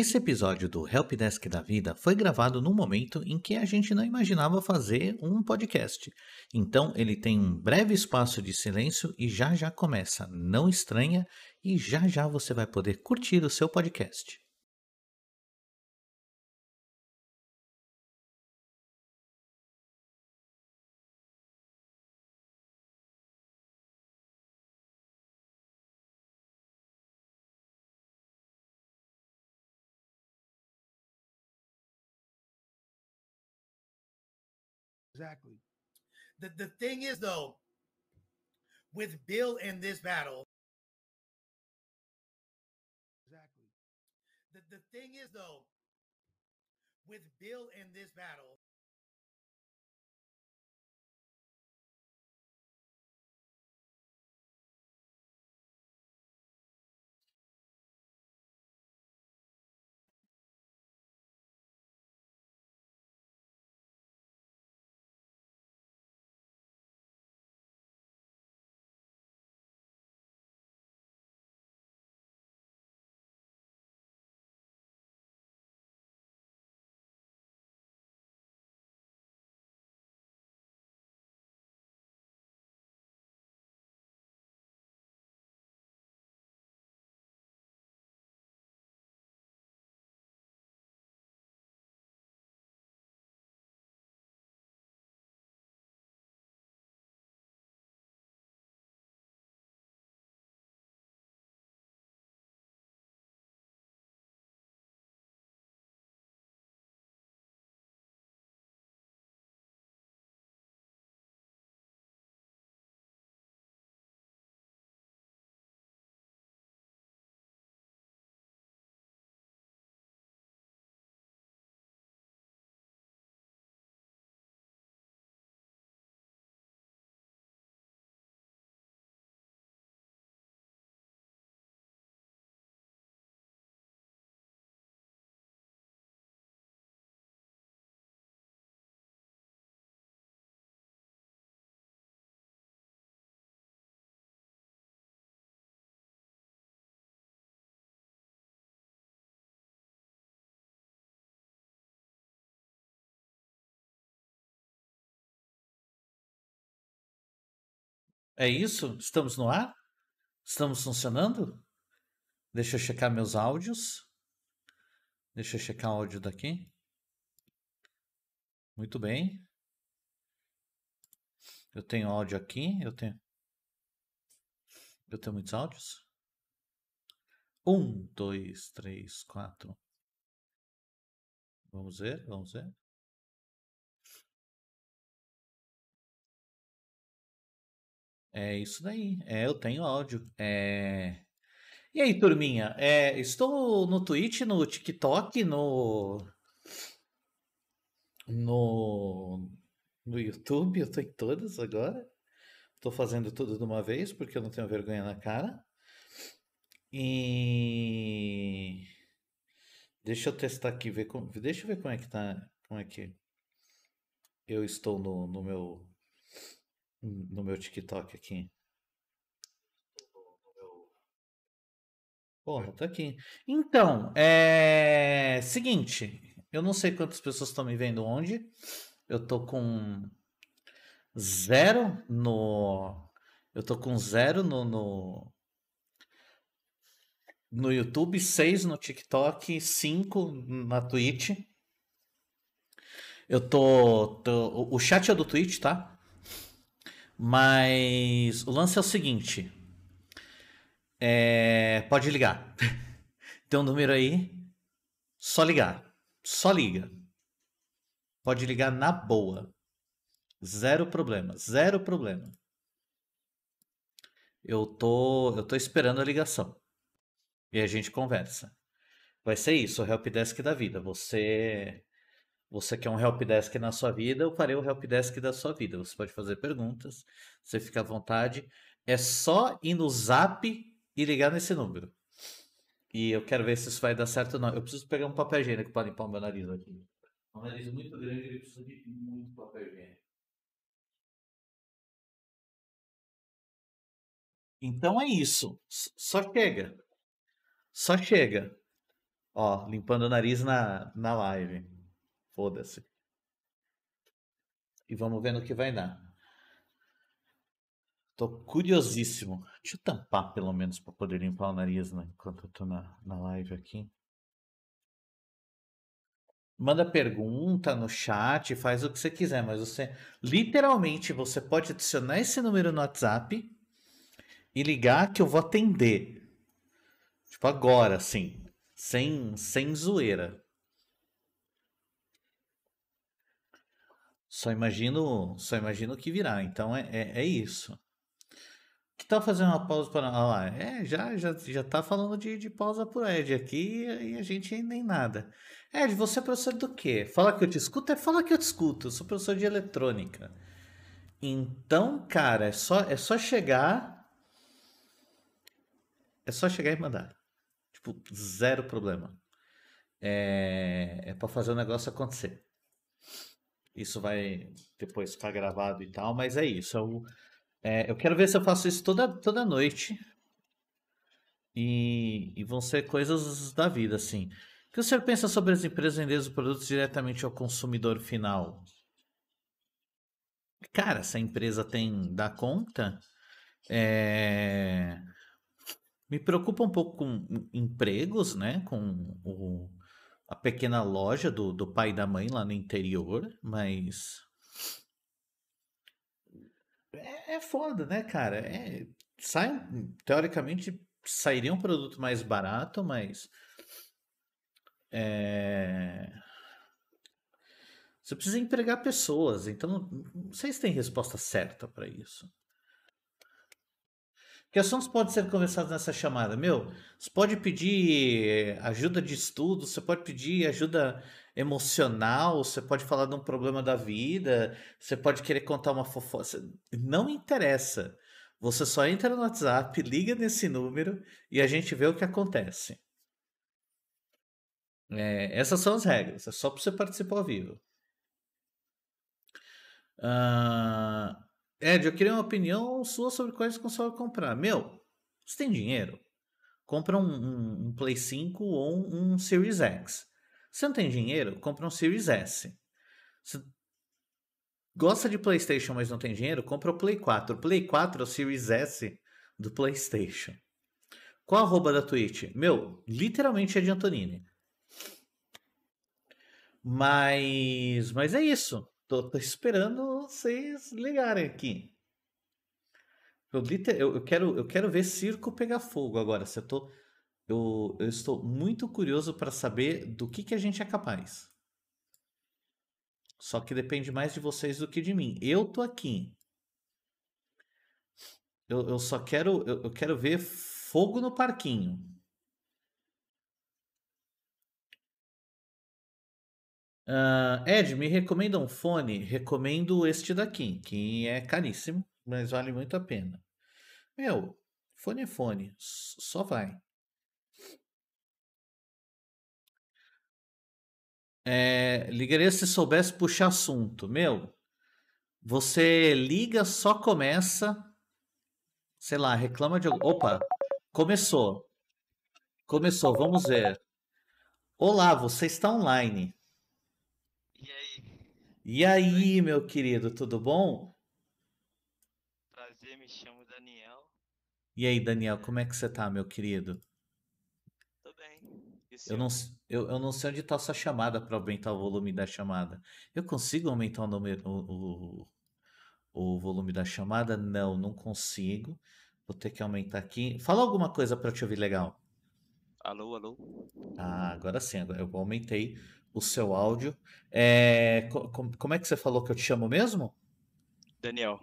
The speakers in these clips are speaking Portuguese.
Esse episódio do Helpdesk da Vida foi gravado num momento em que a gente não imaginava fazer um podcast. Então ele tem um breve espaço de silêncio e já já começa. Não estranha e já já você vai poder curtir o seu podcast. Exactly. The the thing is though, with Bill in this battle. Exactly. The the thing is though, with Bill in this battle. É isso? Estamos no ar? Estamos funcionando? Deixa eu checar meus áudios. Deixa eu checar o áudio daqui. Muito bem. Eu tenho áudio aqui. Eu tenho. Eu tenho muitos áudios. Um, dois, três, quatro. Vamos ver, vamos ver. É isso daí. É, eu tenho áudio. É... E aí, turminha? É, estou no Twitch, no TikTok, no. No. No YouTube, eu tô em todas agora. Tô fazendo tudo de uma vez, porque eu não tenho vergonha na cara. E. Deixa eu testar aqui, ver como... deixa eu ver como é que tá. Como é que eu estou no, no meu no meu TikTok aqui. Porra, tá aqui. Então, é. Seguinte, eu não sei quantas pessoas estão me vendo onde. Eu tô com zero no. Eu tô com zero no. No, no YouTube, seis no TikTok, cinco na Twitch. Eu tô, tô. O chat é do Twitch, tá? Mas o lance é o seguinte. É, pode ligar. Tem um número aí. Só ligar. Só liga. Pode ligar na boa. Zero problema. Zero problema. Eu tô, eu tô esperando a ligação. E a gente conversa. Vai ser isso, o helpdesk da vida. Você você quer um helpdesk na sua vida, eu farei o helpdesk da sua vida. Você pode fazer perguntas, você fica à vontade. É só ir no zap e ligar nesse número. E eu quero ver se isso vai dar certo ou não. Eu preciso pegar um papel higiênico para limpar o meu nariz aqui. Um nariz muito grande, ele precisa de muito papel higiênico. Então é isso. Só chega. Só chega. Ó, limpando o nariz na, na live. Foda-se. E vamos ver no que vai dar. Tô curiosíssimo. Deixa eu tampar pelo menos para poder limpar o nariz né, enquanto eu tô na, na live aqui. Manda pergunta no chat, faz o que você quiser, mas você literalmente você pode adicionar esse número no WhatsApp e ligar que eu vou atender. Tipo agora, assim, sem sem zoeira. Só imagino, só imagino o que virá. Então é, é, é isso. Que tá fazendo uma pausa para ah lá? É, já já já tá falando de, de pausa por Ed aqui e a gente nem nada. Ed, você é professor do quê? Fala que eu te escuto? É fala que eu te escuto. Eu sou professor de eletrônica. Então, cara, é só, é só chegar. É só chegar e mandar. Tipo, zero problema. É, é para fazer o negócio acontecer. Isso vai depois ficar gravado e tal, mas é isso. Eu, é, eu quero ver se eu faço isso toda, toda noite. E, e vão ser coisas da vida, assim. O que o senhor pensa sobre as empresas vendendo os produtos diretamente ao consumidor final? Cara, se a empresa tem dá conta, é... me preocupa um pouco com empregos, né? Com o, a pequena loja do, do pai e da mãe lá no interior, mas é, é foda, né, cara? É, sai, teoricamente sairia um produto mais barato, mas é... Você precisa empregar pessoas, então não sei se tem resposta certa para isso. Que assuntos podem ser conversados nessa chamada? Meu, você pode pedir ajuda de estudo, você pode pedir ajuda emocional, você pode falar de um problema da vida, você pode querer contar uma fofoca. Não interessa. Você só entra no WhatsApp, liga nesse número e a gente vê o que acontece. É, essas são as regras. É só para você participar ao vivo. Uh, Ed, eu queria uma opinião sua sobre quais consoles comprar. Meu, você tem dinheiro? Compra um, um, um Play 5 ou um, um Series X. Se não tem dinheiro, compra um Series S. Se gosta de PlayStation, mas não tem dinheiro, compra o Play 4. O Play 4 é o Series S do PlayStation. Qual a arroba da Twitch? Meu, literalmente é de Antonini. Mas, mas é isso. Tô, tô esperando vocês ligarem aqui. Eu, eu, eu, quero, eu quero ver circo pegar fogo agora. Se eu, tô, eu, eu estou muito curioso para saber do que, que a gente é capaz. Só que depende mais de vocês do que de mim. Eu tô aqui. Eu, eu só quero, eu, eu quero ver fogo no parquinho. Uh, Ed, me recomenda um fone? Recomendo este daqui, que é caríssimo, mas vale muito a pena. Meu, fone é fone, só vai. É, ligaria se soubesse puxar assunto. Meu, você liga, só começa. Sei lá, reclama de. Opa, começou. Começou, vamos ver. Olá, você está online. E aí, meu querido, tudo bom? Prazer, me chamo Daniel. E aí, Daniel, como é que você tá, meu querido? Tô bem. Eu não, eu, eu não sei onde tá a sua chamada para aumentar o volume da chamada. Eu consigo aumentar o, número, o, o, o volume da chamada? Não, não consigo. Vou ter que aumentar aqui. Fala alguma coisa para eu te ouvir legal. Alô, alô. Ah, agora sim, agora eu aumentei o seu áudio. É, como é que você falou que eu te chamo mesmo? Daniel.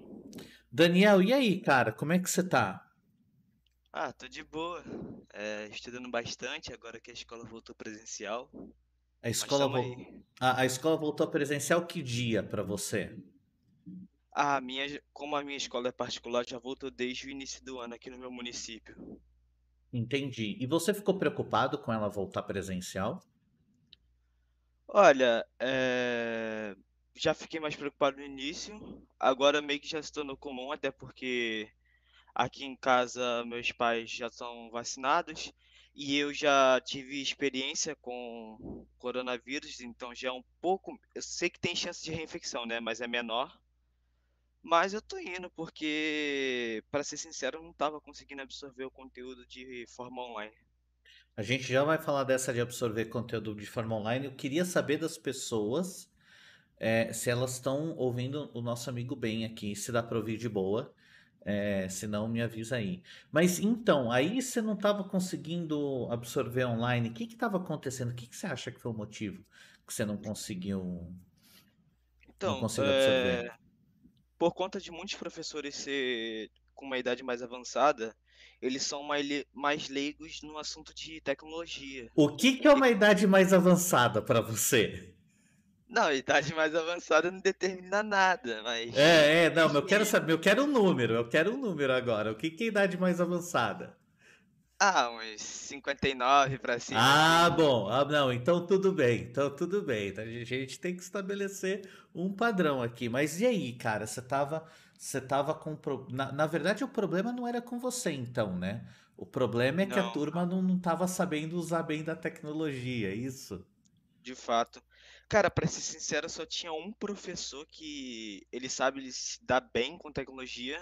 Daniel, e aí, cara, como é que você tá? Ah, tô de boa. É, estudando bastante agora que a escola voltou presencial. A escola, vo... a, a, escola voltou presencial que dia para você? Ah, minha, como a minha escola é particular, já voltou desde o início do ano aqui no meu município. Entendi. E você ficou preocupado com ela voltar presencial? Olha, eh, já fiquei mais preocupado no início, agora meio que já se tornou comum, até porque aqui em casa meus pais já são vacinados E eu já tive experiência com coronavírus, então já é um pouco. Eu sei que tem chance de reinfecção, né? Mas é menor. Mas eu tô indo porque, para ser sincero, eu não tava conseguindo absorver o conteúdo de forma online. A gente já vai falar dessa de absorver conteúdo de forma online. Eu queria saber das pessoas é, se elas estão ouvindo o nosso amigo bem aqui, se dá para ouvir de boa. É, se não, me avisa aí. Mas então, aí você não estava conseguindo absorver online. O que estava acontecendo? O que, que você acha que foi o motivo que você não conseguiu, não Então, conseguiu absorver? é, por conta de muitos professores ser com uma idade mais avançada, eles são mais, le- mais leigos no assunto de tecnologia. O que, que é uma idade mais avançada para você? Não, idade mais avançada não determina nada, mas. É, é, não, mas eu quero saber, eu quero um número, eu quero um número agora. O que, que é idade mais avançada? Ah, uns 59 pra cima, Ah, bom. Ah, não, então tudo bem. Então tudo bem. Então, A gente tem que estabelecer um padrão aqui. Mas e aí, cara? Você tava, você tava com. pro- Na, na verdade, o problema não era com você, então, né? O problema é que a Não, turma não, não tava sabendo usar bem da tecnologia, é isso? de fato. Cara, pra ser sincero, só tinha um professor que ele sabe se dar bem com tecnologia,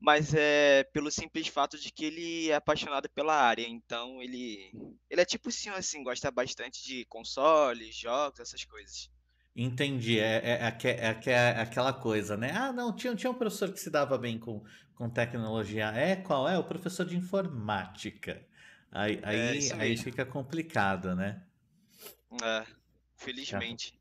mas é pelo simples fato de que ele é apaixonado pela área. Então ele, ele é tipo senhor assim, gosta bastante de consoles, jogos, essas coisas. Entendi. É, é, é, é aque- é aquela coisa, né? Ah, não, tinha, tinha um professor que se dava bem com, com tecnologia. É, qual é? O professor de informática. Aí, É aí, aí fica complicado, né? É, Tá. felizmente.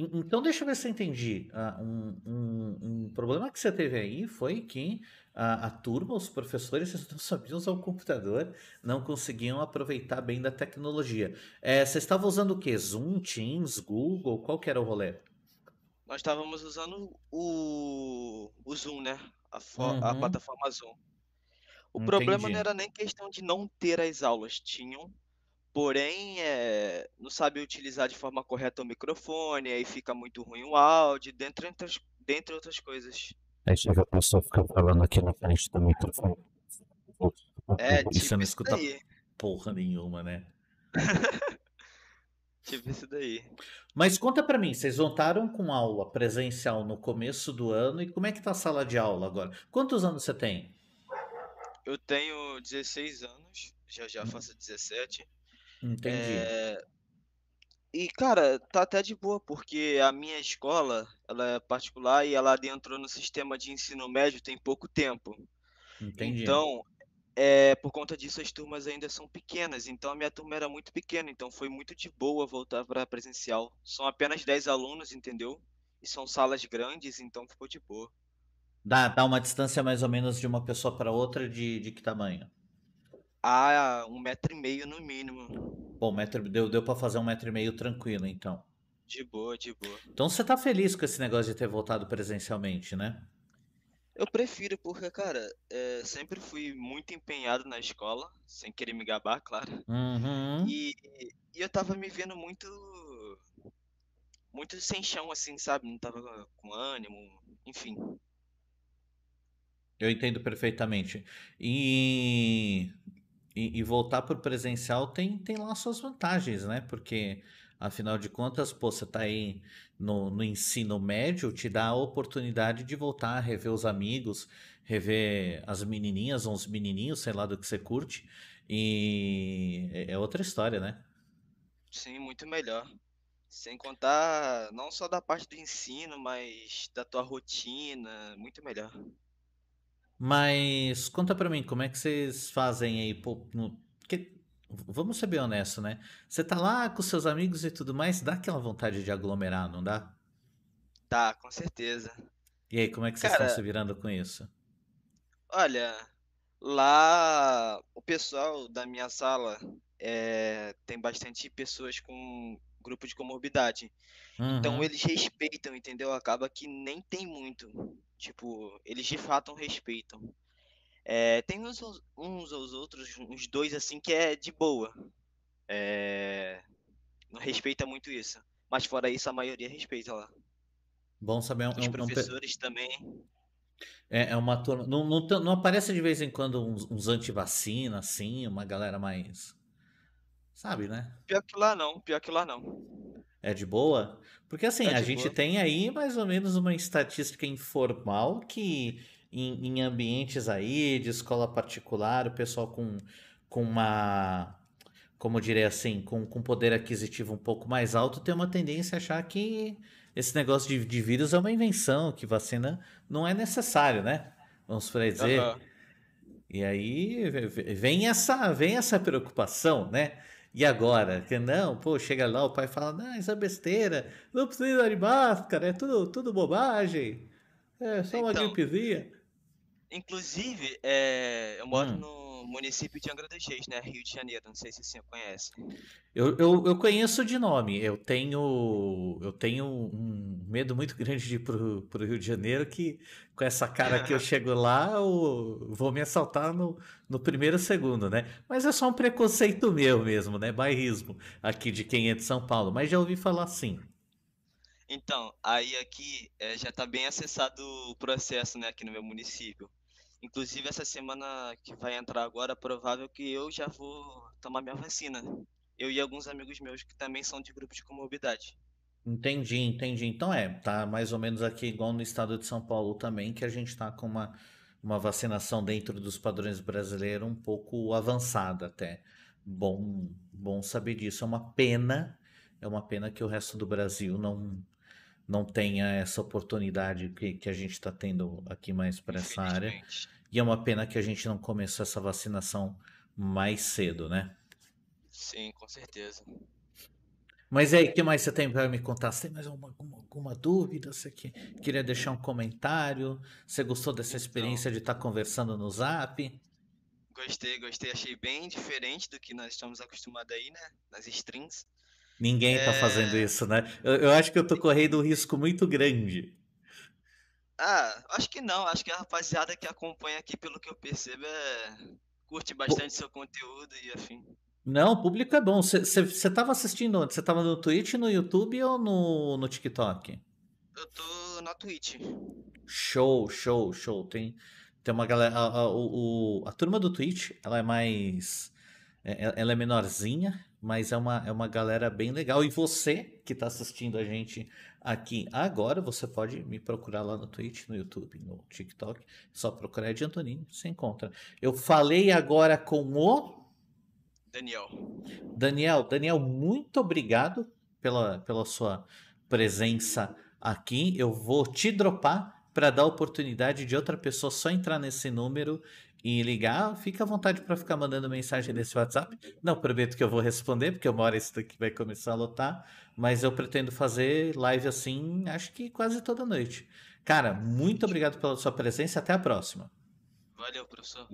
En- Então, deixa eu ver se eu entendi. Ah, um, um- um problema que você teve aí foi que a, a turma, os professores, eles não sabiam usar o computador, não conseguiam aproveitar bem da tecnologia. É, você estava usando o quê? Zoom, Teams, Google? Qual que era o rolê? Nós estávamos usando o, o Zoom, né? A, fo- a Uhum, plataforma Zoom. O problema não entendi. era nem questão de não ter as aulas, tinham, porém, é, não sabe utilizar de forma correta o microfone, aí fica muito ruim o áudio, dentre outras, dentre outras coisas. Aí chega a pessoa fica falando aqui na frente do microfone. É, E você tipo não isso escuta daí, porra nenhuma, né? tipo isso daí. Mas conta pra mim, vocês voltaram com aula presencial no começo do ano e como é que tá a sala de aula agora? Quantos anos você tem? Eu tenho 16 anos, já já faço 17. Entendi. É, e, cara, tá até de boa, porque a minha escola, ela é particular e ela adentrou no sistema de ensino médio tem pouco tempo. Entendi. Então, é, por conta disso, as turmas ainda são pequenas. Então, a minha turma era muito pequena, então foi muito de boa voltar para presencial. São apenas 10 alunos, entendeu? E são salas grandes, então ficou de boa. Dá, dá uma distância mais ou menos de uma pessoa para outra de, de que tamanho? Ah, um metro e meio no mínimo. Bom, metro, deu, deu para fazer um metro e meio tranquilo, então. De boa, de boa. Então você tá feliz com esse negócio de ter voltado presencialmente, né? Eu prefiro porque, cara, é, sempre fui muito empenhado na escola, sem querer me gabar, claro. Uhum. E, e eu tava me vendo muito, muito sem chão, assim, sabe? Não tava com ânimo, enfim. Eu entendo perfeitamente. E, e, e voltar pro presencial tem, tem lá suas vantagens, né? Porque, afinal de contas, pô, você tá aí no, no ensino médio, te dá a oportunidade de voltar a rever os amigos, rever as menininhas ou os menininhos, sei lá do que você curte. E é é outra história, né? Sim, muito melhor. Sem contar não só da parte do ensino, mas da tua rotina, muito melhor. Mas conta pra mim, como é que vocês fazem aí? Pô, no- porque, vamos ser bem honesto, né? Você tá lá com seus amigos e tudo mais, dá aquela vontade de aglomerar, não dá? Tá, com certeza. E aí, como é que vocês estão Cara, se virando com isso? olha, lá o pessoal da minha sala é, tem bastante pessoas com grupo de comorbidade. Então Uhum. eles respeitam, entendeu? Acaba que nem tem muito. Tipo, eles de fato respeitam. É, tem uns, uns aos outros, uns dois assim, que é de boa. É, não respeita muito isso. Mas fora isso, a maioria respeita lá. Bom saber, é um, Os é um- é um professores também. é- é uma turma. Não, não, não aparece de vez em quando uns, uns anti-vacina, assim, uma galera mais. Sabe, né? Pior que lá não, pior que lá não. É de boa? Porque assim, É a gente boa. tem aí mais ou menos uma estatística informal que em, em ambientes aí de escola particular, o pessoal com, com uma, como diria assim, com, com poder aquisitivo um pouco mais alto tem uma tendência a achar que esse negócio de, de vírus é uma invenção, que vacina não é necessário, né? Vamos por aí dizer. Aham. E aí ve- ve- vem essa, vem essa preocupação, né? E agora? Que não, pô, chega lá, o pai fala, não, isso é besteira, não precisa de máscara, é tudo, tudo bobagem, é só uma Então, gripezinha. inclusive, é, eu moro Hum. no município de Angra dos Reis, né? Rio de Janeiro, não sei se você conhece. Eu, eu, eu conheço de nome, eu tenho, eu tenho um medo muito grande de ir pro, pro Rio de Janeiro, que com essa cara que eu chego lá, eu vou me assaltar no, no primeiro segundo, né? Mas é só um preconceito meu mesmo, né? Bairrismo aqui de quem é de São Paulo, mas já ouvi falar assim. Então, aí aqui é, já está bem acessado o processo, né, aqui no meu município. Inclusive, essa semana que vai entrar agora, provável que eu já vou tomar minha vacina. Eu e alguns amigos meus que também são de grupo de comorbidade. Entendi, entendi. Então é, tá mais ou menos aqui igual no estado de São Paulo também, que a gente tá com uma, uma vacinação dentro dos padrões brasileiros um pouco avançada até. Bom, bom saber disso. É uma pena, é uma pena que o resto do Brasil não, não tenha essa oportunidade que, que a gente está tendo aqui mais para essa área. E é uma pena que a gente não começou essa vacinação mais cedo, né? Sim, com certeza. Mas aí, o que mais você tem para me contar? Você tem mais alguma, alguma, dúvida? Você que, queria deixar um comentário? Você gostou dessa Então, experiência de estar conversando no Zap? gostei, gostei. Achei bem diferente do que nós estamos acostumados aí, né? Nas streams. Ninguém tá fazendo É... isso, né? Eu, eu acho que eu tô correndo um risco muito grande. Ah, acho que não. Acho que a rapaziada que acompanha aqui, pelo que eu percebo, é... curte bastante seu conteúdo e afim. Não, o público é bom. Você tava assistindo onde? Você tava no Twitch, no YouTube ou no, no TikTok? Eu tô na Twitch. Show, show, show. Tem, tem uma galera. A, a, o, a turma do Twitch, ela é mais. é- é- Ela é menorzinha, mas é uma, é uma galera bem legal. E você que está assistindo a gente aqui agora, você pode me procurar lá no Twitch, no YouTube, no TikTok. Só procurar de Antonini, você encontra. Eu falei agora com o Daniel. Daniel. Daniel, muito obrigado pela, pela sua presença aqui. Eu vou te dropar para dar oportunidade de outra pessoa só entrar nesse número e ligar. Fica à vontade para ficar mandando mensagem nesse WhatsApp. Não prometo que eu vou responder, porque uma hora isso daqui vai começar a lotar. Mas eu pretendo fazer live assim, acho que quase toda noite. Cara, muito obrigado pela sua presença. Até a próxima. Valeu, professor.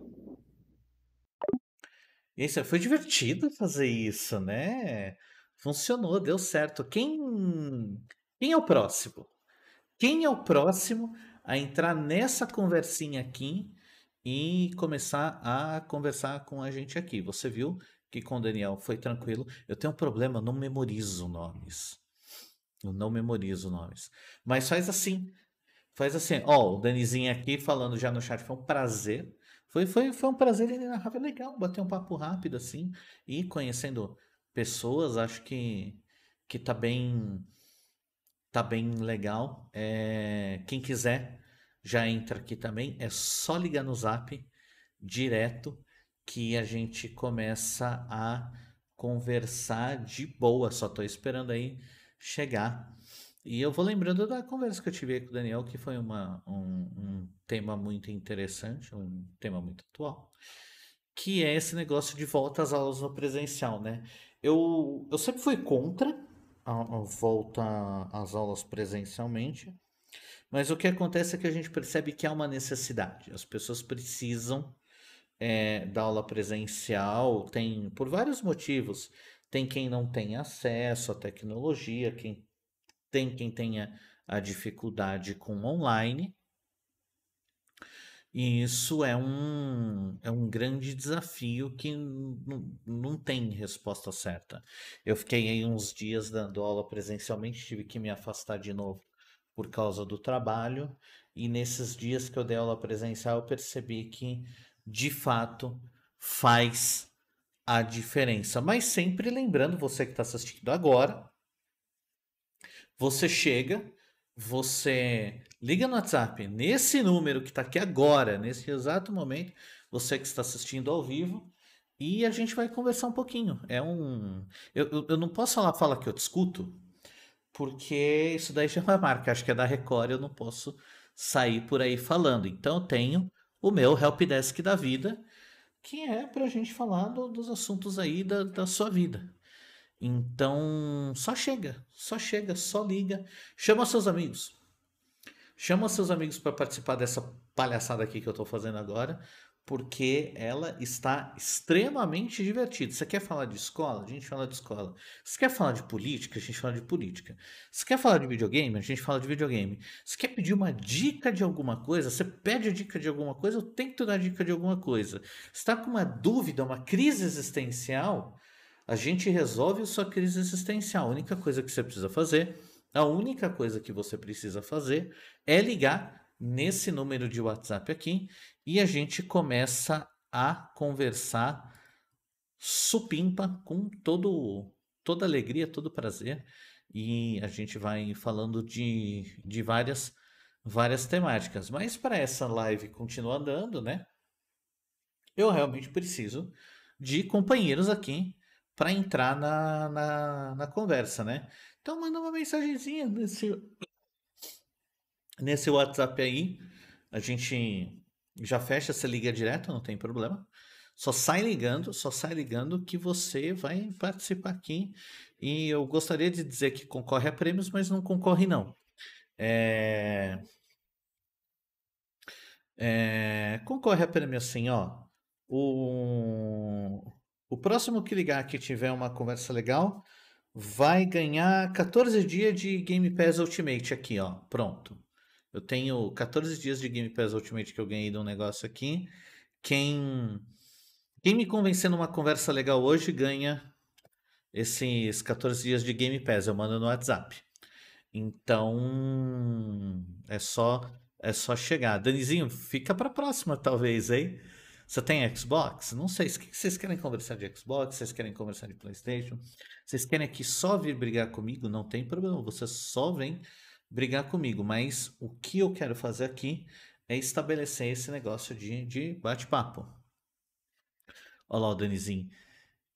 Isso, foi divertido fazer isso, né? Funcionou, deu certo. Quem, quem é o próximo? Quem é o próximo a entrar nessa conversinha aqui e começar a conversar com a gente aqui? Você viu que com o Daniel foi tranquilo. Eu tenho um problema, não memorizo nomes. Eu não memorizo nomes. Mas faz assim. Faz assim. Ó, o Danizinho aqui falando já no chat. Foi um prazer. Foi, foi, foi um prazer inenarrável. Legal bater um papo rápido assim. E conhecendo pessoas, acho que, que tá bem. Tá bem legal. É, quem quiser já entra aqui também. É só ligar no zap direto que a gente começa a conversar de boa. Só tô esperando aí chegar. E eu vou lembrando da conversa que eu tive com o Daniel, que foi uma, um, um tema muito interessante, um tema muito atual, que é esse negócio de volta às aulas no presencial, né? Eu, eu sempre fui contra a, a volta às aulas presencialmente, mas o que acontece é que a gente percebe que há uma necessidade. As pessoas precisam é, da aula presencial, tem por vários motivos. Tem quem não tem acesso à tecnologia, quem tem quem tenha a dificuldade com online. E isso é um, é um grande desafio que não, tem resposta certa. Eu fiquei aí uns dias dando aula presencialmente, tive que me afastar de novo por causa do trabalho. E nesses dias que eu dei aula presencial, eu percebi que, de fato, faz a diferença. Mas sempre lembrando, você que está assistindo agora, você chega, você liga no WhatsApp nesse número que está aqui agora, nesse exato momento, você que está assistindo ao vivo, e a gente vai conversar um pouquinho. É um. Eu, eu, não posso falar, falar que eu discuto, porque isso daí já é uma marca. Acho que é da Record, eu não posso sair por aí falando. Então eu tenho o meu helpdesk da vida, que é para a gente falar do, dos assuntos aí da, da sua vida. Então, só chega, só chega, só liga, chama seus amigos. Chama seus amigos para participar dessa palhaçada aqui que eu estou fazendo agora porque ela está extremamente divertida. Você quer falar de escola? A gente fala de escola. Você quer falar de política? A gente fala de política. Você quer falar de videogame? A gente fala de videogame. Você quer pedir uma dica de alguma coisa? Você pede a dica de alguma coisa, eu tento dar dica de alguma coisa. Está com uma dúvida, uma crise existencial? A gente resolve a sua crise existencial. A única coisa que você precisa fazer, a única coisa que você precisa fazer é ligar nesse número de WhatsApp aqui e a gente começa a conversar supimpa com todo toda alegria, todo prazer e a gente vai falando de, de várias várias temáticas. Mas para essa live continuar andando, né? Eu realmente preciso de companheiros aqui para entrar na, na, na, conversa, né? Então manda uma mensagenzinha nesse, nesse WhatsApp aí. A gente já fecha, você liga direto, não tem problema. Só sai ligando, só sai ligando que você vai participar aqui. E eu gostaria de dizer que concorre a prêmios, mas não concorre não. É... É... Concorre a prêmio assim, ó. O... o próximo que ligar que tiver uma conversa legal vai ganhar 14 dias de Game Pass Ultimate aqui, ó. Pronto. Eu tenho 14 dias de Game Pass Ultimate que eu ganhei de um negócio aqui. Quem, quem me convencer numa conversa legal hoje ganha esses 14 dias de Game Pass. Eu mando no WhatsApp. Então, é só é só chegar. Danizinho, fica para próxima talvez, hein? Você tem Xbox? Não sei. O que vocês querem conversar de Xbox? Vocês querem conversar de PlayStation? Vocês querem aqui só vir brigar comigo? Não tem problema. Você só vem brigar comigo, mas o que eu quero fazer aqui é estabelecer esse negócio de, de bate-papo. Olha lá o Danizinho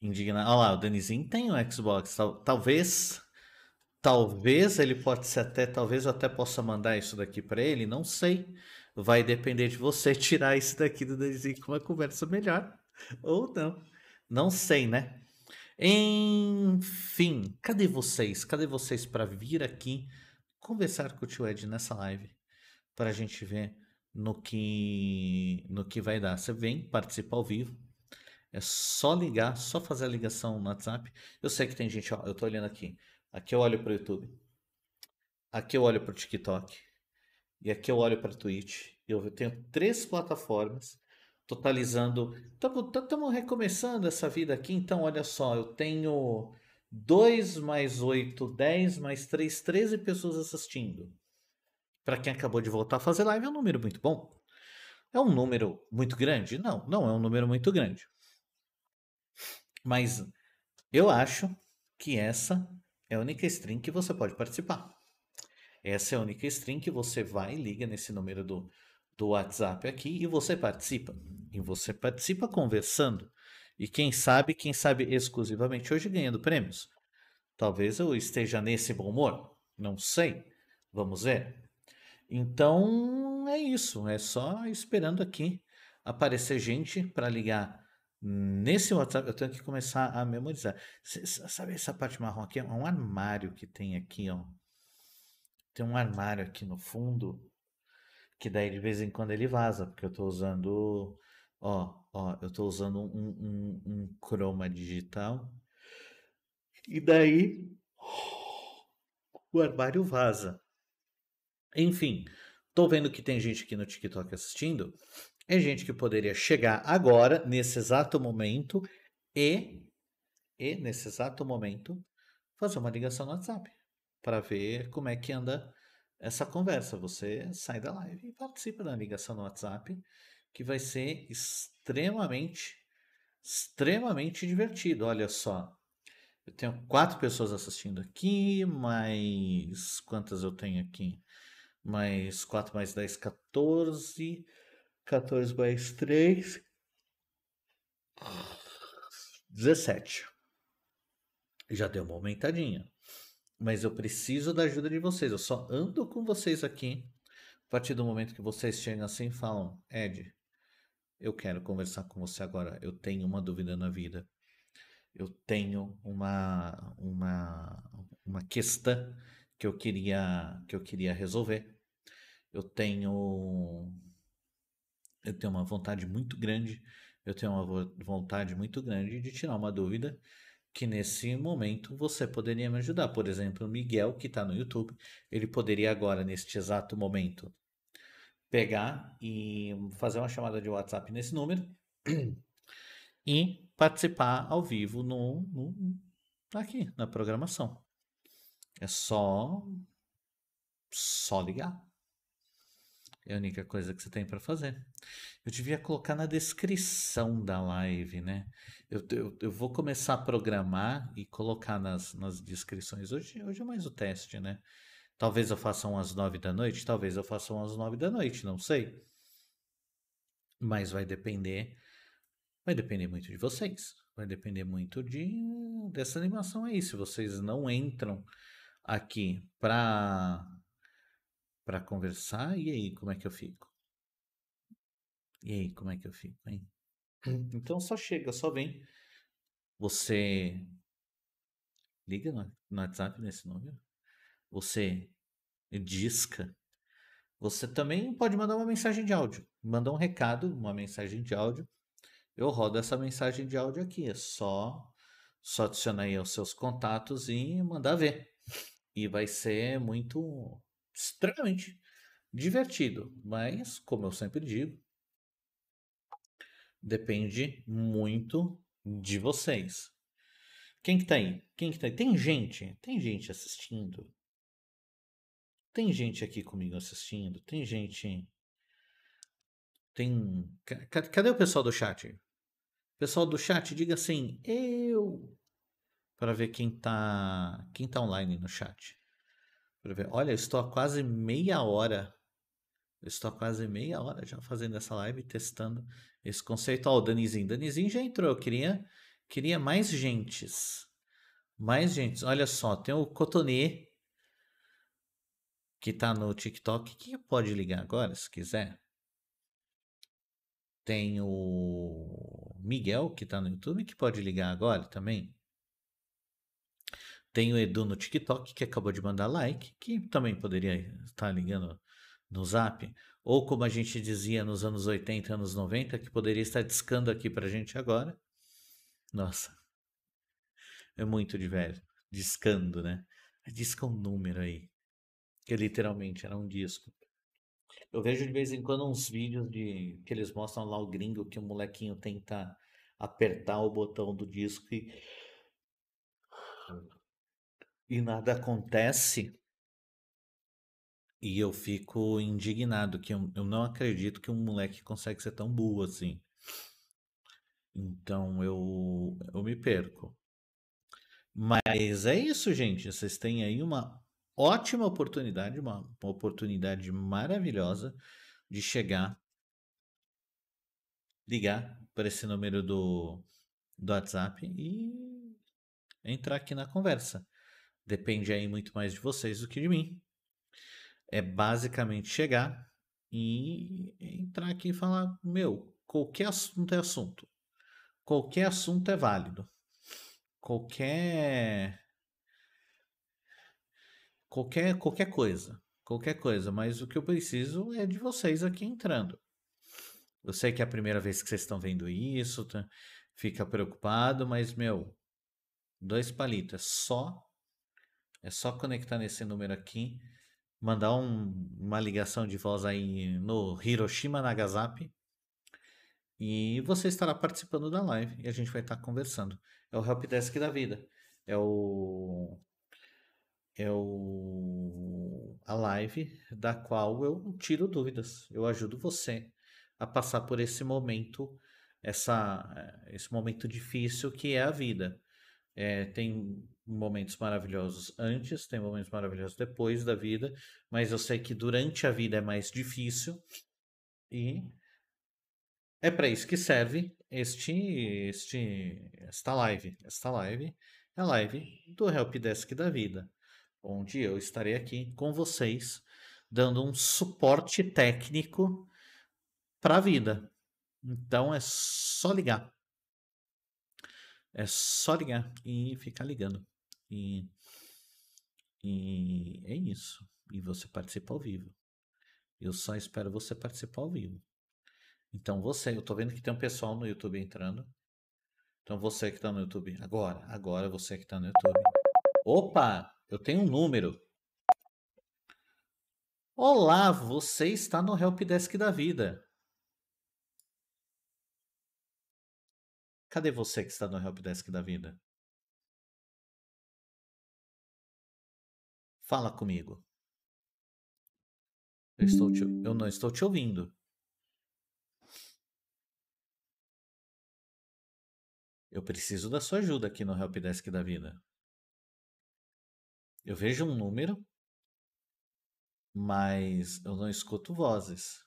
indignado. Olha lá, o Danizinho tem um Xbox. Tal, talvez, talvez ele pode ser até, talvez eu até possa mandar isso daqui para ele, não sei. Vai depender de você tirar isso daqui do Danizinho com uma conversa melhor ou não. Não sei, né? Enfim, cadê vocês? Cadê vocês para vir aqui conversar com o tio Ed nessa live para a gente ver no que no que vai dar. Você vem, participa ao vivo. É só ligar, só fazer a ligação no WhatsApp. Eu sei que tem gente, ó, eu tô olhando aqui. Aqui eu olho para o YouTube. Aqui eu olho para o TikTok. E aqui eu olho para Twitch. Eu tenho três plataformas totalizando. Estamos recomeçando essa vida aqui, então olha só, eu tenho 2 mais 8, 10 mais 3, 13 pessoas assistindo. Para quem acabou de voltar a fazer live, é um número muito bom. É um número muito grande? Não, não é um número muito grande. Mas eu acho que essa é a única stream que você pode participar. Essa é a única stream que você vai e liga nesse número do, do WhatsApp aqui e você participa. E você participa conversando e quem sabe, quem sabe exclusivamente hoje ganhando prêmios. Talvez eu esteja nesse bom humor. Não sei. Vamos ver. Então é isso. É só esperando aqui aparecer gente para ligar nesse WhatsApp. Eu tenho que começar a memorizar. Sabe essa parte marrom aqui? É um armário que tem aqui, ó. Tem um armário aqui no fundo que daí de vez em quando ele vaza, porque eu estou usando Ó, ó, eu estou usando um, um, um chroma digital. E daí o armário vaza. Enfim, tô vendo que tem gente aqui no TikTok assistindo. É gente que poderia chegar agora, nesse exato momento, e, e nesse exato momento, fazer uma ligação no WhatsApp para ver como é que anda essa conversa. Você sai da live e participa da ligação no WhatsApp que vai ser extremamente extremamente divertido. Olha só. Eu tenho quatro pessoas assistindo aqui, mais. Quantas eu tenho aqui? Mais 4 mais 10, 14. 14 mais 3. 17. Já deu uma aumentadinha. Mas eu preciso da ajuda de vocês. Eu só ando com vocês aqui. A partir do momento que vocês chegam assim e falam: Ed, eu quero conversar com você agora. Eu tenho uma dúvida na vida. Eu tenho uma, uma, uma questão que eu queria que eu queria resolver. Eu tenho eu tenho uma vontade muito grande, eu tenho uma vontade muito grande de tirar uma dúvida que nesse momento você poderia me ajudar. Por exemplo, o Miguel, que está no YouTube, ele poderia agora, neste exato momento, pegar e fazer uma chamada de WhatsApp nesse número e participar ao vivo no, no aqui na programação. É só só ligar. É a única coisa que você tem para fazer. Eu devia colocar na descrição da live, né? Eu, eu, eu, vou começar a programar e colocar nas, nas descrições. Hoje, hoje é mais o teste, né? Talvez eu faça umas nove da noite, talvez eu faça umas nove da noite, não sei. Mas vai depender, vai depender muito de vocês. Vai depender muito de dessa animação aí. Se vocês não entram aqui para para conversar, e aí, como é que eu fico? E aí, como é que eu fico, hein? Então só chega, só vem. Você liga no, no WhatsApp nesse número. Você disca. Você também pode mandar uma mensagem de áudio. Mandar um recado, uma mensagem de áudio. Eu rodo essa mensagem de áudio aqui. É só, só adicionar aí os seus contatos e mandar ver. E vai ser muito extremamente divertido. Mas, como eu sempre digo, depende muito de vocês. Quem que tá aí? Quem que tá aí? Tem gente, tem gente assistindo. Tem gente aqui comigo assistindo. Tem gente. Tem. Cadê o pessoal do chat? Pessoal do chat, diga assim, eu. Para ver quem tá, quem tá online no chat. Olha, eu estou há quase meia hora. Eu estou há quase meia hora já fazendo essa live, testando esse conceito. Ó, o Danizinho. Danizinho já entrou. Eu queria, queria mais gentes. Mais gentes. Olha só, tem o Cotonê, que está no TikTok, que pode ligar agora, se quiser. Tem o Miguel, que está no YouTube, que pode ligar agora também. Tem o Edu no TikTok, que acabou de mandar like, que também poderia estar ligando no zap. Ou como a gente dizia nos anos 80, anos 90, que poderia estar discando aqui pra gente agora. Nossa. É muito de velho. Discando, né? Disca um número aí. Que literalmente era um disco. Eu vejo de vez em quando uns vídeos de que eles mostram lá o gringo que o molequinho tenta apertar o botão do disco e e nada acontece. E eu fico indignado, que eu, eu não acredito que um moleque consegue ser tão burro assim. Então eu, eu me perco. Mas é isso, gente. Vocês têm aí uma ótima oportunidade, uma, uma oportunidade maravilhosa de chegar, ligar para esse número do, do WhatsApp e entrar aqui na conversa. Depende aí muito mais de vocês do que de mim. É basicamente chegar e entrar aqui e falar: meu, qualquer assunto é assunto. Qualquer assunto é válido. Qualquer. Qualquer, qualquer coisa. Qualquer coisa. Mas o que eu preciso é de vocês aqui entrando. Eu sei que é a primeira vez que vocês estão vendo isso, tá? fica preocupado, mas, meu, dois palitos. É só é só conectar nesse número aqui, mandar um, uma ligação de voz aí no Hiroshima Nagasaki e você estará participando da live e a gente vai estar conversando. É o Helpdesk da vida. É o é o a live da qual eu tiro dúvidas. Eu ajudo você a passar por esse momento essa, esse momento difícil que é a vida. É, tem momentos maravilhosos antes, tem momentos maravilhosos depois da vida, mas eu sei que durante a vida é mais difícil e é para isso que serve este, este, esta live. Esta live é a live do Helpdesk da vida, onde eu estarei aqui com vocês dando um suporte técnico para a vida. Então é só ligar. É só ligar e ficar ligando. E, e é isso. E você participa ao vivo. Eu só espero você participar ao vivo. Então você, eu tô vendo que tem um pessoal no YouTube entrando. Então você que está no YouTube, agora, agora você que está no YouTube. Opa, eu tenho um número. Olá, você está no Helpdesk da vida. Cadê você que está no Helpdesk da vida? Fala comigo. Eu, estou te, eu não estou te ouvindo. Eu preciso da sua ajuda aqui no Helpdesk da vida. Eu vejo um número, mas eu não escuto vozes.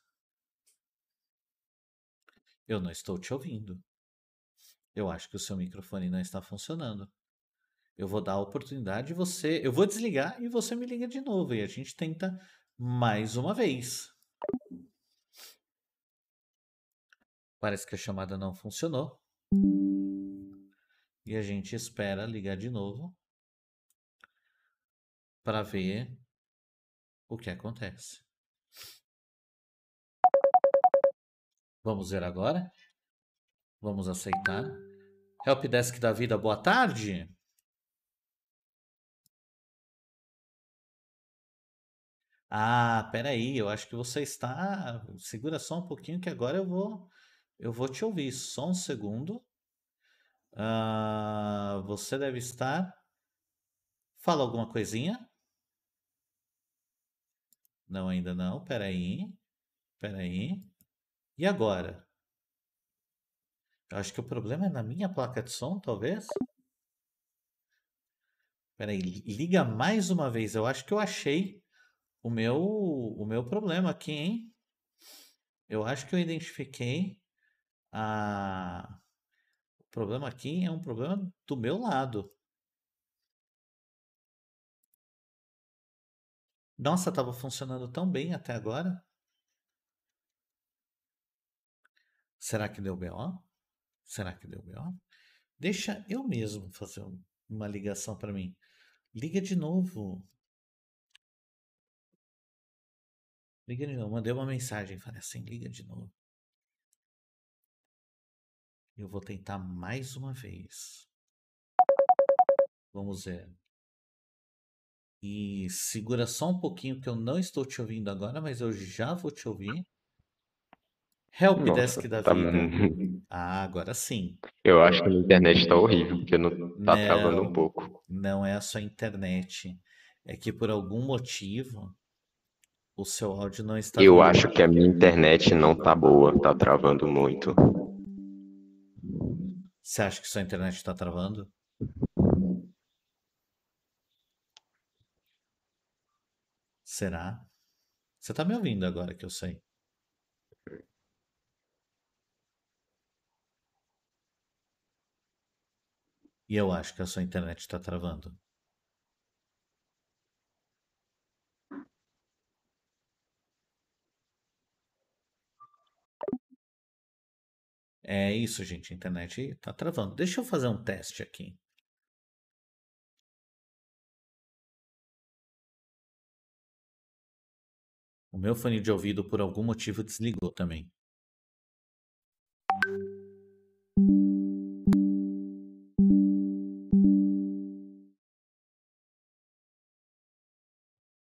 Eu não estou te ouvindo. Eu acho que o seu microfone não está funcionando. Eu vou dar a oportunidade de você. Eu vou desligar e você me liga de novo. E a gente tenta mais uma vez. Parece que a chamada não funcionou. E a gente espera ligar de novo para ver o que acontece. Vamos ver agora? Vamos aceitar. Helpdesk da vida, boa tarde. Ah, peraí, eu acho que você está. Segura só um pouquinho que agora eu vou, eu vou te ouvir. Só um segundo. Ah, você deve estar. Fala alguma coisinha? Não, ainda não. Peraí. Peraí. E agora? Eu acho que o problema é na minha placa de som, talvez. Peraí, liga mais uma vez. Eu acho que eu achei o meu, o meu problema aqui, hein? Eu acho que eu identifiquei a... O problema aqui é um problema do meu lado. Nossa, estava funcionando tão bem até agora. Será que deu BO? Será que deu BO? Deixa eu mesmo fazer uma ligação para mim. Liga de novo. Liga de novo. Mandei uma mensagem. Falei assim: liga de novo. Eu vou tentar mais uma vez. Vamos ver. E segura só um pouquinho que eu não estou te ouvindo agora, mas eu já vou te ouvir. Help Nossa, Desk da tá... vida. Ah, agora sim. Eu acho que a internet tá horrível, porque não tá travando um pouco. não é a sua internet. É que por algum motivo o seu áudio não está Eu acho que a minha internet não tá boa, tá travando muito. Você acha que sua internet está travando? Será? Você tá me ouvindo agora que eu sei. E eu acho que a sua internet está travando. É isso, gente. A internet está travando. Deixa eu fazer um teste aqui. O meu fone de ouvido, por algum motivo, desligou também.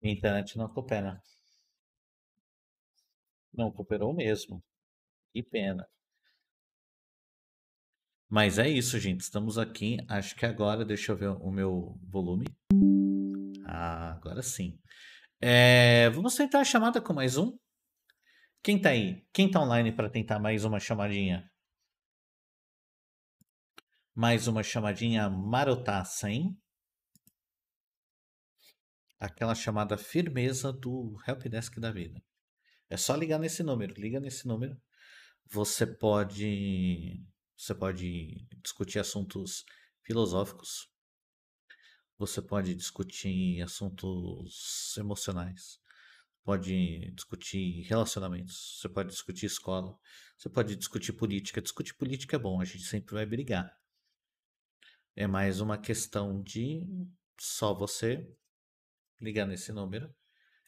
Minha internet não coopera. Não cooperou mesmo. Que pena. Mas é isso, gente. Estamos aqui. Acho que agora, deixa eu ver o meu volume. Ah, agora sim. É, vamos tentar a chamada com mais um. Quem tá aí? Quem tá online para tentar mais uma chamadinha? Mais uma chamadinha marotaça, hein? Aquela chamada firmeza do helpdesk da vida. É só ligar nesse número, liga nesse número. Você pode você pode discutir assuntos filosóficos. Você pode discutir assuntos emocionais. Pode discutir relacionamentos. Você pode discutir escola. Você pode discutir política. Discutir política é bom, a gente sempre vai brigar. É mais uma questão de só você ligar nesse número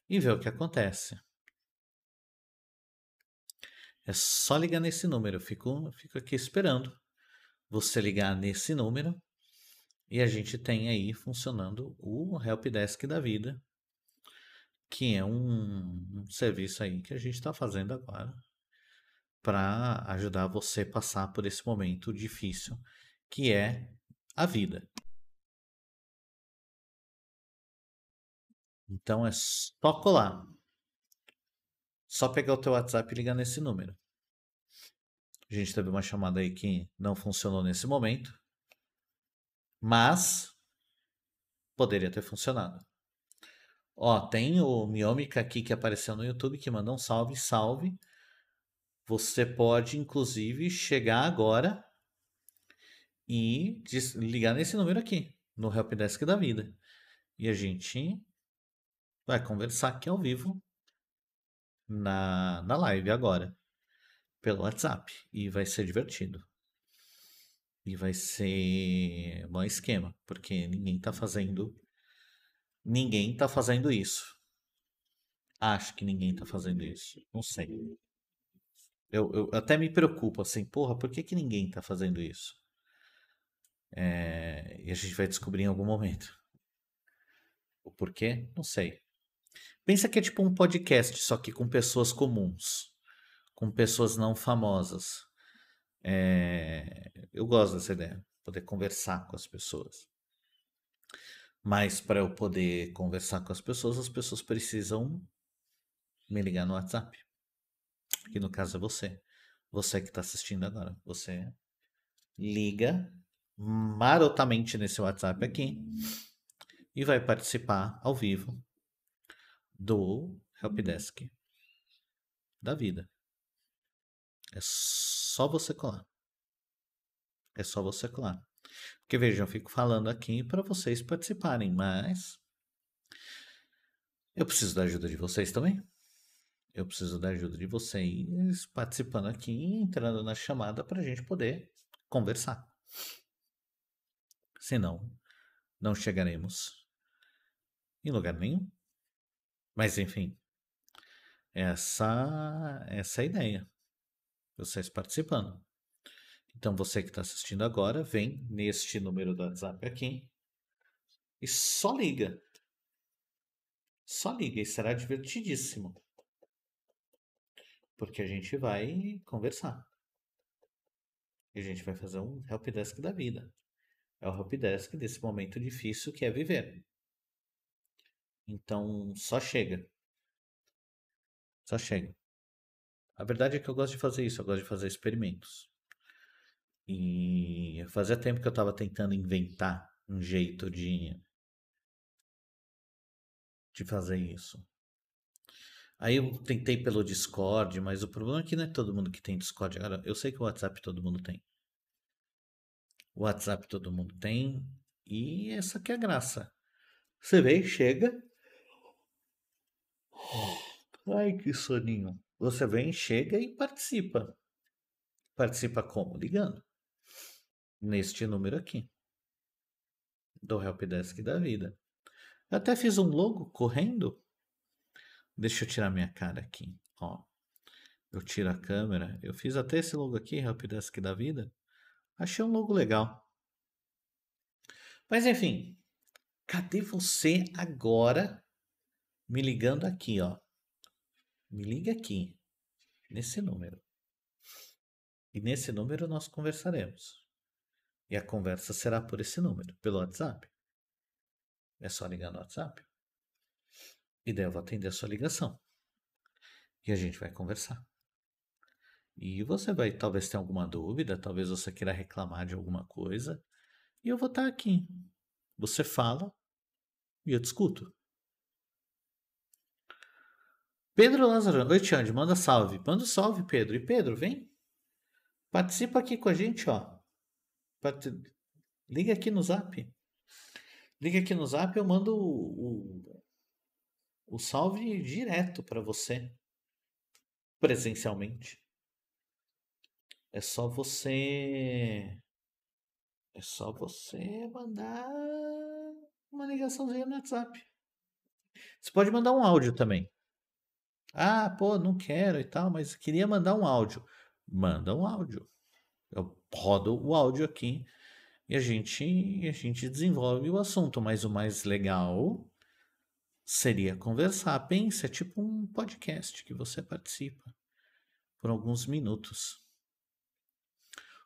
e ver o que acontece. É só ligar nesse número. Eu fico, fico aqui esperando você ligar nesse número e a gente tem aí funcionando o Helpdesk da vida, que é um, um serviço aí que a gente está fazendo agora para ajudar você a passar por esse momento difícil que é a vida. Então é só colar. Só pegar o teu WhatsApp e ligar nesse número. A gente teve uma chamada aí que não funcionou nesse momento, mas poderia ter funcionado. Ó, tem o Miomica aqui que apareceu no YouTube que mandou um salve, salve. Você pode inclusive chegar agora e ligar nesse número aqui, no Helpdesk da vida. E a gente vai conversar aqui ao vivo na, na live agora, pelo WhatsApp. E vai ser divertido. E vai ser um esquema, porque ninguém tá fazendo. Ninguém tá fazendo isso. Acho que ninguém tá fazendo isso. Não sei. Eu, eu até me preocupo assim, porra, por que, que ninguém tá fazendo isso? É, e a gente vai descobrir em algum momento. O porquê? Não sei. Pensa que é tipo um podcast, só que com pessoas comuns, com pessoas não famosas. É... Eu gosto dessa ideia, poder conversar com as pessoas. Mas para eu poder conversar com as pessoas, as pessoas precisam me ligar no WhatsApp. Que no caso é você. Você que está assistindo agora. Você liga marotamente nesse WhatsApp aqui e vai participar ao vivo do helpdesk da vida. É só você colar. É só você colar. Porque vejam, eu fico falando aqui para vocês participarem, mas eu preciso da ajuda de vocês também. Eu preciso da ajuda de vocês participando aqui, entrando na chamada para a gente poder conversar. Senão, não chegaremos em lugar nenhum. Mas enfim, essa, essa é a ideia. Vocês participando. Então você que está assistindo agora, vem neste número do WhatsApp aqui e só liga. Só liga e será divertidíssimo. Porque a gente vai conversar. E a gente vai fazer um helpdesk da vida. É o helpdesk desse momento difícil que é viver. Então, só chega. Só chega. A verdade é que eu gosto de fazer isso, eu gosto de fazer experimentos. E fazia tempo que eu estava tentando inventar um jeito de de fazer isso. Aí eu tentei pelo Discord, mas o problema é que não é todo mundo que tem Discord. Agora, eu sei que o WhatsApp todo mundo tem. O WhatsApp todo mundo tem. E essa que é a graça. Você vem, chega, Ai, que soninho. Você vem, chega e participa. Participa como? Ligando. Neste número aqui. Do Helpdesk da vida. Eu até fiz um logo correndo. Deixa eu tirar minha cara aqui. Ó. Eu tiro a câmera. Eu fiz até esse logo aqui, Helpdesk da vida. Achei um logo legal. Mas enfim. Cadê você agora me ligando aqui, ó. Me liga aqui, nesse número. E nesse número nós conversaremos. E a conversa será por esse número, pelo WhatsApp. É só ligar no WhatsApp. E daí eu vou atender a sua ligação. E a gente vai conversar. E você vai talvez ter alguma dúvida, talvez você queira reclamar de alguma coisa, e eu vou estar aqui. Você fala e eu discuto. Pedro Lázaro, oi Tiande, manda salve. Manda salve, Pedro. E Pedro, vem. Participa aqui com a gente, ó. Liga aqui no zap. Liga aqui no zap, eu mando o, o, o salve direto para você. Presencialmente. É só você. É só você mandar uma ligaçãozinha no WhatsApp. Você pode mandar um áudio também. Ah, pô, não quero e tal, mas queria mandar um áudio. Manda um áudio. Eu rodo o áudio aqui e a gente, a gente desenvolve o assunto. Mas o mais legal seria conversar. Pense, é tipo um podcast que você participa por alguns minutos.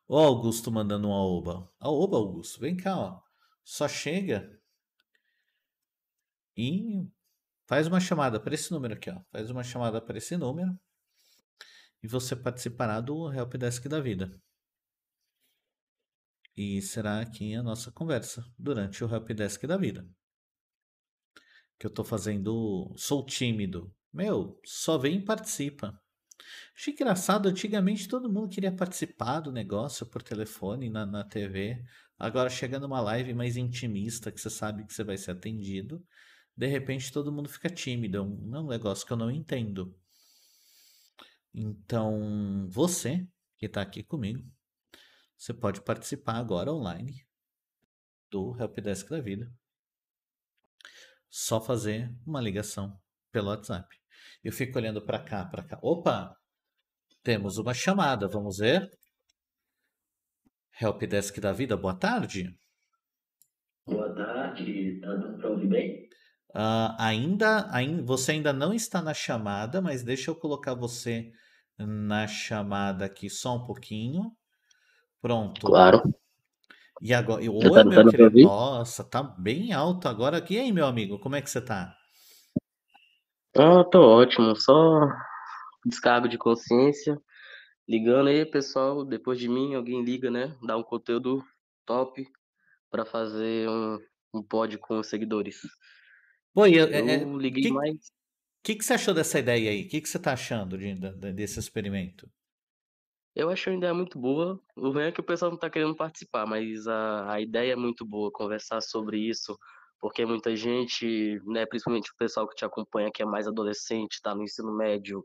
Ó, Augusto mandando um aoba. Aoba, Augusto, vem cá, ó. Só chega e faz uma chamada para esse número aqui, ó. Faz uma chamada para esse número e você participará do Helpdesk da vida. E será aqui a nossa conversa durante o Helpdesk da vida. Que eu tô fazendo. Sou tímido. Meu, só vem e participa. Achei engraçado, antigamente todo mundo queria participar do negócio por telefone, na, na TV. Agora chega numa live mais intimista, que você sabe que você vai ser atendido. De repente todo mundo fica tímido. É um, é um negócio que eu não entendo. Então, você que está aqui comigo, você pode participar agora online do Helpdesk da Vida. Só fazer uma ligação pelo WhatsApp. Eu fico olhando para cá, para cá. Opa! Temos uma chamada, vamos ver. Helpdesk da Vida, boa tarde. Boa tarde, tá dando para ouvir bem? Uh, ainda, ainda, você ainda não está na chamada, mas deixa eu colocar você na chamada aqui só um pouquinho. Pronto. Claro. E agora, Você oi, tá meu querido. Nossa, tá bem alto agora aqui. E aí, meu amigo, como é que você tá? Ah, tô ótimo, só descargo de consciência. Ligando aí, pessoal, depois de mim, alguém liga, né? Dá um conteúdo top para fazer um, um pod com os seguidores. Pô, e, é, é, Eu liguei que, mais. que, que você achou dessa ideia aí? O que, que você tá achando de, de- desse experimento? Eu achei uma ideia muito boa. O ruim é que o pessoal não tá querendo participar, mas a, a ideia é muito boa, conversar sobre isso, porque muita gente, né, principalmente o pessoal que te acompanha, que é mais adolescente, tá no ensino médio,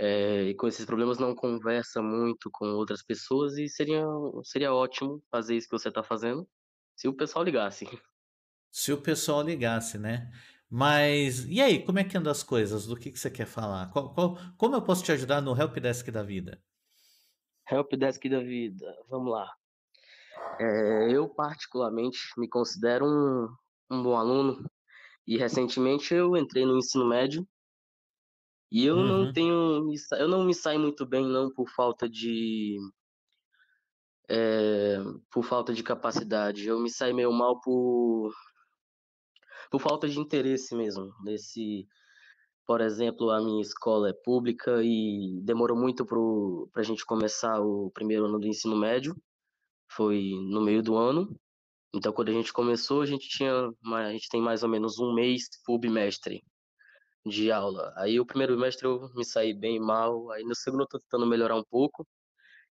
é, e com esses problemas não conversa muito com outras pessoas, e seria, seria ótimo fazer isso que você tá fazendo, se o pessoal ligasse. Se o pessoal ligasse, né? Mas, e aí, como é que andam as coisas? Do que, que você quer falar? Qual, qual, como eu posso te ajudar no Helpdesk da vida? Helpdesk da vida, vamos lá. É, eu, particularmente, me considero um, um bom aluno, e recentemente eu entrei no ensino médio, e eu não Uhum. tenho, me sa- eu não me saio muito bem, não, por falta de, é, por falta de capacidade. Eu me saio meio mal por, por falta de interesse mesmo. Nesse, por exemplo, a minha escola é pública e demorou muito para a gente começar o primeiro ano do ensino médio. Foi no meio do ano. Então, quando a gente começou, a gente tinha, a gente tem mais ou menos um mês por de aula. Aí o primeiro bimestre eu me saí bem mal, aí no segundo eu tô tentando melhorar um pouco.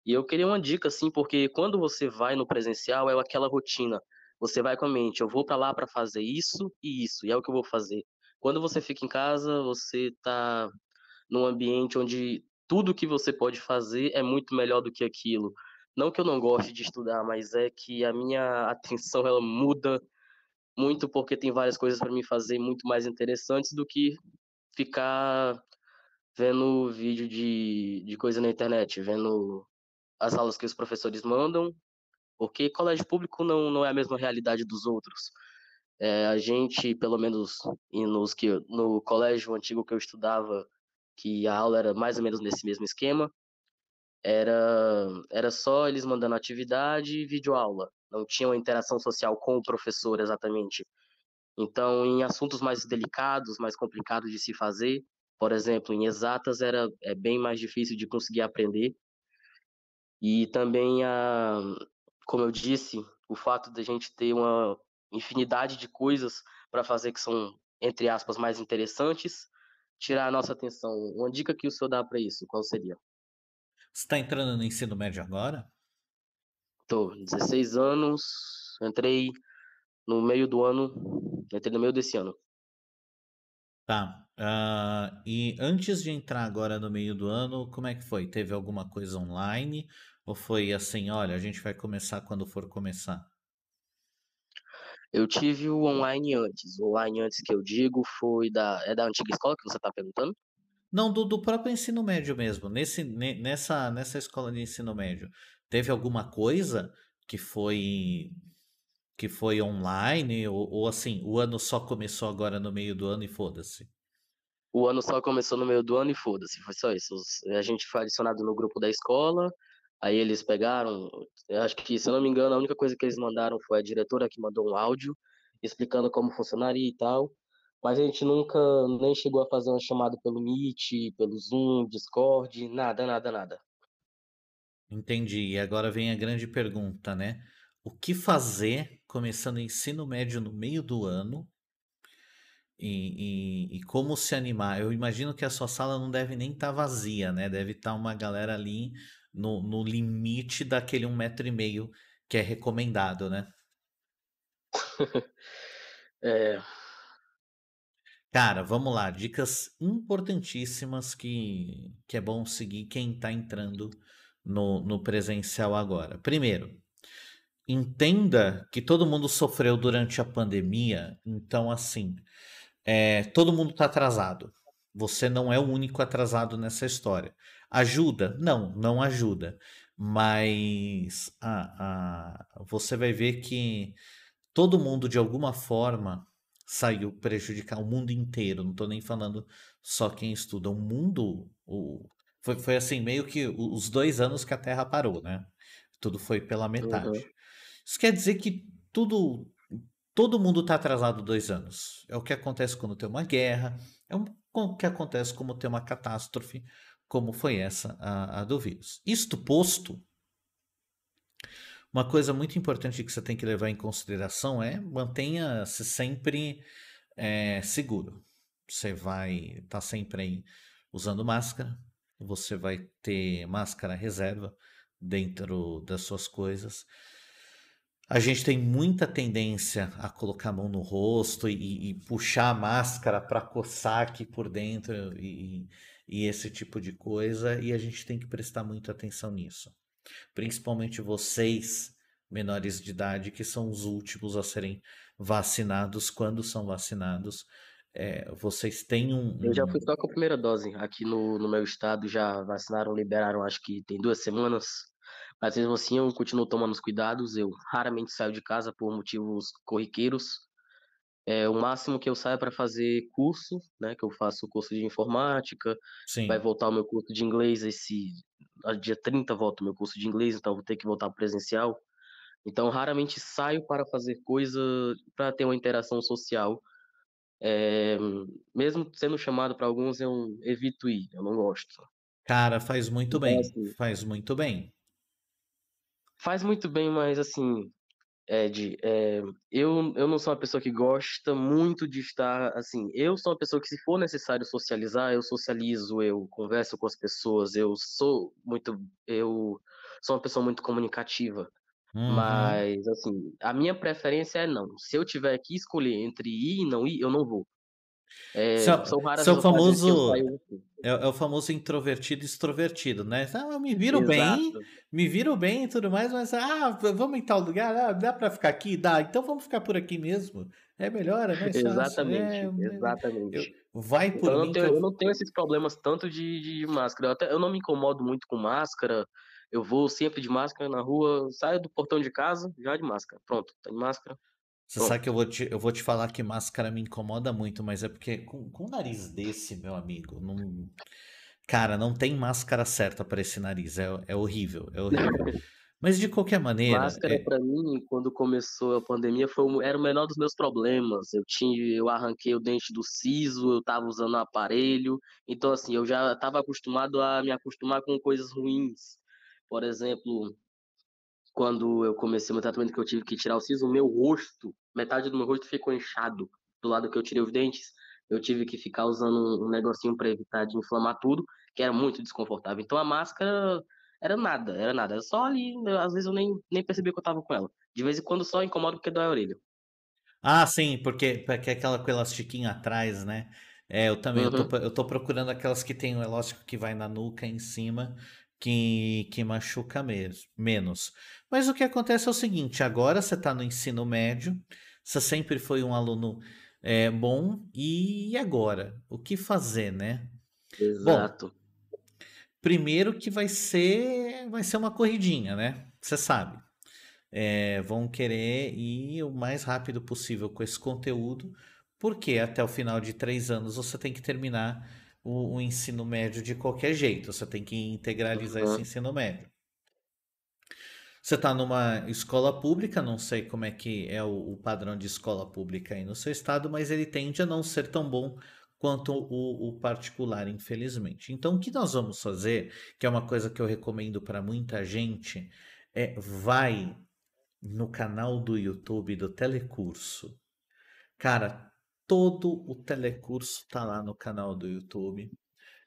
E eu queria uma dica assim, porque quando você vai no presencial é aquela rotina. Você vai com a mente, eu vou para lá para fazer isso e isso, e é o que eu vou fazer. Quando você fica em casa, você tá num ambiente onde tudo que você pode fazer é muito melhor do que aquilo. Não que eu não goste de estudar, mas é que a minha atenção ela muda muito porque tem várias coisas para mim fazer muito mais interessantes do que ficar vendo vídeo de, de coisa na internet, vendo as aulas que os professores mandam, porque colégio público não, não é a mesma realidade dos outros. É, a gente, pelo menos nos que, no colégio antigo que eu estudava, que a aula era mais ou menos nesse mesmo esquema, era, era só eles mandando atividade e videoaula. Não tinha uma interação social com o professor exatamente. Então, em assuntos mais delicados, mais complicados de se fazer, Por exemplo, em exatas era é bem mais difícil de conseguir aprender. E também, a, como eu disse, o fato de a gente ter uma infinidade de coisas para fazer que são, entre aspas, mais interessantes, tirar a nossa atenção. Uma dica que o senhor dá para isso, qual seria? Você está entrando no ensino médio agora? Tô, 16 anos, entrei no meio do ano, entrei no meio desse ano. Tá. ah, e antes de entrar agora no meio do ano, como é que foi? Teve alguma coisa online? Ou foi assim, olha, a gente vai começar quando for começar? Eu tive o online antes. O online antes que eu digo foi da. É da antiga escola que você está perguntando? Não, do, do próprio ensino médio mesmo. Nesse, ne- nessa, nessa escola de ensino médio, teve alguma coisa que foi que foi online? Ou, ou assim, o ano só começou agora no meio do ano e foda-se? O ano só começou no meio do ano e foda-se, foi só isso. A gente foi adicionado no grupo da escola, aí eles pegaram, eu acho que, se eu não me engano, a única coisa que eles mandaram foi a diretora que mandou um áudio explicando como funcionaria e tal, mas a gente nunca nem chegou a fazer uma chamada pelo Meet, pelo Zoom, Discord, nada, nada, nada. Entendi. E agora vem a grande pergunta, né? O que fazer começando o ensino médio no meio do ano e, e, e como se animar? Eu imagino que a sua sala não deve nem estar vazia, né? Deve estar uma galera ali no, no limite daquele um metro e meio que é recomendado, né? É, Cara, vamos lá. Dicas importantíssimas que, que é bom seguir quem está entrando no, no presencial agora. Primeiro, entenda que todo mundo sofreu durante a pandemia, então assim, é, todo mundo está atrasado. Você não é o único atrasado nessa história. Ajuda? Não, não ajuda. Mas a, a, você vai ver que todo mundo, de alguma forma, saiu prejudicado, o mundo inteiro. Não estou nem falando só quem estuda. O mundo. O, foi, foi assim, meio que os dois anos que a Terra parou, né? Tudo foi pela metade. uhum. Isso quer dizer que tudo, todo mundo está atrasado dois anos. É o que acontece quando tem uma guerra, é o que acontece quando tem uma catástrofe, como foi essa, a, a do vírus. Isto posto, uma coisa muito importante que você tem que levar em consideração é mantenha-se sempre é, seguro. Você vai estar tá sempre aí usando máscara, você vai ter máscara reserva dentro das suas coisas. A gente tem muita tendência a colocar a mão no rosto e, e puxar a máscara para coçar aqui por dentro e, e esse tipo de coisa, e a gente tem que prestar muita atenção nisso. Principalmente vocês, menores de idade, que são os últimos a serem vacinados. Quando são vacinados, é, vocês têm um, Eu já fui só com a primeira dose. Aqui no, no meu estado já vacinaram, liberaram, acho que tem duas semanas. Mas mesmo assim eu continuo tomando os cuidados. Eu raramente saio de casa por motivos corriqueiros. É, o máximo que eu saio é para fazer curso, né? Que eu faço curso de informática. Sim. Vai voltar o meu curso de inglês esse dia 30 volta o meu curso de inglês, então vou ter que voltar presencial. Então raramente saio para fazer coisa para ter uma interação social. É, mesmo sendo chamado para alguns, eu evito ir, eu não gosto. Cara, faz muito Então, bem. assim, Faz muito bem. faz muito bem, mas assim, Ed, é, eu, eu não sou uma pessoa que gosta muito de estar assim. Eu sou uma pessoa que, se for necessário socializar, eu socializo, eu converso com as pessoas, eu sou muito. Eu sou uma pessoa muito comunicativa. Uhum. Mas, assim, a minha preferência é não. Se eu tiver que escolher entre ir e não ir, eu não vou. É, são que eu famoso. assim. É, é o famoso introvertido extrovertido, né? Ah, eu me viro bem, Exato. me viro bem e tudo mais, mas ah, vamos em tal lugar, ah, dá pra ficar aqui? Dá, então vamos ficar por aqui mesmo. É melhor, é mais fácil. Exatamente, É, é- eu- exatamente. vai Então por eu não, tenho, eu- eu não tenho esses problemas tanto de, de máscara. Eu, até, eu não me incomodo muito com máscara. Eu vou sempre de máscara na rua, saio do portão de casa já de máscara. Pronto, tá de máscara. Você Pronto. sabe que eu vou te, eu vou te falar que máscara me incomoda muito, mas é porque com, com um nariz desse, meu amigo, não. Cara, não tem máscara certa para esse nariz. É, é horrível, é horrível. Mas de qualquer maneira, Máscara é, pra mim, quando começou a pandemia, foi era o menor dos meus problemas. Eu tinha, eu arranquei o dente do siso, eu tava usando o aparelho. Então, assim, eu já estava acostumado a me acostumar com coisas ruins. Por exemplo, quando eu comecei meu tratamento que eu tive que tirar o siso, o meu rosto, metade do meu rosto ficou inchado do lado que eu tirei os dentes. Eu tive que ficar usando um um negocinho para evitar de inflamar tudo, que era muito desconfortável. Então a máscara era nada, era nada. Era só ali, às vezes eu nem, nem percebia que eu tava com ela. De vez em quando só incomoda porque dói a orelha. Ah, sim, porque, porque é aquela com elastiquinho atrás, né? É, eu também, eu tô, Uhum. eu tô procurando aquelas que tem o elástico que vai na nuca em cima, que, que machuca mesmo, menos. Mas o que acontece é o seguinte, agora você tá no ensino médio, você sempre foi um aluno é, bom, e agora? O que fazer, né? Bom, Exato. primeiro que vai ser, vai ser uma corridinha, né? Você sabe. É, vão querer ir o mais rápido possível com esse conteúdo, porque até o final de três anos você tem que terminar o, o ensino médio de qualquer jeito, você tem que integralizar esse Uhum. ensino médio. Você está numa escola pública, não sei como é que é o, o padrão de escola pública aí no seu estado, mas ele tende a não ser tão bom quanto o, o particular, infelizmente. Então, o que nós vamos fazer, que é uma coisa que eu recomendo para muita gente, é vai no canal do YouTube do Telecurso. Cara, todo o Telecurso tá lá no canal do YouTube.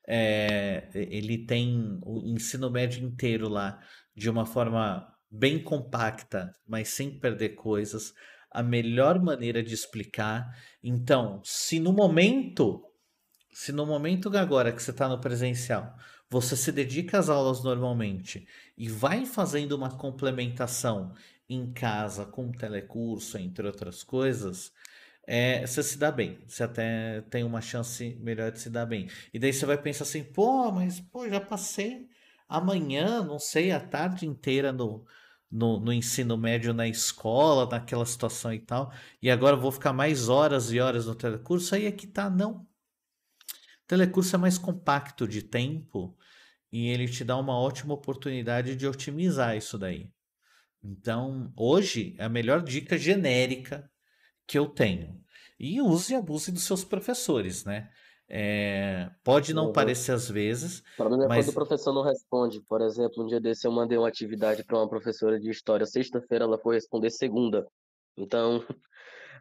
É, ele tem o ensino médio inteiro lá de uma forma bem compacta, mas sem perder coisas. A melhor maneira de explicar. Então, se no momento, se no momento agora que você está no presencial, você se dedica às aulas normalmente e vai fazendo uma complementação em casa com telecurso, entre outras coisas, é, você se dá bem. Você até tem uma chance melhor de se dar bem. E daí você vai pensar assim, pô, mas pô, já passei amanhã, não sei, a tarde inteira no, no, no ensino médio na escola, naquela situação e tal, e agora vou ficar mais horas e horas no telecurso, aí é que tá, não. O telecurso é mais compacto de tempo e ele te dá uma ótima oportunidade de otimizar isso daí. Então, hoje, a melhor dica genérica que eu tenho. E use e abuse dos seus professores, né? É, pode não Uhum. parecer às vezes, O problema é mas quando o professor não responde. Por exemplo, um dia desse eu mandei uma atividade para uma professora de história. Sexta-feira ela foi responder segunda. Então,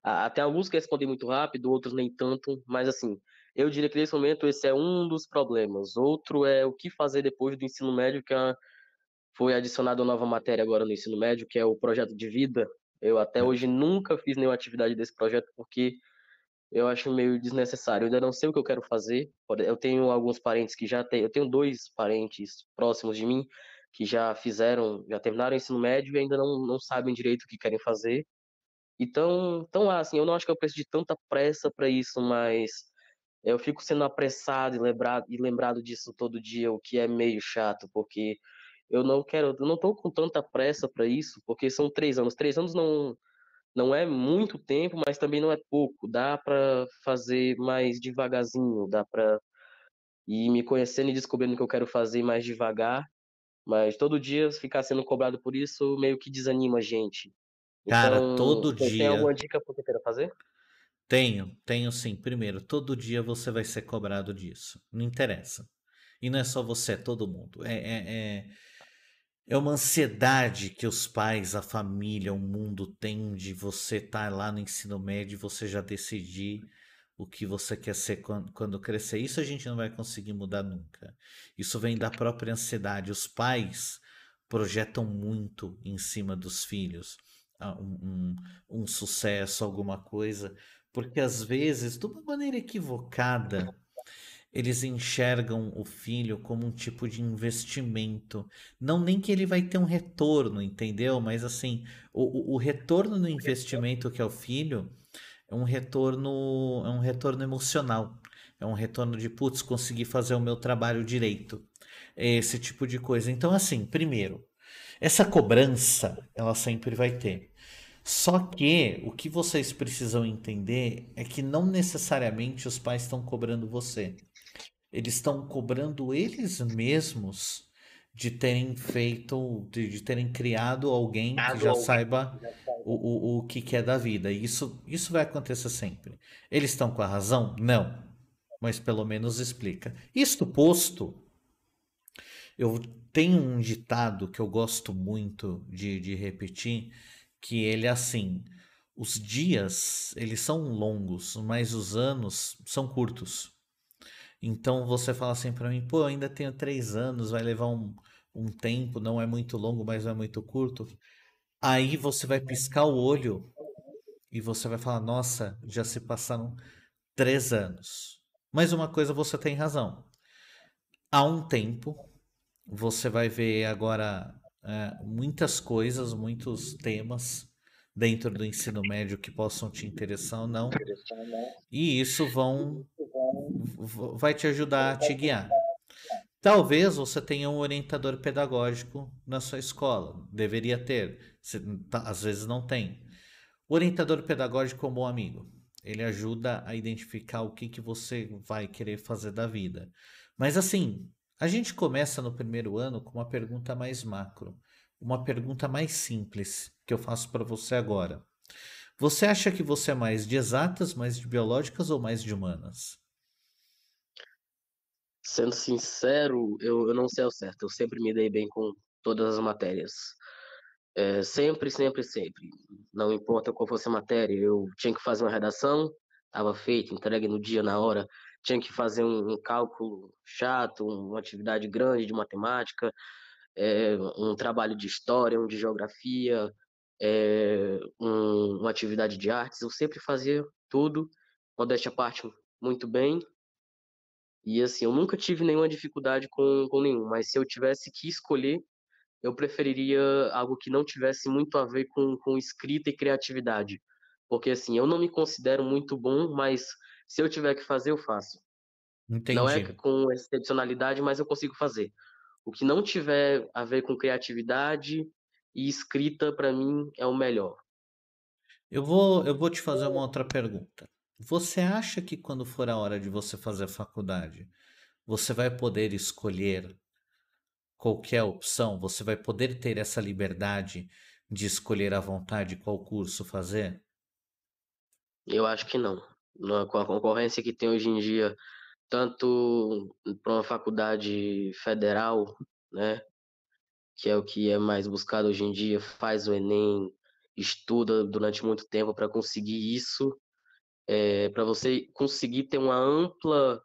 até alguns que respondem muito rápido, outros nem tanto. Mas assim, eu diria que nesse momento esse é um dos problemas. Outro é o que fazer depois do ensino médio, que é foi adicionada uma nova matéria agora no ensino médio, que é o projeto de vida. Eu até É. hoje nunca fiz nenhuma atividade desse projeto porque eu acho meio desnecessário. Eu ainda não sei o que eu quero fazer. Eu tenho alguns parentes que já têm, eu tenho dois parentes próximos de mim que já fizeram, já terminaram o ensino médio e ainda não, não sabem direito o que querem fazer. Então, então assim, eu não acho que eu preciso de tanta pressa para isso, mas eu fico sendo apressado e lembrado, e lembrado disso todo dia, o que é meio chato, porque eu não quero, eu não tô com tanta pressa para isso, porque são três anos. Três anos não, não é muito tempo, mas também não é pouco. Dá para fazer mais devagarzinho, dá para ir me conhecendo e descobrindo o que eu quero fazer mais devagar, mas todo dia ficar sendo cobrado por isso meio que desanima a gente. cara, Então, todo tem tem dia alguma dica para o que eu quero fazer? tenho, tenho sim. Primeiro, todo dia você vai ser cobrado disso. Não interessa. E não é só você, é todo mundo. É, é, é, é uma ansiedade que os pais, a família, o mundo tem de você estar lá no ensino médio e você já decidir o que você quer ser quando, quando crescer. Isso a gente não vai conseguir mudar nunca. Isso vem da própria ansiedade. Os pais projetam muito em cima dos filhos ah, um, um, um sucesso, alguma coisa, porque às vezes, de uma maneira equivocada, eles enxergam o filho como um tipo de investimento. Não nem que ele vai ter um retorno, entendeu? Mas assim, o, o, retorno no investimento que é o filho é um retorno, é um retorno emocional. É um retorno de, putz, consegui fazer o meu trabalho direito. É esse tipo de coisa. Então, assim, primeiro, essa cobrança, ela sempre vai ter. Só que o que vocês precisam entender é que não necessariamente os pais estão cobrando você. Eles estão cobrando eles mesmos de terem feito, de, de terem criado alguém que já saiba o, o, o que, que é da vida. E isso, isso vai acontecer sempre. Eles estão com a razão? Não. Mas pelo menos explica. Isto posto, eu tenho um ditado que eu gosto muito de, de repetir, que ele é assim: os dias eles são longos, mas os anos são curtos. Então você fala assim para mim, pô, ainda tenho três anos, vai levar um, um tempo, não é muito longo, mas não é muito curto. Aí você vai piscar o olho e você vai falar, nossa, já se passaram três anos. Mas uma coisa você tem razão. Há um tempo, você vai ver agora é, muitas coisas, muitos temas dentro do ensino médio que possam te interessar ou não. E isso vão vai te ajudar a te guiar. Talvez você tenha um orientador pedagógico na sua escola, deveria ter, tá, às vezes não tem. O orientador pedagógico é um bom amigo. Ele ajuda a identificar o que, que você vai querer fazer da vida. Mas assim, a gente começa no primeiro ano com uma pergunta mais macro, uma pergunta mais simples que eu faço para você agora. Você acha que você é mais de exatas, mais de biológicas ou mais de humanas? Sendo sincero, eu, eu não sei ao certo. Eu sempre me dei bem com todas as matérias. É, sempre, sempre, sempre. Não importa qual fosse a matéria, eu tinha que fazer uma redação, estava feito, entregue no dia, na hora. Tinha que fazer um, um cálculo chato, uma atividade grande de matemática, é, um trabalho de história, um de geografia, é, um, uma atividade de artes. Eu sempre fazia tudo, modéstia à parte, muito bem. E assim, eu nunca tive nenhuma dificuldade com, com nenhum, mas se eu tivesse que escolher, eu preferiria algo que não tivesse muito a ver com, com escrita e criatividade. Porque assim, eu não me considero muito bom, mas se eu tiver que fazer, eu faço. Entendi. Não é com excepcionalidade, mas eu consigo fazer. O que não tiver a ver com criatividade e escrita, para mim, é o melhor. Eu vou, eu vou te fazer uma outra pergunta. Você acha que quando for a hora de você fazer a faculdade, você vai poder escolher qualquer opção? Você vai poder ter essa liberdade de escolher à vontade qual curso fazer? Eu acho que não. Com a concorrência que tem hoje em dia, tanto para uma faculdade federal, né, que é o que é mais buscado hoje em dia, faz o Enem, estuda durante muito tempo para conseguir isso, é, para você conseguir ter uma ampla,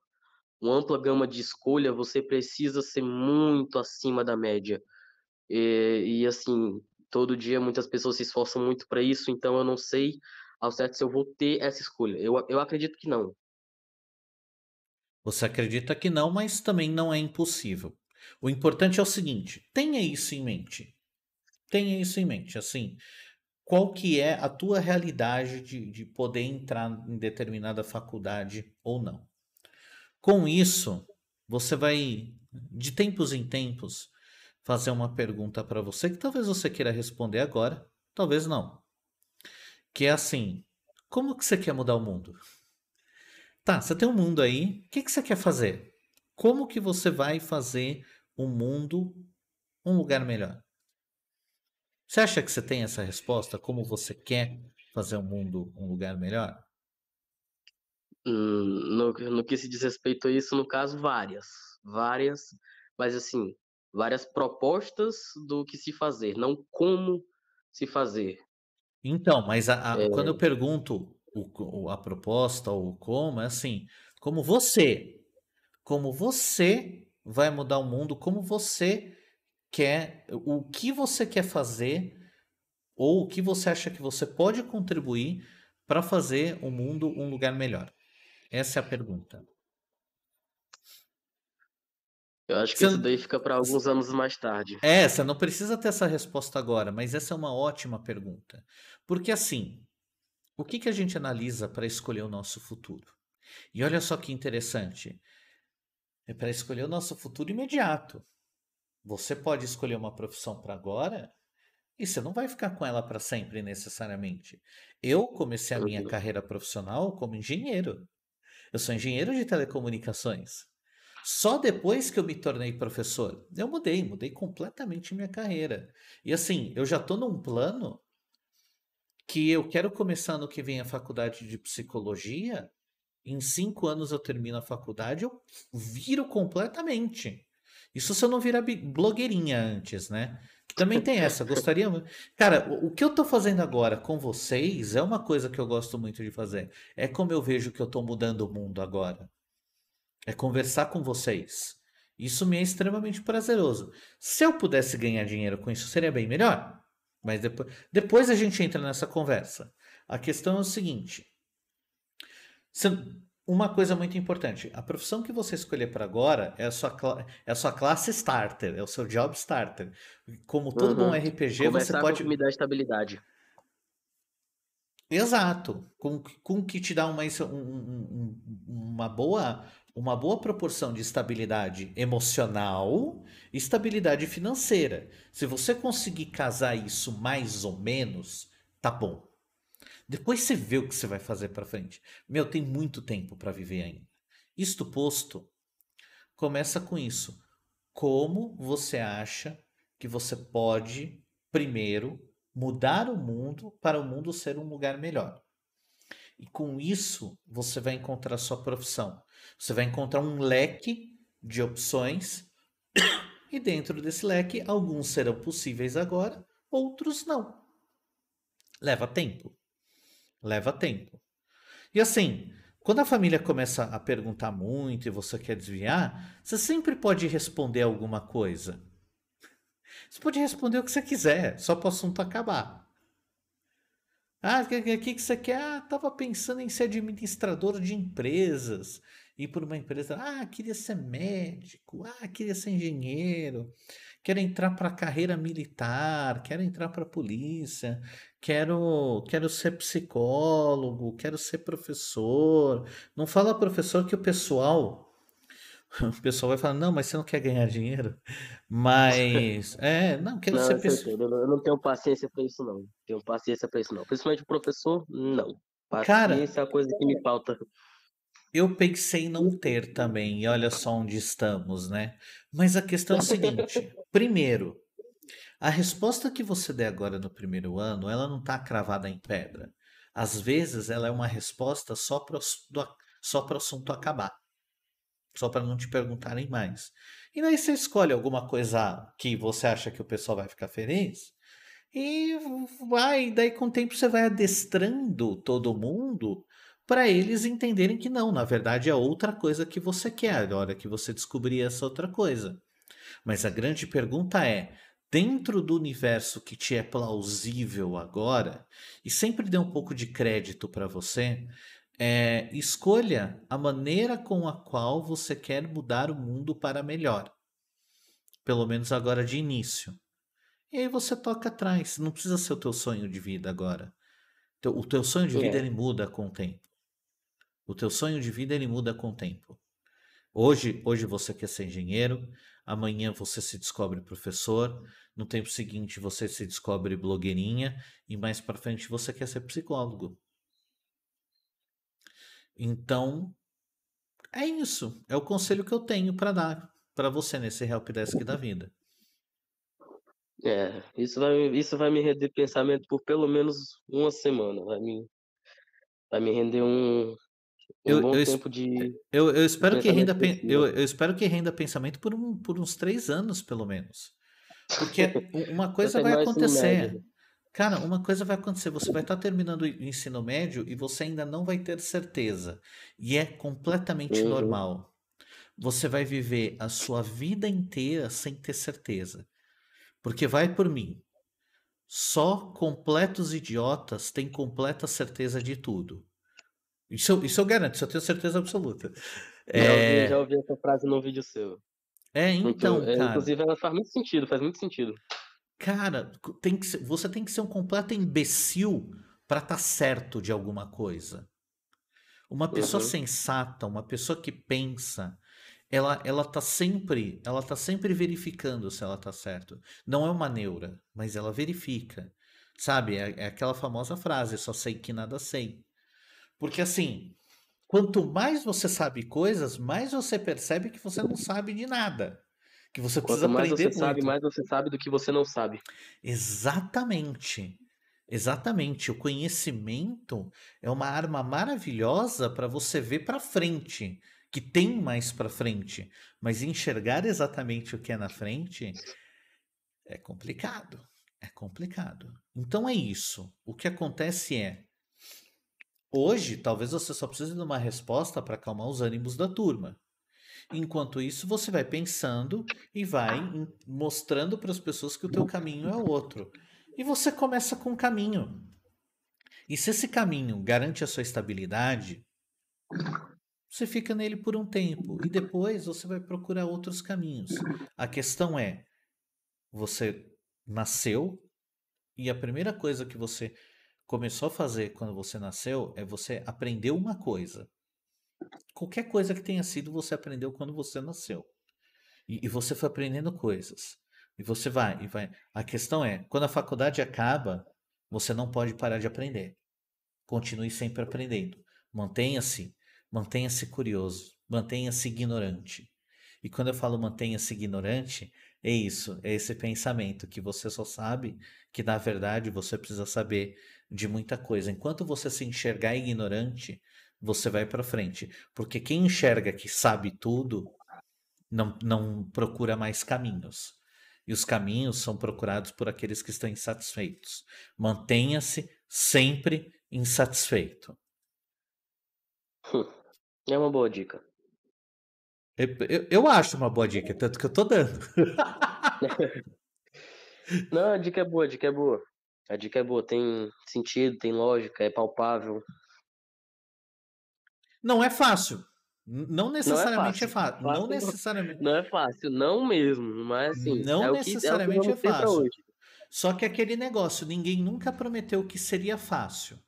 uma ampla gama de escolha, você precisa ser muito acima da média. E, e assim, todo dia muitas pessoas se esforçam muito para isso, então eu não sei ao certo se eu vou ter essa escolha. Eu, eu acredito que não. Você acredita que não, mas também não é impossível. O importante é o seguinte: tenha isso em mente. Tenha isso em mente. Assim, qual que é a tua realidade de, de poder entrar em determinada faculdade ou não. Com isso, você vai, de tempos em tempos, fazer uma pergunta para você que talvez você queira responder agora, talvez não. Que é assim: como que você quer mudar o mundo? Tá, você tem um mundo aí, o que, que você quer fazer? Como que você vai fazer o um mundo um lugar melhor? Você acha que você tem essa resposta? Como você quer fazer o mundo um lugar melhor? Hum, no, no que se diz respeito a isso, no caso, várias. Várias, mas assim, várias propostas do que se fazer, não como se fazer. Então, mas a, a, é... quando eu pergunto o, a proposta ou como, é assim, como você, como você vai mudar o mundo, como você quer, o que você quer fazer ou o que você acha que você pode contribuir para fazer o mundo um lugar melhor? Essa é a pergunta. Eu acho que você... isso daí fica para alguns anos mais tarde. É, você não precisa ter essa resposta agora, mas essa é uma ótima pergunta. Porque assim, o que, que a gente analisa para escolher o nosso futuro? E olha só que interessante. É para escolher o nosso futuro imediato. Você pode escolher uma profissão para agora e você não vai ficar com ela para sempre necessariamente. Eu comecei a minha carreira profissional como engenheiro. Eu sou engenheiro de telecomunicações. Só depois que eu me tornei professor, eu mudei, mudei completamente minha carreira. E assim, eu já tô num plano que eu quero começar no que vem a faculdade de psicologia. Em cinco anos eu termino a faculdade, eu viro completamente. Isso se eu não virar blogueirinha antes, né? Também tem essa, gostaria. Cara, o o que eu tô fazendo agora com vocês é uma coisa que eu gosto muito de fazer. É como eu vejo que eu tô mudando o mundo agora. É conversar com vocês. Isso me é extremamente prazeroso. Se eu pudesse ganhar dinheiro com isso, seria bem melhor. Mas depois, depois a gente entra nessa conversa. A questão é o seguinte: uma coisa muito importante, a profissão que você escolher para agora é a sua, é a sua classe starter, é o seu job starter. Como todo bom Uhum. RPG, você pode. com o que me dá estabilidade. Exato, com, com que te dá uma, um- um- um- uma boa, uma boa proporção de estabilidade emocional e estabilidade financeira. Se você conseguir casar isso mais ou menos, tá bom. Depois você vê o que você vai fazer pra frente. Meu, tem muito tempo pra viver ainda. Isto posto, começa com isso. Como você acha que você pode, primeiro, mudar o mundo para o mundo ser um lugar melhor? E com isso, você vai encontrar a sua profissão. Você vai encontrar um leque de opções, e dentro desse leque, alguns serão possíveis agora, outros não. Leva tempo. Leva tempo. E assim, quando a família começa a perguntar muito e você quer desviar, você sempre pode responder alguma coisa. Você pode responder o que você quiser, só para o assunto acabar. Ah, o que, que, que você quer? Ah, tava pensando em ser administrador de empresas. Ir por uma empresa. Ah, queria ser médico. Ah, queria ser engenheiro. Quero entrar para a carreira militar. Quero entrar para a polícia. Quero, quero ser psicólogo. Quero ser professor. Não fala professor que o pessoal. O pessoal vai falar, não, mas você não quer ganhar dinheiro? Mas, é, não, quero Não, ser eu pessoa. Eu não- eu não tenho paciência pra isso, não. Tenho paciência pra isso, não. Principalmente o professor, não. Cara- Paciência é a coisa que me falta. Eu pensei em não ter também, e olha só onde estamos, né? Mas a questão é a seguinte: primeiro, a resposta que você der agora no primeiro ano, ela não está cravada em pedra. Às vezes, ela é uma resposta só para o assunto acabar, só para não te perguntarem mais. E daí você escolhe alguma coisa que você acha que o pessoal vai ficar feliz. E vai, daí com o tempo você vai adestrando todo mundo para eles entenderem que não, na verdade é outra coisa que você quer, a hora que você descobrir essa outra coisa. Mas a grande pergunta é: dentro do universo que te é plausível agora, e sempre dê um pouco de crédito para você, é, escolha a maneira com a qual você quer mudar o mundo para melhor. Pelo menos agora de início. E aí você toca atrás. Não precisa ser o teu sonho de vida agora. O teu sonho de vida É. ele muda com o tempo. O teu sonho de vida ele muda com o tempo. Hoje, hoje você quer ser engenheiro, amanhã você se descobre professor, no tempo seguinte você se descobre blogueirinha e mais para frente você quer ser psicólogo. Então, é isso. É o conselho que eu tenho para dar para você nesse helpdesk da vida. É, isso vai, isso vai me render pensamento por pelo menos uma semana. Vai me, vai me render um, um Eu- bom eu tempo de. Eu, eu espero que renda, eu, eu espero que renda pensamento por, um, por uns três anos, pelo menos. Porque uma coisa vai acontecer. Cara, uma coisa vai acontecer. Você vai estar terminando o ensino médio e você ainda não vai ter certeza. E é completamente Uhum. normal. Você vai viver a sua vida inteira sem ter certeza. Porque vai por mim. Só completos idiotas têm completa certeza de tudo. Isso, eu- isso eu garanto, isso eu tenho certeza absoluta. Já ouvi, É, já ouvi essa frase num vídeo seu. é, então, é, cara, inclusive, ela faz muito sentido, faz muito sentido. Cara, tem que ser- você tem que ser um completo imbecil para estar certo de alguma coisa. Uma pessoa Uhum. sensata, uma pessoa que pensa, ela ela tá sempre, ela tá sempre verificando se ela tá certo. Não é uma neura, mas ela verifica. Sabe? É, é aquela famosa frase, só sei que nada sei. Porque assim, Quanto mais você sabe coisas, mais você percebe que você não sabe de nada. Que você precisa Quanto mais aprender você sabe, muito. mais você sabe do que você não sabe. Exatamente. Exatamente. O conhecimento é uma arma maravilhosa para você ver para frente, que tem mais para frente, mas enxergar exatamente o que é na frente é complicado. É complicado. Então é isso. O que acontece é hoje, talvez você só precise de uma resposta para acalmar os ânimos da turma. Enquanto isso, você vai pensando e vai mostrando para as pessoas que o teu caminho é outro. E você começa com um caminho. E se esse caminho garante a sua estabilidade, você fica nele por um tempo e depois você vai procurar outros caminhos. A questão é, você nasceu e a primeira coisa que você começou a fazer quando você nasceu é você aprender uma coisa. Qualquer coisa que tenha sido, você aprendeu quando você nasceu. E, e você foi aprendendo coisas. E você vai, e vai. A questão é, quando a faculdade acaba, você não pode parar de aprender. Continue sempre aprendendo. Mantenha-se, mantenha-se curioso, mantenha-se ignorante. E quando eu falo mantenha-se ignorante, é isso, é esse pensamento que você só sabe que na verdade você precisa saber de muita coisa. Enquanto você se enxergar ignorante, você vai para frente, porque quem enxerga que sabe tudo não, não procura mais caminhos. E os caminhos são procurados por aqueles que estão insatisfeitos. Mantenha-se sempre insatisfeito. É uma boa dica. Eu, eu, eu acho uma boa dica, tanto que eu tô dando. Não, a dica é boa, a dica é boa. A dica é boa, tem sentido, tem lógica, é palpável. Não é fácil. Não necessariamente é fácil. fácil. Não Fácil não- necessariamente. Não é fácil, não mesmo, mas assim, Não é o que, é que necessariamente vamos é pra fácil. Só que aquele negócio, ninguém nunca prometeu que seria fácil.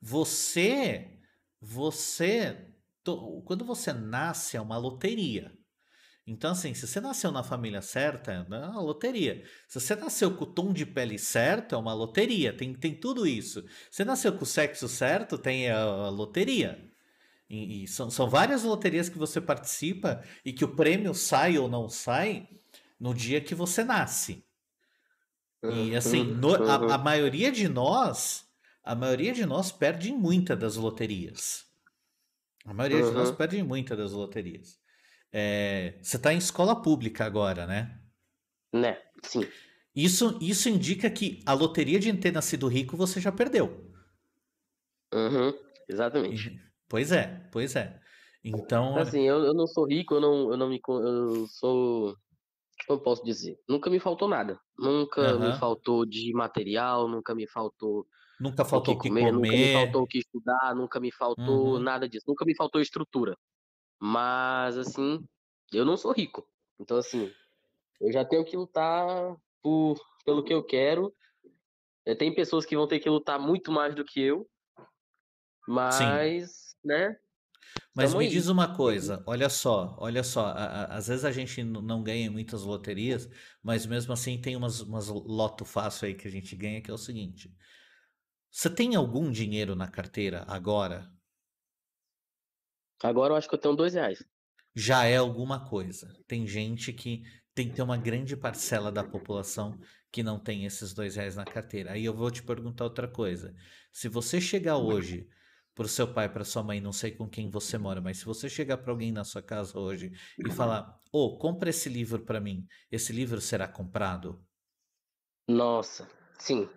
Você, você, to- quando você nasce é uma loteria. Então, assim, se você nasceu na família certa, é uma loteria. Se você nasceu com o tom de pele certo, é uma loteria. Tem, tem tudo isso. Se você nasceu com o sexo certo, tem a, a loteria. E, e são, são várias loterias que você participa e que o prêmio sai ou não sai no dia que você nasce. E assim, no- Uhum. a, a maioria de nós, a maioria de nós perde muita das loterias. A maioria de nós Uhum. perde muita das loterias. É, você está em escola pública agora, né? Né, sim. Isso, isso indica que a loteria de ter nascido rico você já perdeu. Uhum, exatamente. Pois é, pois é. Então, Assim, eu, eu não sou rico, eu não, eu não me. Eu sou. Como eu posso dizer? Nunca me faltou nada. Nunca me Aham. faltou de material, nunca me faltou nunca faltou o que comer, nunca me comer. faltou o que estudar, nunca me faltou Uhum. nada disso. Nunca me faltou estrutura. Mas, assim, eu não sou rico. Então, assim, eu já tenho que lutar por, pelo que eu quero. Eh, Tem pessoas que vão ter que lutar muito mais do que eu. Mas, né? Mas Tamo me aí. diz uma coisa, olha só, olha só, a- a- às vezes a gente não ganha muitas loterias, mas mesmo assim tem umas, umas loto fácil aí que a gente ganha, que é o seguinte. Você tem algum dinheiro na carteira agora? Agora eu acho que eu tenho dois reais. Já é alguma coisa. Tem gente que tem que ter uma grande parcela da população que não tem esses dois reais na carteira. Aí eu vou te perguntar outra coisa. Se você chegar hoje pro seu pai, pra sua mãe, não sei com quem você mora, mas se você chegar para alguém na sua casa hoje e falar: "Ô, compra esse livro para mim. Esse livro será comprado?" Nossa, sim.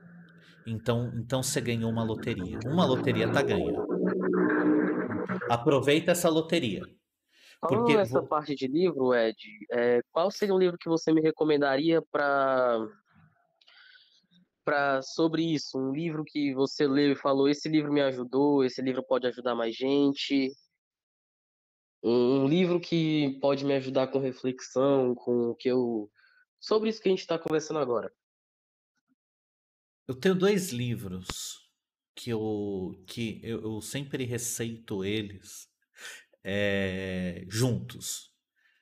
Então, então você ganhou uma loteria. Uma loteria tá ganha. Aproveita essa loteria. Falando Porque nessa parte de livro, Ed, é, qual seria um livro que você me recomendaria para para sobre isso? Um livro que você leu e falou, esse livro me ajudou, esse livro pode ajudar mais gente. Um, um livro que pode me ajudar com reflexão, com o que eu sobre isso que a gente está conversando agora. Eu tenho dois livros que eu, que eu, eu sempre receito eles é, juntos.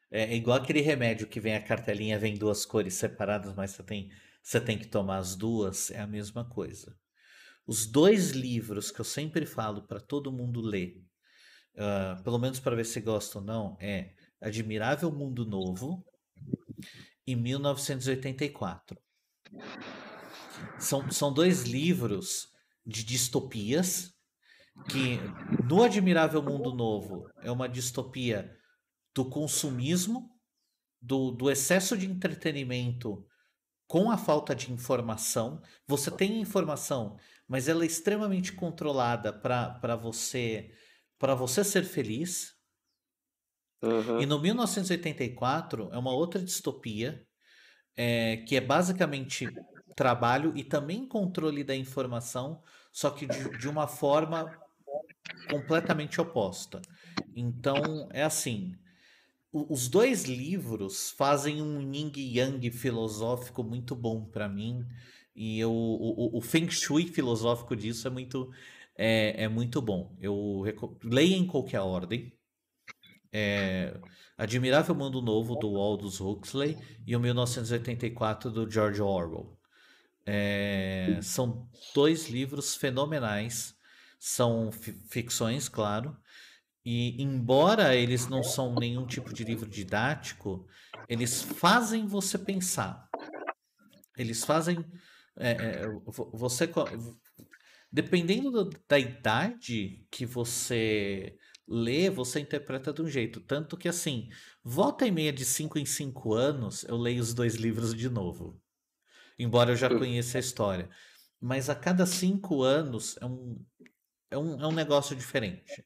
É, é igual aquele remédio que vem a cartelinha, vem duas cores separadas, mas você tem, você tem que tomar as duas, é a mesma coisa. Os dois livros que eu sempre falo para todo mundo ler ah, pelo menos para ver se gosta ou não, é Admirável Mundo Novo e 1984. São, são dois livros de distopias que no Admirável Mundo Novo é uma distopia do consumismo, do, do excesso de entretenimento com a falta de informação. Você tem informação, mas ela é extremamente controlada para você para você ser feliz. Uhum. E no 1984 é uma outra distopia é, que é basicamente trabalho e também controle da informação, só que de, de uma forma completamente oposta. Então é assim. Os dois livros fazem um yin e yang filosófico muito bom para mim. E eu, o, o, Feng Shui filosófico disso é muito, é, é muito bom. Eu leia em qualquer ordem. É, Admirável Mundo Novo, do Aldous Huxley, e o 1984, do George Orwell. É, são dois livros fenomenais. São fi- ficções, claro. E embora eles não são nenhum tipo de livro didático, eles fazem você pensar. Eles fazem é, é, vo- você dependendo do- da idade que você lê, você interpreta de um jeito. Tanto que assim, volta e meia de 5 em 5 anos, eu leio os dois livros de novo. Embora eu já conheça a história. Mas a cada cinco anos é um, é um, é um negócio diferente.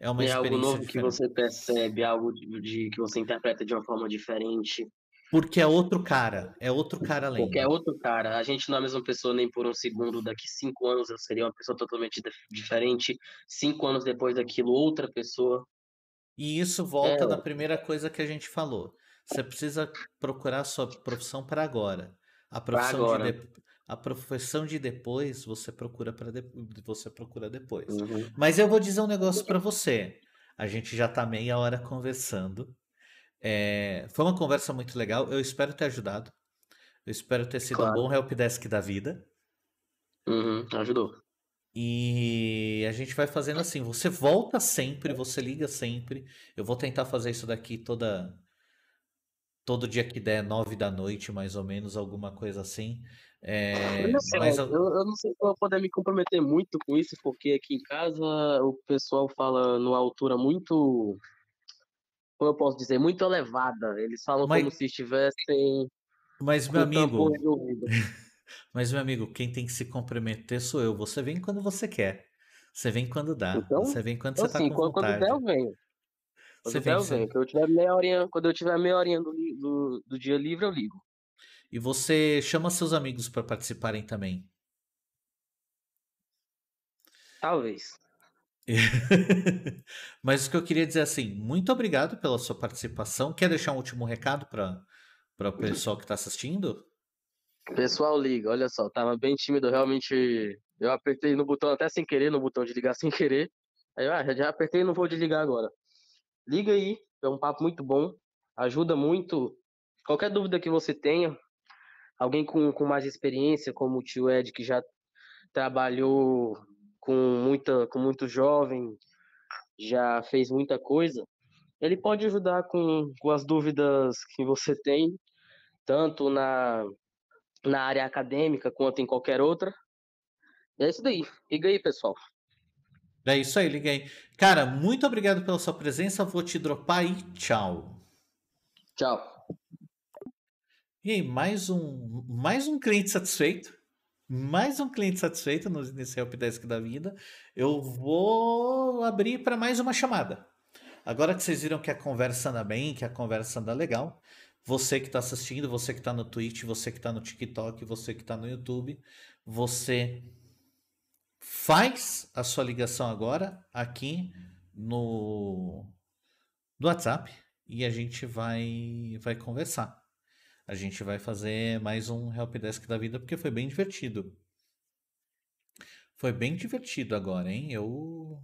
É uma É algo experiência novo que diferente. você percebe, algo de, de- que você interpreta de uma forma diferente. Porque é outro cara. É outro cara lendo. Qualquer outro cara, a gente não é a mesma pessoa nem por um segundo. Daqui cinco anos eu seria uma pessoa totalmente dif- diferente. Cinco anos depois daquilo, outra pessoa. E isso volta É. da primeira coisa que a gente falou. Você precisa procurar a sua profissão para agora. A profissão agora. de de- a profissão de depois você procura para você procura depois. Uhum. Mas eu vou dizer um negócio para você. A gente já tá meia hora conversando. É, foi uma conversa muito legal. Eu espero ter ajudado. Eu espero ter sido um Claro. bom helpdesk da vida. Uhum, ajudou. E a gente vai fazendo assim. Você volta sempre, você liga sempre. Eu vou tentar fazer isso daqui toda todo dia que der, nove da noite, mais ou menos, alguma coisa assim. É, Eu não sei, mas eu, eu- não sei se eu vou poder me comprometer muito com isso, porque aqui em casa o pessoal fala numa altura muito, como eu posso dizer, muito elevada. Eles falam Mas- como se estivessem mas meu amigo, mas meu amigo, quem tem que se comprometer sou eu. Você vem quando você quer. Você vem quando dá. Então, Você vem quando Então, você tá assim, com quando, quando vontade. der, eu venho. Quando Você der, vem, eu venho. Quando eu tiver meia horinha, quando eu tiver meia horinha do, do, do dia livre, eu ligo. E você chama seus amigos para participarem também. Talvez. Mas o que eu queria dizer é assim, muito obrigado pela sua participação. Quer deixar um último recado para o pessoal que está assistindo? Pessoal, liga, olha só, tava bem tímido, realmente. Eu apertei no botão até sem querer, no botão de ligar sem querer. Aí eu ah, já- já apertei e não vou desligar agora. Liga aí, é um papo muito bom, ajuda muito. Qualquer dúvida que você tenha, alguém com, com mais experiência, como o tio Ed, que já trabalhou com muita, com muito jovem, já fez muita coisa, ele pode ajudar com, com as dúvidas que você tem, tanto na, na área acadêmica quanto em qualquer outra. E é isso daí. Liga aí, pessoal. É isso aí, liguei. Cara, muito obrigado pela sua presença. Vou te dropar e tchau. Tchau. E aí, mais um, mais um cliente satisfeito. Mais um cliente satisfeito nesse Helpdesk da vida. Eu vou abrir para mais uma chamada. Agora que vocês viram que a conversa anda bem, que a conversa anda legal, você que está assistindo, você que está no Twitch, você que está no TikTok, você que está no YouTube, você faz a sua ligação agora aqui no, no WhatsApp e a gente vai, vai conversar. A gente vai fazer mais um Helpdesk da vida porque foi bem divertido. Foi bem divertido agora, hein? Eu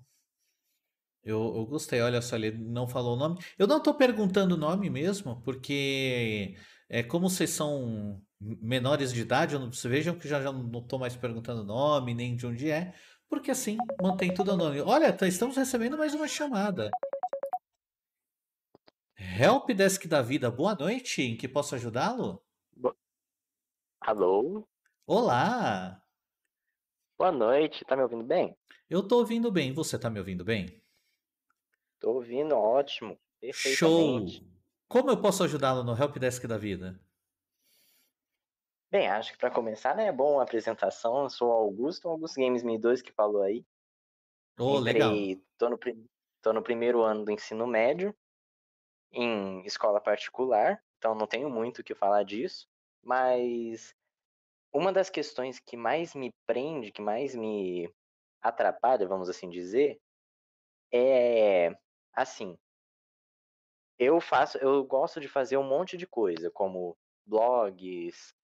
eu, eu gostei. Olha só, ele não falou o nome. Eu não tô perguntando o nome mesmo, porque é como vocês são menores de idade, não- vocês vejam que já, já não tô mais perguntando o nome, nem de onde é, porque assim mantém tudo anônimo. Olha, tá- estamos recebendo mais uma chamada. Help Desk da Vida, boa noite. Em que posso ajudá-lo? Alô? Olá, Boa noite, tá me ouvindo bem? eu tô ouvindo bem. Você tá me ouvindo bem? Tô ouvindo, ótimo. Show! Como eu posso ajudá-lo no Help Desk da Vida? Bem, acho que pra começar, né, é bom a apresentação. Eu sou o Augusto, Augusto Games 1002 que falou aí. Oh, legal. Entrei, tô no, tô no primeiro ano do ensino médio, em escola particular, então não tenho muito o que falar disso, mas uma das questões que mais me prende, que mais me atrapalha, vamos assim dizer, é assim, eu faço, eu gosto de fazer um monte de coisa, como blogs,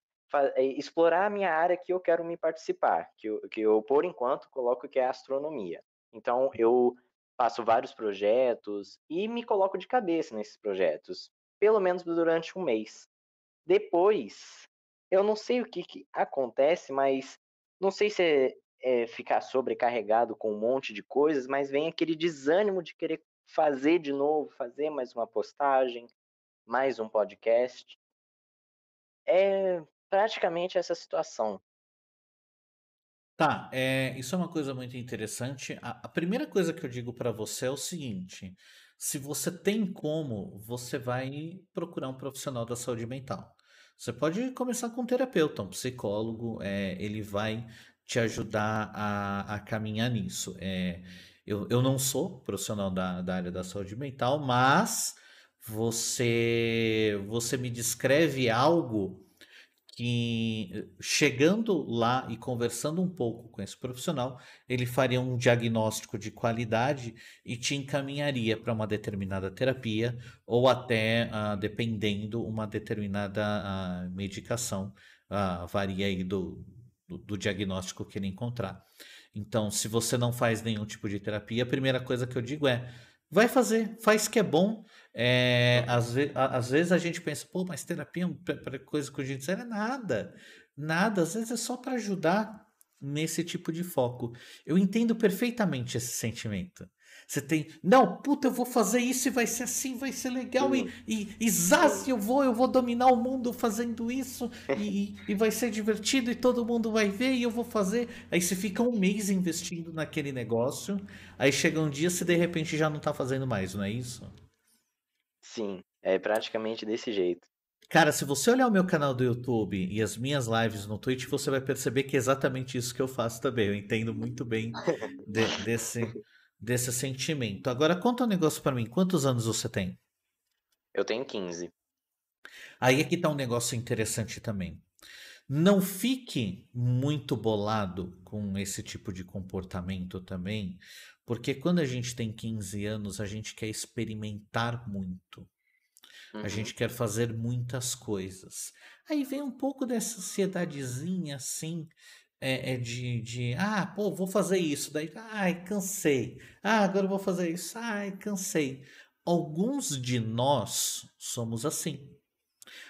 eh, explorar a minha área que eu quero me participar, que eu, que eu por enquanto coloco que é astronomia. Então eu faço vários projetos e me coloco de cabeça nesses projetos, pelo menos durante um mês. Depois, eu não sei o que, que acontece, mas não sei se é, é ficar sobrecarregado com um monte de coisas, mas vem aquele desânimo de querer fazer de novo, fazer mais uma postagem, mais um podcast. É praticamente essa situação. Tá, é, isso é uma coisa muito interessante. A, a primeira coisa que eu digo para você é o seguinte: se você tem como, você vai procurar um profissional da saúde mental. Você pode começar com um terapeuta, um psicólogo, é, ele vai te ajudar a, a caminhar nisso. É, eu, eu não sou profissional da, da área da saúde mental, mas você, você me descreve algo que chegando lá e conversando um pouco com esse profissional, ele faria um diagnóstico de qualidade e te encaminharia para uma determinada terapia ou até, ah, dependendo, uma determinada ah, medicação, ah, varia aí do, do, do diagnóstico que ele encontrar. Então, se você não faz nenhum tipo de terapia, a primeira coisa que eu digo é vai fazer, faz que é bom. É, às, ve- a- às vezes a gente pensa, pô, mas terapia é um- pra coisa com gente séria, nada. Nada, às vezes é só para ajudar nesse tipo de foco. Eu entendo perfeitamente esse sentimento. Você tem, não, puta, eu vou fazer isso e vai ser assim, vai ser legal, e, e, e zaz, eu vou, eu vou dominar o mundo fazendo isso, e, e, e vai ser divertido, e todo mundo vai ver, e eu vou fazer. Aí você fica um mês investindo naquele negócio, aí chega um dia, você de repente já não tá fazendo mais, não é isso? Sim, é praticamente desse jeito. Cara, se você olhar o meu canal do YouTube e as minhas lives no Twitch, você vai perceber que é exatamente isso que eu faço também. Eu entendo muito bem de- desse, desse sentimento. Agora, conta um negócio pra mim. Quantos anos você tem? Eu tenho 15. Aí aqui tá um negócio interessante também. Não fique muito bolado com esse tipo de comportamento também, porque quando a gente tem 15 anos, a gente quer experimentar muito. A Uhum. gente quer fazer muitas coisas. Aí vem um pouco dessa ansiedadezinha assim, é, é de, de, ah, pô, vou fazer isso. Daí, ai, cansei. Ah, agora eu vou fazer isso. Ai, cansei. Alguns de nós somos assim.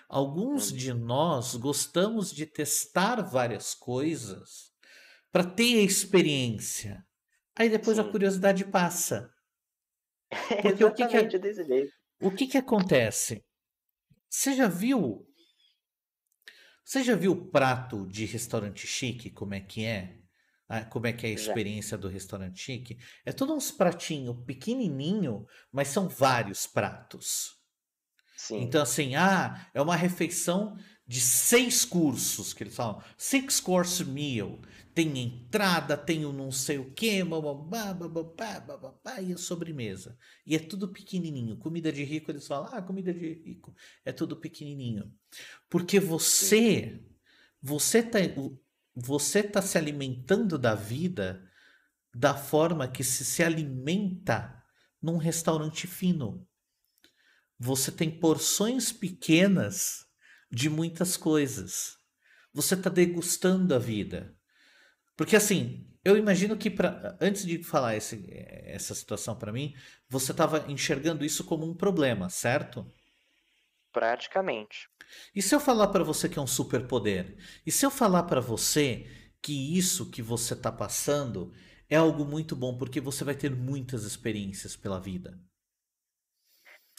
Alguns de nós gostamos de testar várias coisas para ter a experiência. Aí depois a Sim. curiosidade passa. É Porque o que que. O que que acontece? Você já viu? Você já viu o prato de restaurante chique, como é que é? Ah, Como é que é a Já. experiência do restaurante chique? É todos uns pratinhos pequenininho, mas são vários pratos. Sim. Então, assim, ah, é uma refeição de seis cursos, que eles falam, six course meal. Tem entrada, tem o não sei o que, bababá, bababá, e a sobremesa. E é tudo pequenininho. Comida de rico, eles falam, ah, comida de rico. É tudo pequenininho. Porque você, você tá, você tá se alimentando da vida da forma que se se alimenta num restaurante fino você tem porções pequenas de muitas coisas. Você está degustando a vida. Porque assim, eu imagino que pra, antes de falar esse- essa situação para mim, você estava enxergando isso como um problema, certo? Praticamente. E se eu falar para você que é um superpoder? E se eu falar para você que isso que você está passando é algo muito bom porque você vai ter muitas experiências pela vida.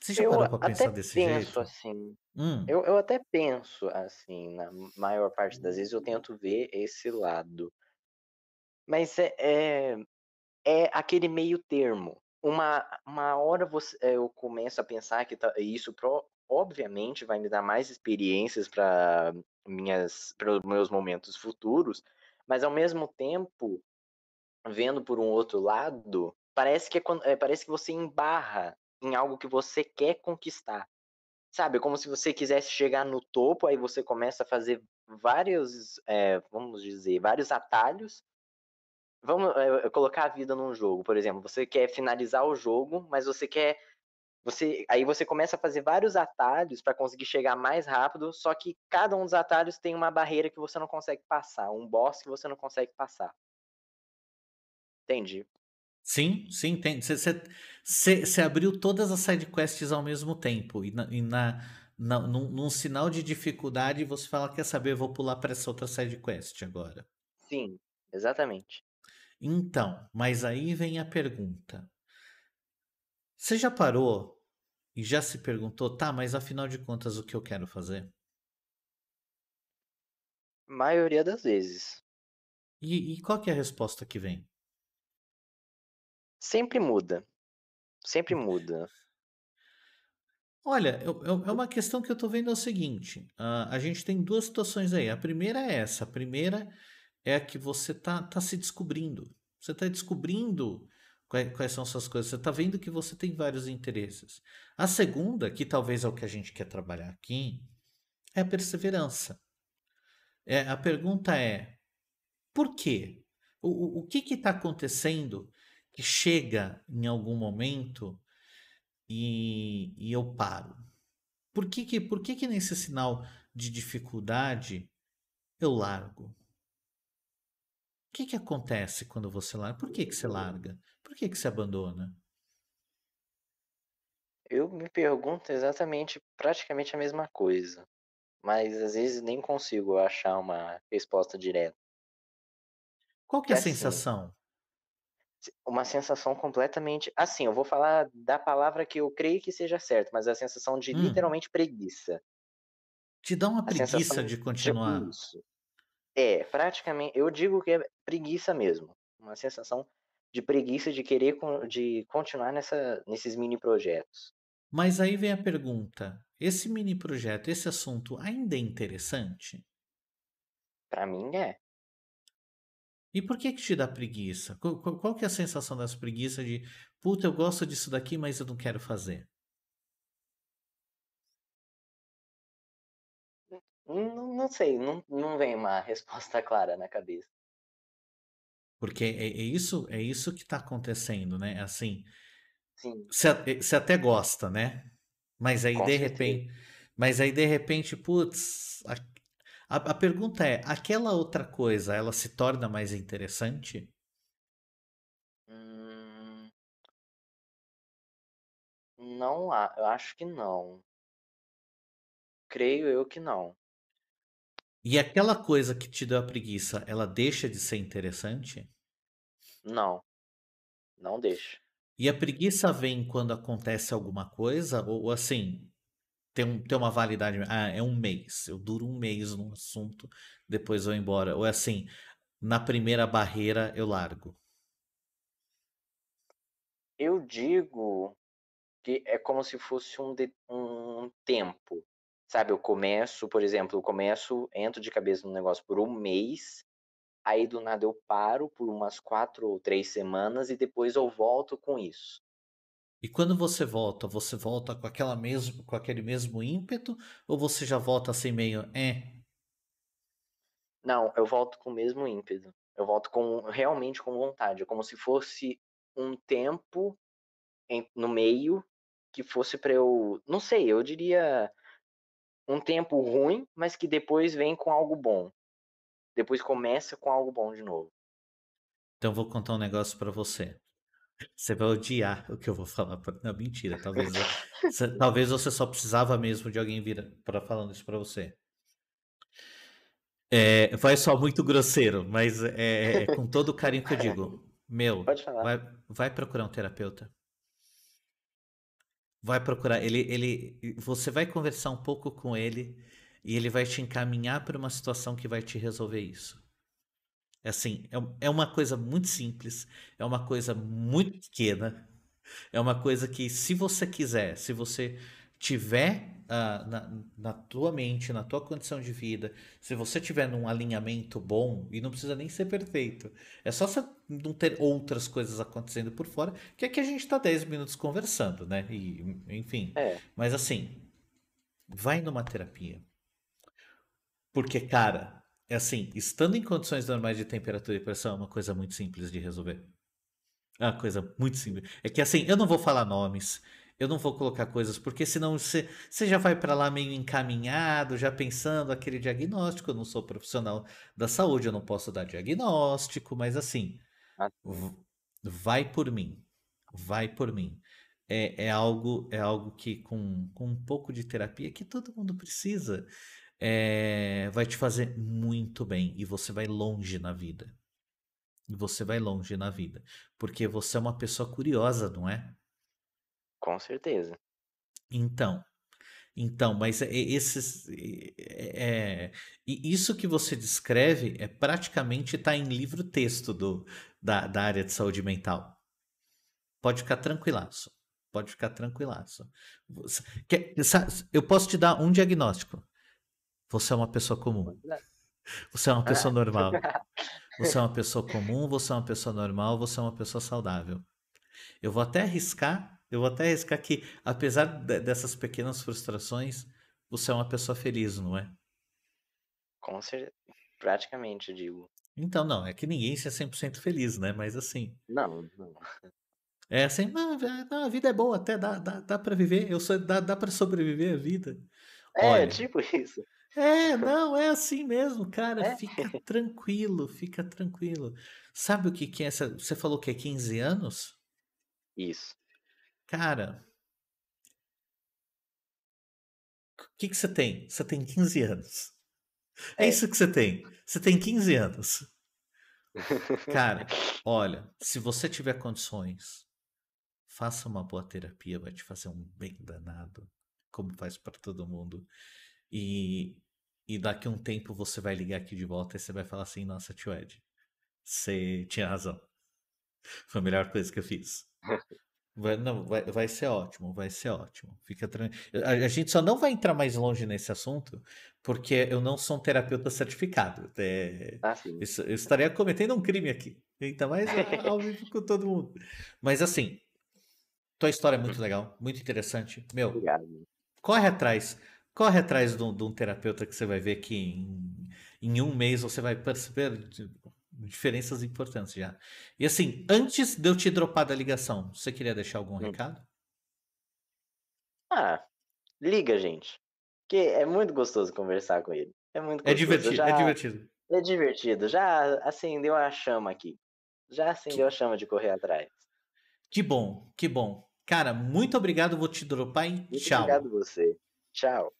Você já Eu parou pra até pensar desse penso jeito? assim. Hum, Eu, eu até penso assim, na maior parte das vezes eu tento ver esse lado. Mas é, é, é aquele meio termo. Uma, uma hora você, é, eu começo a pensar que tá- isso pro- obviamente vai me dar mais experiências para minhas para os meus momentos futuros, mas ao mesmo tempo, vendo por um outro lado, parece que é, é, parece que você embarra em algo que você quer conquistar. Sabe, como se você quisesse chegar no topo, aí você começa a fazer vários, é, vamos dizer, vários atalhos Vamos é, colocar a vida num jogo, por exemplo, você quer finalizar o jogo, mas você quer você aí você começa a fazer vários atalhos para conseguir chegar mais rápido, só que cada um dos atalhos tem uma barreira que você não consegue passar, um boss que você não consegue passar. Entende? Sim, sim, tem. Você, abriu todas as sidequests ao mesmo tempo. E, na, e na, na- num, num sinal de dificuldade, você fala: Quer saber? Vou pular para essa outra sidequest agora. Sim, exatamente. Então, mas aí vem a pergunta. Você já parou e já se perguntou, tá, mas afinal de contas, o que eu quero fazer? Maioria das vezes. E, e qual é a resposta que vem? Sempre muda. Sempre muda. Olha, eu- eu- é uma questão que eu tô vendo é o seguinte: ah, a gente tem duas situações aí. A primeira é essa. A primeira é a que você tá, tá se descobrindo. Você tá descobrindo quais, quais são suas coisas. Você tá vendo que você tem vários interesses. A segunda, que talvez é o que a gente quer trabalhar aqui, é a perseverança. É, a pergunta é: por quê? O, o, o que está acontecendo que chega em algum momento e, e eu paro? Por que, que, por que, que nesse sinal de dificuldade eu largo? O que, que acontece quando você larga? Por que, que você larga? Por que, que você abandona? Eu me pergunto exatamente, praticamente a mesma coisa, mas às vezes nem consigo achar uma resposta direta. Qual que é Que a assim, sensação? Uma sensação completamente. Assim, eu vou falar da palavra que eu creio que seja certa, mas a sensação de Hum, literalmente preguiça. te dá uma A preguiça de de continuar. isso. É, praticamente, eu digo que é preguiça mesmo. Uma sensação de preguiça de querer de continuar nessa, nesses mini projetos. Mas aí vem a pergunta: esse mini projeto, esse assunto ainda é interessante? Pra mim é. E por que que te dá preguiça? Qual, qual- que é a sensação das preguiças de, puta, eu gosto disso daqui, mas eu não quero fazer? Não, não sei, não, não vem uma resposta clara na cabeça. Porque é, é isso, é isso que está acontecendo, né? Assim, Sim, você você até gosta, né? Mas aí com de certeza. repente, mas aí de repente, putz, a, a, a pergunta é, aquela outra coisa, ela se torna mais interessante? Hum, não, eu acho que não. Creio eu que não. E aquela coisa que te deu a preguiça, ela deixa de ser interessante? Não, não deixa. E a preguiça vem quando acontece alguma coisa? Ou, ou assim, tem, um, tem uma validade? Ah, é um mês. Eu duro um mês num assunto, depois vou embora. Ou é assim, na primeira barreira eu largo. Eu digo que é como se fosse um, de- um tempo. Sabe, eu começo, por exemplo, eu começo, entro de cabeça no negócio por um mês, aí do nada eu paro por umas quatro ou três semanas e depois eu volto com isso. E quando você volta, você volta com aquela mesmo, com aquele mesmo ímpeto? Ou você já volta assim meio, é, Não, eu volto com o mesmo ímpeto. Eu volto com realmente com vontade. É como se fosse um tempo em- no meio que fosse para eu, não sei, eu diria um tempo ruim, mas que depois vem com algo bom. Depois começa com algo bom de novo. então eu vou contar um negócio pra você. Você vai odiar o que eu vou falar. pra- Não, mentira. Talvez, você- talvez você só precisava mesmo de alguém vir para falando isso pra você. É, vai só muito grosseiro, mas é, é com todo o carinho que eu digo. Meu, vai, vai procurar um terapeuta. Vai procurar. Ele, ele, você vai conversar um pouco com ele e ele vai te encaminhar para uma situação que vai te resolver isso. É assim, é, é uma coisa muito simples, é uma coisa muito pequena, é uma coisa que, se você quiser, se você tiver ah, na, na tua mente, na tua condição de vida, se você tiver num alinhamento bom, e não precisa nem ser perfeito, é só você não ter outras coisas acontecendo por fora, que aqui a gente tá 10 minutos conversando, né? E, enfim. É. Mas assim, vai numa terapia. Porque, cara, é assim, estando em condições normais de temperatura e pressão é uma coisa muito simples de resolver. É uma coisa muito simples. É que assim, eu não vou falar nomes, eu não vou colocar coisas, porque senão você, você já vai pra lá meio encaminhado, já pensando aquele diagnóstico. Eu não sou profissional da saúde, eu não posso dar diagnóstico, mas assim, Ah, vai por mim. Vai por mim. É, é algo, é algo que com, com um pouco de terapia que todo mundo precisa, é, vai te fazer muito bem e você vai longe na vida. E você vai longe na vida, porque você é uma pessoa curiosa, não é? Com certeza. Então, então, mas é- esses, é, é- e isso que você descreve é praticamente está em livro-texto do, da, da área de saúde mental. Pode ficar tranquilaço. Pode ficar tranquilaço. Eu posso te dar um diagnóstico. Você é uma pessoa comum. Você é uma pessoa normal. Você é uma pessoa comum, você é uma pessoa normal, você é uma pessoa saudável. Eu vou até arriscar, eu vou até arriscar que, apesar de- dessas pequenas frustrações, você é uma pessoa feliz, não é? Com certeza. Praticamente, eu digo. Então, não, é que ninguém é 100% feliz, né? Mas assim, Não, não. é assim, não, é- não, a vida é boa, até dá, dá, dá para viver, eu sou, dá, dá para sobreviver a vida. É, Olha, tipo isso. É, não, é assim mesmo, cara. É. Fica tranquilo, fica tranquilo. Sabe o que que é essa? Você falou que é 15 anos? Isso. Cara, o que que você tem? Você tem 15 anos. É É. isso que você tem. Você tem 15 anos. Cara, olha, se você tiver condições, faça uma boa terapia, vai te fazer um bem danado, como faz para todo mundo. E, e daqui a um tempo você vai ligar aqui de volta e você vai falar assim: Nossa, tio Ed, você tinha razão. Foi a melhor coisa que eu fiz. Vai, não, vai, vai ser ótimo, vai ser ótimo. Fica tranquilo. A, a gente só não vai entrar mais longe nesse assunto porque eu não sou um terapeuta certificado. É, Ah, isso- eu estaria cometendo um crime aqui. Ainda mais a- ao vivo com todo mundo. Mas assim, tua história é muito legal, muito interessante. Meu, Obrigado. corre atrás. Corre atrás de um, de um terapeuta que você vai ver que em, em um mês você vai perceber di- diferenças importantes já. E assim, antes de eu te dropar da ligação, você queria deixar algum Hum. recado? Ah, liga, gente. Que é muito gostoso conversar com ele. É muito É gostoso. Eu divertido, já... é divertido. É divertido. Já acendeu a chama aqui. Já acendeu a chama de correr atrás. Que bom, que bom. Cara, muito obrigado, vou te dropar e Muito tchau. obrigado você. Tchau.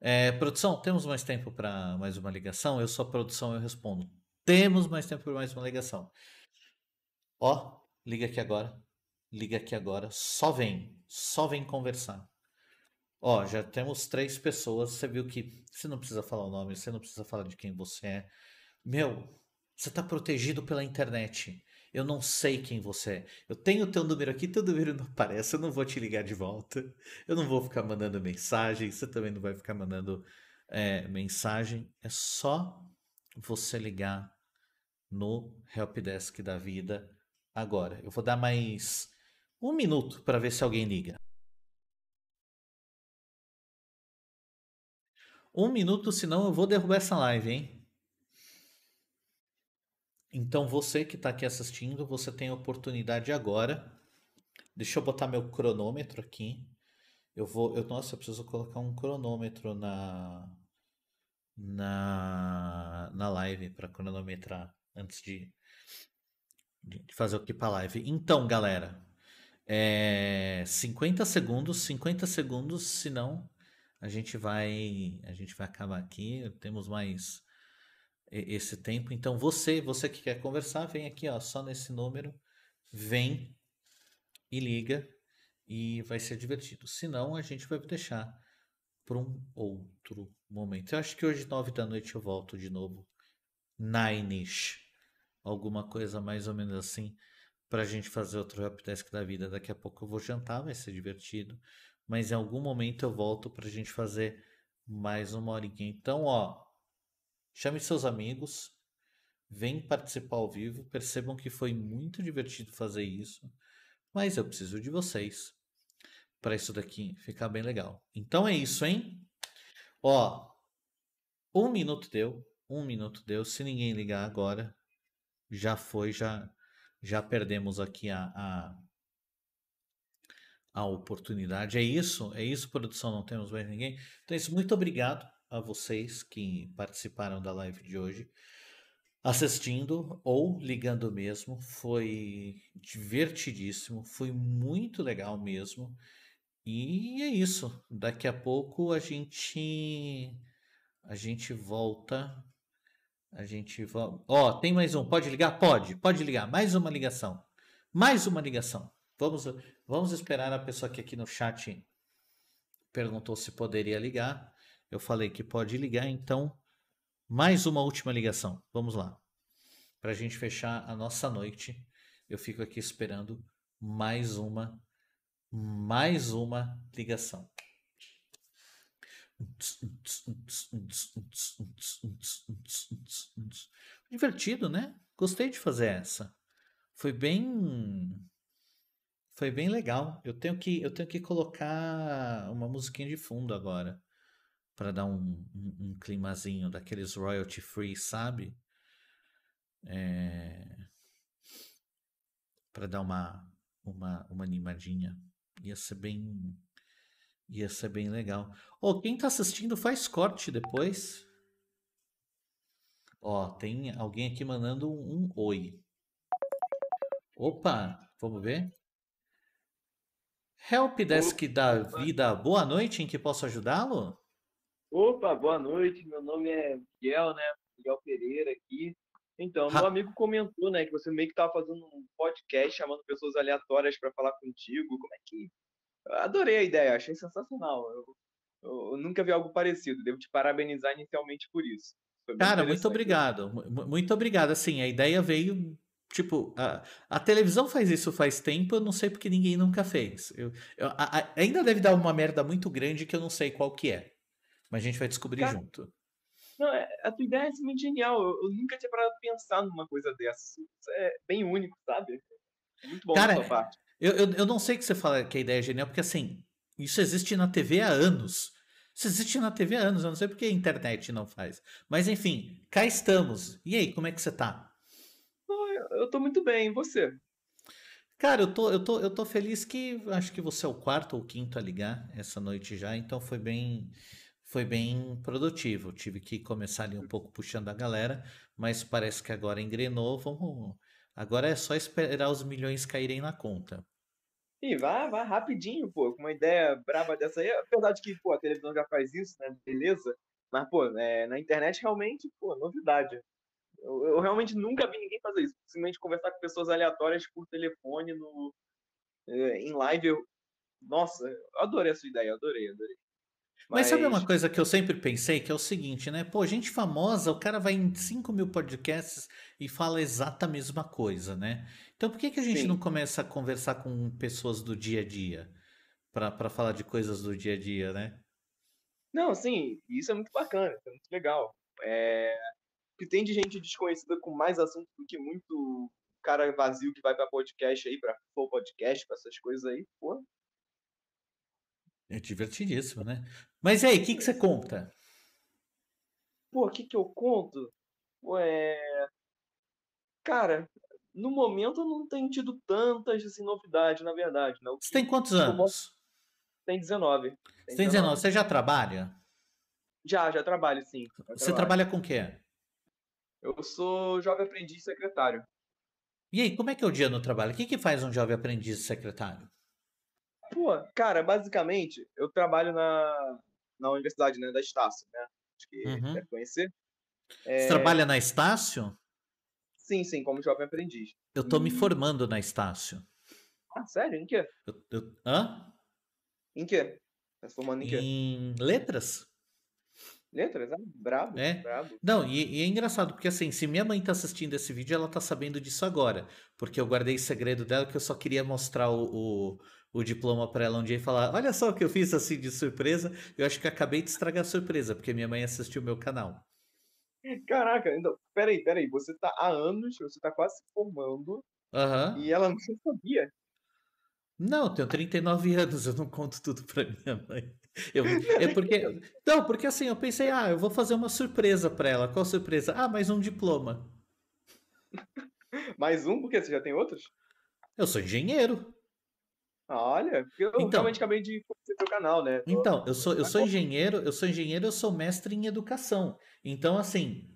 É, produção, temos mais tempo para mais uma ligação? Eu sou a produção, eu respondo. Temos mais tempo para mais uma ligação. Ó, liga aqui agora. Liga aqui agora. Só vem. Só vem conversar. Ó, já temos três pessoas. Você viu que você não precisa falar o nome, você não precisa falar de quem você é. Meu, você tá protegido pela internet. Eu não sei quem você é. Eu tenho teu número aqui, teu número não aparece. Eu não vou te ligar de volta. Eu não vou ficar mandando mensagem. Você também não vai ficar mandando é, mensagem. É só você ligar no Helpdesk da vida agora. Eu vou dar mais um minuto para ver se alguém liga. Um minuto, senão eu vou derrubar essa live, hein? Então você que está aqui assistindo, você tem a oportunidade agora. Deixa eu botar meu cronômetro aqui. Eu vou, eu, nossa, eu preciso colocar um cronômetro na na, na live para cronometrar antes de, de fazer o que para live. Então, galera, é 50 segundos, 50 segundos, senão a gente vai a gente vai acabar aqui. Temos mais esse tempo. Então você, você que quer conversar, vem aqui, ó, só nesse número, vem e liga e vai ser divertido. Se não, a gente vai deixar para um outro momento. Eu acho que hoje, nove da noite, eu volto de novo. Nine-ish. Alguma coisa mais ou menos assim. Pra gente fazer outro Helpdesk da vida. Daqui a pouco eu vou jantar, vai ser divertido. Mas em algum momento eu volto pra gente fazer mais uma horinha. Então, ó, chame seus amigos, vem participar ao vivo. Percebam que foi muito divertido fazer isso. Mas eu preciso de vocês para isso daqui ficar bem legal. Então é isso, hein? Ó, um minuto deu, um minuto deu. Se ninguém ligar agora, já foi, já já perdemos aqui a, a, a oportunidade. É isso, é isso, produção. Não temos mais ninguém. Então é isso. Muito obrigado a vocês que participaram da live de hoje assistindo ou ligando mesmo. Foi divertidíssimo, foi muito legal mesmo. E é isso. Daqui a pouco a gente a gente volta. A gente volta. Ó, tem mais um. Pode ligar? Pode. Pode ligar. Mais uma ligação. Mais uma ligação. Vamos vamos esperar a pessoa que aqui no chat perguntou se poderia ligar. Eu falei que pode ligar, então mais uma última ligação. Vamos lá. Para a gente fechar a nossa noite, eu fico aqui esperando mais uma, mais uma ligação. Divertido, né? Gostei de fazer essa. Foi bem, foi bem legal. Eu tenho que, eu tenho que colocar uma musiquinha de fundo agora para dar um, um, um, climazinho daqueles royalty free, sabe? É... Para dar uma, uma, uma animadinha. Ia ser bem. Ia ser bem legal. Ó, oh, quem tá assistindo faz corte depois. Ó, tem alguém aqui mandando um, um oi. Opa, vamos ver. Help Desk da Vida, boa noite, em que posso ajudá-lo? Opa, boa noite. Meu nome é Miguel, né? Miguel Pereira aqui. Então, meu amigo comentou, né, que você meio que estava fazendo um podcast chamando pessoas aleatórias para falar contigo. Como é que. Eu adorei a ideia, achei sensacional. Eu, eu, eu, nunca vi algo parecido. Devo te parabenizar inicialmente por isso. Cara, muito obrigado. Muito obrigado. Assim, a ideia veio. Tipo, a, a televisão faz isso faz tempo, eu não sei porque ninguém nunca fez. Eu, a, ainda deve dar uma merda muito grande que eu não sei qual que é. Mas a gente vai descobrir Cara, junto. Não, é, a tua ideia é simplesmente genial. Eu, eu nunca tinha parado de pensar numa coisa dessa. Isso é bem único, sabe? Muito bom Cara, da sua parte. Eu, eu, eu não sei que você fala que a ideia é genial, porque assim, isso existe na TV há anos. Isso existe na TV há anos, eu não sei porque a internet não faz. Mas enfim, cá estamos. E aí, como é que você tá? Eu tô muito bem, e você? Cara, eu tô, eu tô, eu tô feliz que acho que você é o quarto ou quinto a ligar essa noite já, então foi bem foi bem produtivo. Tive que começar ali um pouco puxando a galera, mas parece que agora engrenou. Vamos. Agora é só esperar os milhões caírem na conta. E vai, vai rapidinho, pô, com uma ideia brava dessa aí. Apesar de que, pô, a televisão já faz isso, né? Beleza. Mas, pô, é, na internet realmente, pô, novidade. Eu, eu, realmente nunca vi ninguém fazer isso. Simplesmente conversar com pessoas aleatórias por telefone, no, é, em live. Eu, nossa, eu adorei essa ideia, adorei, adorei. Mas... sabe uma coisa que eu sempre pensei, que é o seguinte, né? Pô, gente famosa, o cara vai em 5 mil podcasts e fala exata a mesma coisa, né? Então por que, que a gente Sim. não começa a conversar com pessoas do dia a dia? para falar de coisas do dia a dia, né? Não, sim, isso é muito bacana, é muito legal. É... que tem de gente desconhecida com mais assuntos do que muito cara vazio que vai para podcast aí, para podcast, para essas coisas aí, pô, é divertidíssimo, né? Mas e aí, o que, que você conta? Pô, o que, que eu conto? É... Cara, no momento eu não tenho tido tantas assim, novidades, na verdade. Né? Você tem quantos anos? Tem 19. Tem Você tem 19. Você já trabalha? Já, já trabalho, sim. Já Você trabalho. trabalha com o quê? Eu sou jovem aprendiz secretário. E aí, como é que é o dia no trabalho? O que, que faz um jovem aprendiz secretário? Pô, cara, basicamente, eu trabalho na, na universidade, né, da Estácio, né? Acho que uhum. deve conhecer. Você É, trabalha na Estácio? sim, sim, como jovem aprendiz. Eu tô me E- formando na Estácio. Ah, sério? Em quê? Eu, eu- hã? Em quê? Tá se formando em quê? Em letras? Letras? Ah, brabo, É. brabo. Não, e, e é engraçado, porque assim, se minha mãe tá assistindo esse vídeo, ela tá sabendo disso agora. Porque eu guardei segredo dela, que eu só queria mostrar o, o, o diploma pra ela um dia e falar: Olha só o que eu fiz assim de surpresa. Eu acho que acabei de estragar a surpresa, porque minha mãe assistiu o meu canal. Caraca, então, peraí, peraí. Você tá há anos, você tá quase se formando Aham. e ela não sabia. Não, eu tenho 39 anos, eu não conto tudo pra minha mãe. Eu, é porque. Não, porque assim, eu pensei, ah, eu vou fazer uma surpresa pra ela. Qual surpresa? Ah, mais um diploma. Mais um, porque você já tem outros? Eu sou engenheiro. Olha, porque eu Então. realmente acabei de conhecer seu canal, né? Tô- Então, eu sou, eu sou engenheiro, eu sou engenheiro, eu sou mestre em educação. Então, assim,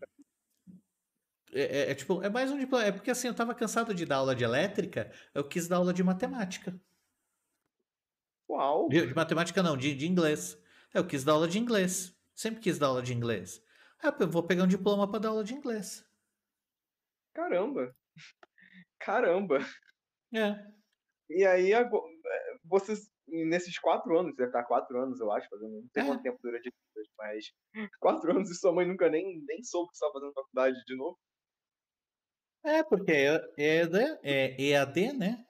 é, é- é tipo, é mais um diploma. É porque assim, eu tava cansado de dar aula de elétrica, eu quis dar aula de matemática. Uau, De, de matemática não, de, de inglês. Eu quis dar aula de inglês. Sempre quis dar aula de inglês. Ah, eu vou pegar um diploma para dar aula de inglês. caramba. Caramba. É. E aí, ago- eh, vocês, nesses quatro anos, deve estar quatro anos, eu acho, fazendo, não sei É. quanto tempo dura de vida, mas quatro anos e sua mãe nunca nem, nem soube que você estava fazendo faculdade de novo. É, porque é, é, EAD, é EAD, né?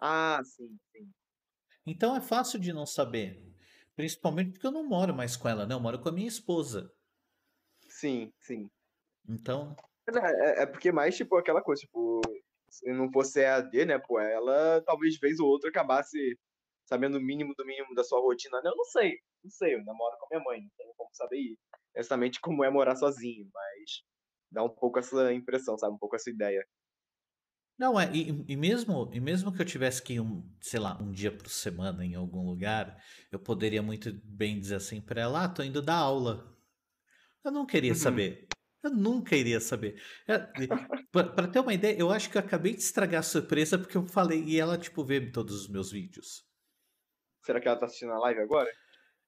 Ah, sim, sim. Então é fácil de não saber. Principalmente porque eu não moro mais com ela, né? Eu moro com a minha esposa. Sim, sim. Então, É, é porque mais, tipo, aquela coisa, tipo, se não fosse EAD, né, pô, ela talvez vez ou outra acabasse sabendo o mínimo do mínimo da sua rotina. Eu não sei, não sei, eu namoro com a minha mãe, não tenho como saber exatamente como é morar sozinho, mas dá um pouco essa impressão, sabe, um pouco essa ideia. Não, é, e, e mesmo, e mesmo que eu tivesse que ir um, sei lá, um dia por semana em algum lugar, eu poderia muito bem dizer assim pra ela, ah, tô indo dar aula. Eu não queria Uhum. saber. Eu nunca iria saber. É, pra, pra ter uma ideia, eu acho que eu acabei de estragar a surpresa porque eu falei e ela, tipo, vê todos os meus vídeos. Será que ela tá assistindo a live agora?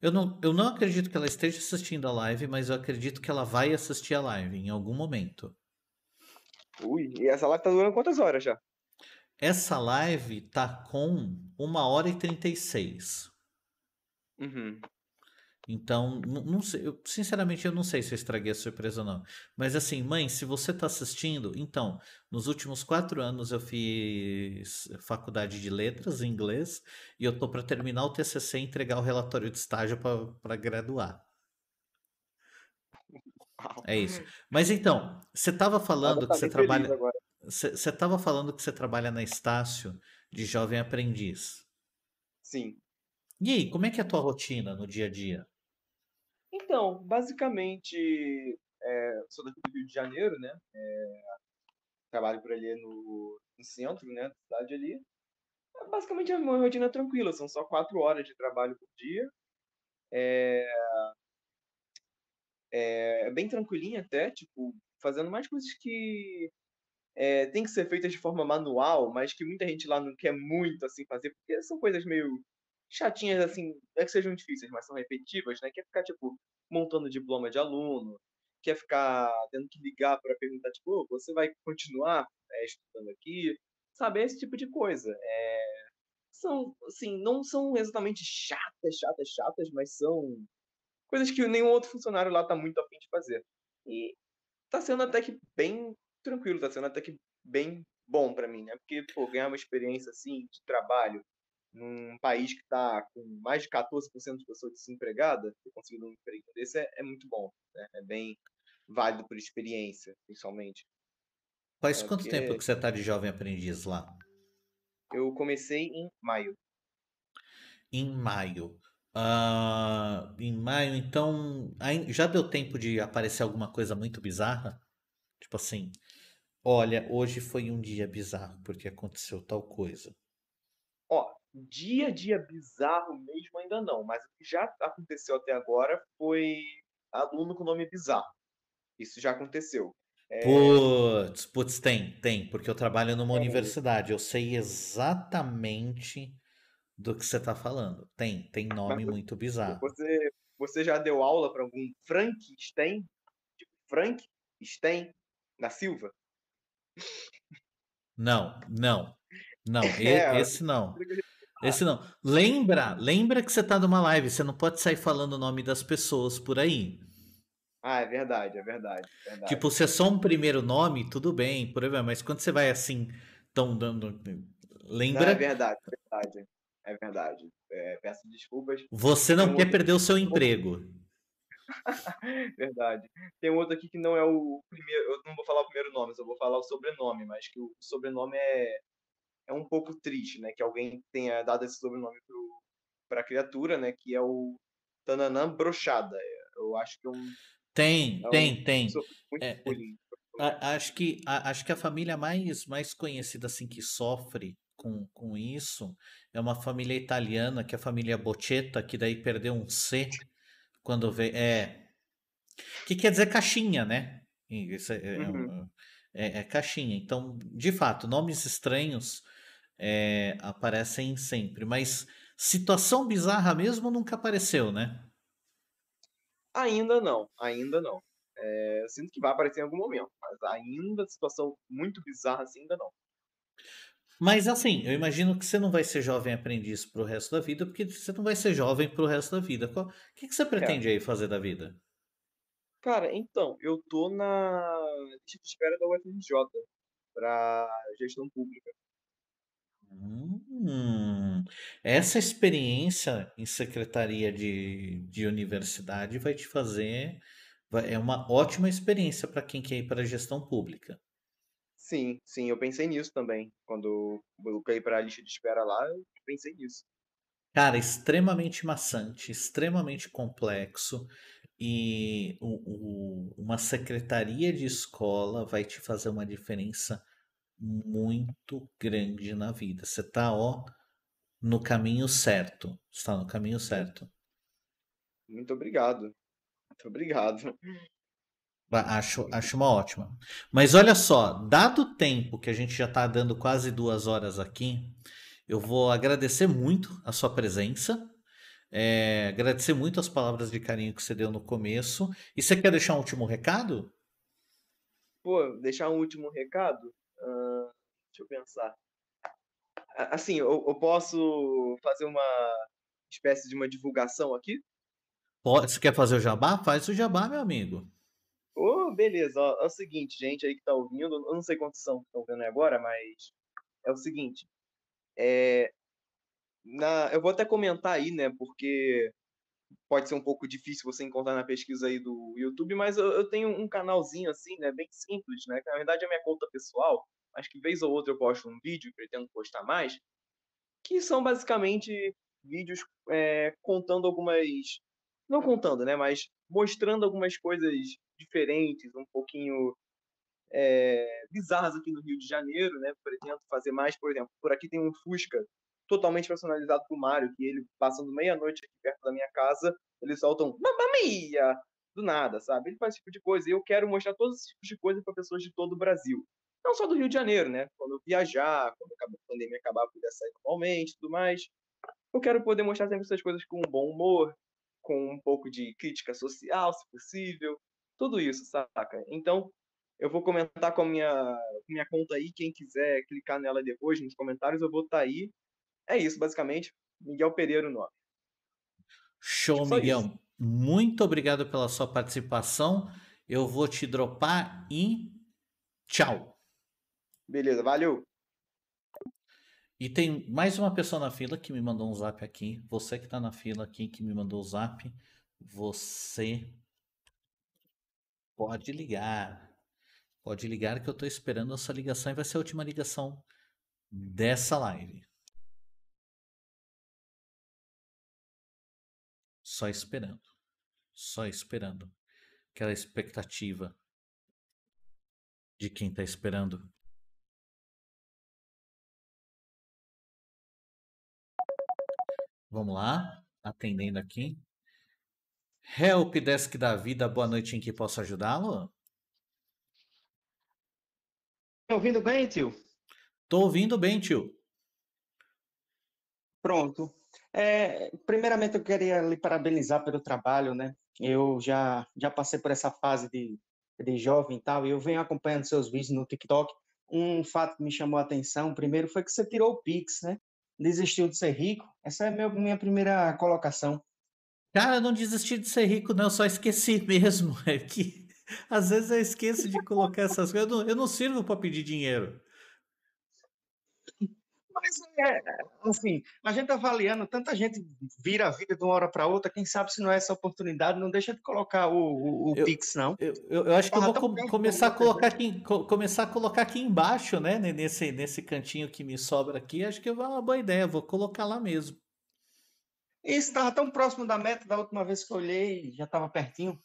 Eu não, eu não acredito que ela esteja assistindo a live, mas eu acredito que ela vai assistir a live em algum momento. Ui, e essa live tá durando quantas horas já? Essa live tá com 1 hora e 36. Uhum. Então, não sei, eu- sinceramente eu não sei se eu estraguei a surpresa ou não. Mas assim, mãe, se você tá assistindo, então, nos últimos quatro anos eu fiz faculdade de letras em inglês e eu tô para terminar o TCC e entregar o relatório de estágio para graduar. É isso. Mas então, você tava Ela falando tá que você trabalha, você você tava falando que você trabalha na Estácio de jovem aprendiz. Sim. E aí, como é que é a tua rotina no dia a dia? Então, basicamente, é, sou daqui do Rio de Janeiro, né? É, trabalho por ali no, no centro, né? Da cidade ali. É, Basicamente, é uma rotina tranquila, são só quatro horas de trabalho por dia. É, é bem tranquilinha até, tipo, fazendo mais coisas que é, tem que ser feitas de forma manual, mas que muita gente lá não quer muito, assim, fazer, porque são coisas meio chatinhas, assim, não é que sejam difíceis, mas são repetitivas, né? Quer ficar, tipo, montando diploma de aluno, quer ficar tendo que ligar para perguntar, tipo, "Ô, você vai continuar é, estudando aqui? Sabe, esse tipo de coisa. É, são, assim, não são exatamente chatas, chatas, chatas, mas são coisas que nenhum outro funcionário lá tá muito afim de fazer. E tá sendo até que bem tranquilo, tá sendo até que bem bom para mim, né? Porque, pô, ganhar uma experiência assim de trabalho num país que tá com mais de 14% de pessoas desempregadas, ter conseguido um emprego desse é, é muito bom, né? É bem válido por experiência, principalmente. Faz É, quanto tempo que você tá de jovem aprendiz lá? eu comecei em maio. Em maio. Ah, em maio, então, já deu tempo de aparecer alguma coisa muito bizarra? Tipo assim, olha, hoje foi um dia bizarro porque aconteceu tal coisa. Dia a dia bizarro mesmo ainda não, mas o que já aconteceu até agora foi aluno com nome bizarro. Isso já aconteceu. É, Putz, putz, tem, tem, porque eu trabalho numa Tem. universidade, eu sei exatamente do que você tá falando. Tem, tem nome Mas muito bizarro. você, você já deu aula para algum Frankenstein? Tipo Frank Sten da Silva? Não, não, não. É, esse não. Esse não. Lembra, lembra que você tá numa live, você não pode sair falando o nome das pessoas por aí. Ah, é verdade, é verdade, é verdade. Tipo, se é só um primeiro nome, tudo bem, vai, mas quando você vai assim, tão dando. Não, Lembra, é verdade, é verdade. É verdade. É, peço desculpas. você não quer outro- perder o seu emprego. Verdade. Tem outro aqui que não é o primeiro. Eu não vou falar o primeiro nome, só vou falar o sobrenome, mas que o sobrenome é, é um pouco triste, né? Que alguém tenha dado esse sobrenome para a criatura, né? Que é o Tananã Brochada. Eu acho que é um. Tem, É um tem, tem. muito É, é. A- acho que a, acho que a família mais mais conhecida assim que sofre com, com isso é uma família italiana, que é a família Boccetta, que daí perdeu um C quando vê é que quer dizer caixinha, né? Isso é, é, Uhum. um- é- é caixinha. Então, de fato, nomes estranhos é, aparecem sempre, mas situação bizarra mesmo nunca apareceu, né? Ainda não, ainda não. É, sinto que vai aparecer em algum momento, mas ainda situação muito bizarra assim ainda não. Mas assim, eu imagino que você não vai ser jovem aprendiz pro resto da vida, porque você não vai ser jovem pro resto da vida. O que que você pretende aí fazer da vida? Cara, então, eu tô na lista de espera da UFRJ para gestão pública. Hum, essa experiência em secretaria de, de universidade vai te fazer. vai- é uma ótima experiência para quem quer ir para a gestão pública. Sim, sim, eu pensei nisso também. Quando eu caí para a lista de espera lá, eu pensei nisso. Cara, extremamente maçante, extremamente complexo. E o- o- uma secretaria de escola vai te fazer uma diferença muito grande na vida. Você tá, ó, no caminho certo. Está no caminho certo. Muito obrigado. Muito obrigado. Acho, acho uma ótima. Mas olha só, dado o tempo que a gente já está dando quase duas horas aqui, eu vou agradecer muito a sua presença, é, agradecer muito as palavras de carinho que você deu no começo. E você quer deixar um último recado? Pô, deixar um último recado? Deixa eu pensar. Assim, eu, eu posso fazer uma espécie de uma divulgação aqui? Pode- Você quer fazer o jabá? Faz o jabá, meu amigo. Ô, beleza. Ó, é o seguinte, gente aí que tá ouvindo, eu não sei quantos são que estão vendo agora, mas é o seguinte. É, na, eu vou até comentar aí, né? Porque pode ser um pouco difícil você encontrar na pesquisa aí do YouTube, mas eu, eu tenho um canalzinho assim, né? Bem simples, né? Que na verdade é minha conta pessoal, mas que vez ou outra eu posto um vídeo, pretendo postar mais, que são basicamente vídeos é, contando algumas. Não contando, né? Mas mostrando algumas coisas diferentes, um pouquinho é, bizarras aqui no Rio de Janeiro, né? Pretendo fazer mais, por exemplo, por aqui tem um Fusca totalmente personalizado pro Mário, que ele passando meia-noite aqui perto da minha casa, ele solta um Mamma! Do nada, sabe? Ele faz esse tipo de coisa. E eu quero mostrar todos esses tipos de coisa para pessoas de todo o Brasil. Não só do Rio de Janeiro, né? Quando eu viajar, quando a pandemia acabar, eu puder sair normalmente tudo mais. Eu quero poder mostrar sempre essas coisas com um bom humor, com um pouco de crítica social, se possível. Tudo isso, saca? Então, eu vou comentar com a minha, minha conta aí. Quem quiser clicar nela depois, nos comentários, eu vou estar aí. É isso, basicamente. Miguel Pereira o nome. Show, Miguel. isso. Muito obrigado pela sua participação. Eu vou te dropar e tchau. Beleza, valeu. E tem mais uma pessoa na fila que me mandou um zap aqui. Você que está na fila aqui que me mandou o zap, você pode ligar. Pode ligar que eu estou esperando essa ligação e vai ser a última ligação dessa live. Só esperando. Só esperando. Aquela expectativa de quem está esperando. Vamos lá, atendendo aqui. Help Desk da Vida, boa noite em que posso ajudá-lo? Tá ouvindo bem, tio? Tô ouvindo bem, tio. Pronto. É, primeiramente, eu queria lhe parabenizar pelo trabalho, né? Eu já, já passei por essa fase de de jovem e tal, e eu venho acompanhando seus vídeos no TikTok. Um fato que me chamou a atenção, primeiro, foi que você tirou o Pix, né? Desistiu de ser rico. Essa é meu, minha primeira colocação. Cara, não desisti de ser rico, não, só esqueci mesmo. É que às vezes eu esqueço de colocar essas coisas. Eu não, eu não sirvo para pedir dinheiro. Mas, é, assim, a gente avaliando, tanta gente vira a vida de uma hora para outra, quem sabe se não é essa oportunidade, não deixa de colocar o, o, o Eu- Pix, não. Eu, eu, eu acho que eu vou tá com- começar a tá colocar aqui, co- começar a colocar aqui embaixo, né? ne- Nesse, nesse cantinho que me sobra aqui. Acho que é uma boa ideia. Vou colocar lá mesmo. Isso estava tão próximo da meta da última vez que eu olhei, já estava pertinho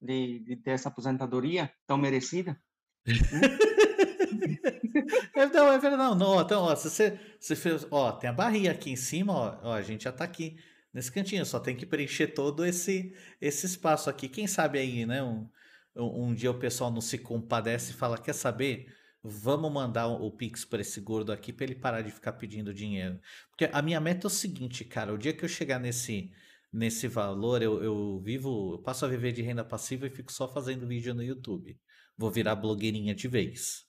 de, de ter essa aposentadoria tão merecida. É, não, é verdade. Não, não, então, ó, se você, fez, ó, tem a barrinha aqui em cima, ó, ó, a gente já tá aqui nesse cantinho, só tem que preencher todo esse, esse espaço aqui. Quem sabe aí, né? Um, um dia o pessoal não se compadece e fala: quer saber? Vamos mandar o Pix para esse gordo aqui para ele parar de ficar pedindo dinheiro. Porque a minha meta é o seguinte, cara: o dia que eu chegar nesse, nesse valor, eu, eu vivo, eu passo a viver de renda passiva e fico só fazendo vídeo no YouTube. Vou virar blogueirinha de vez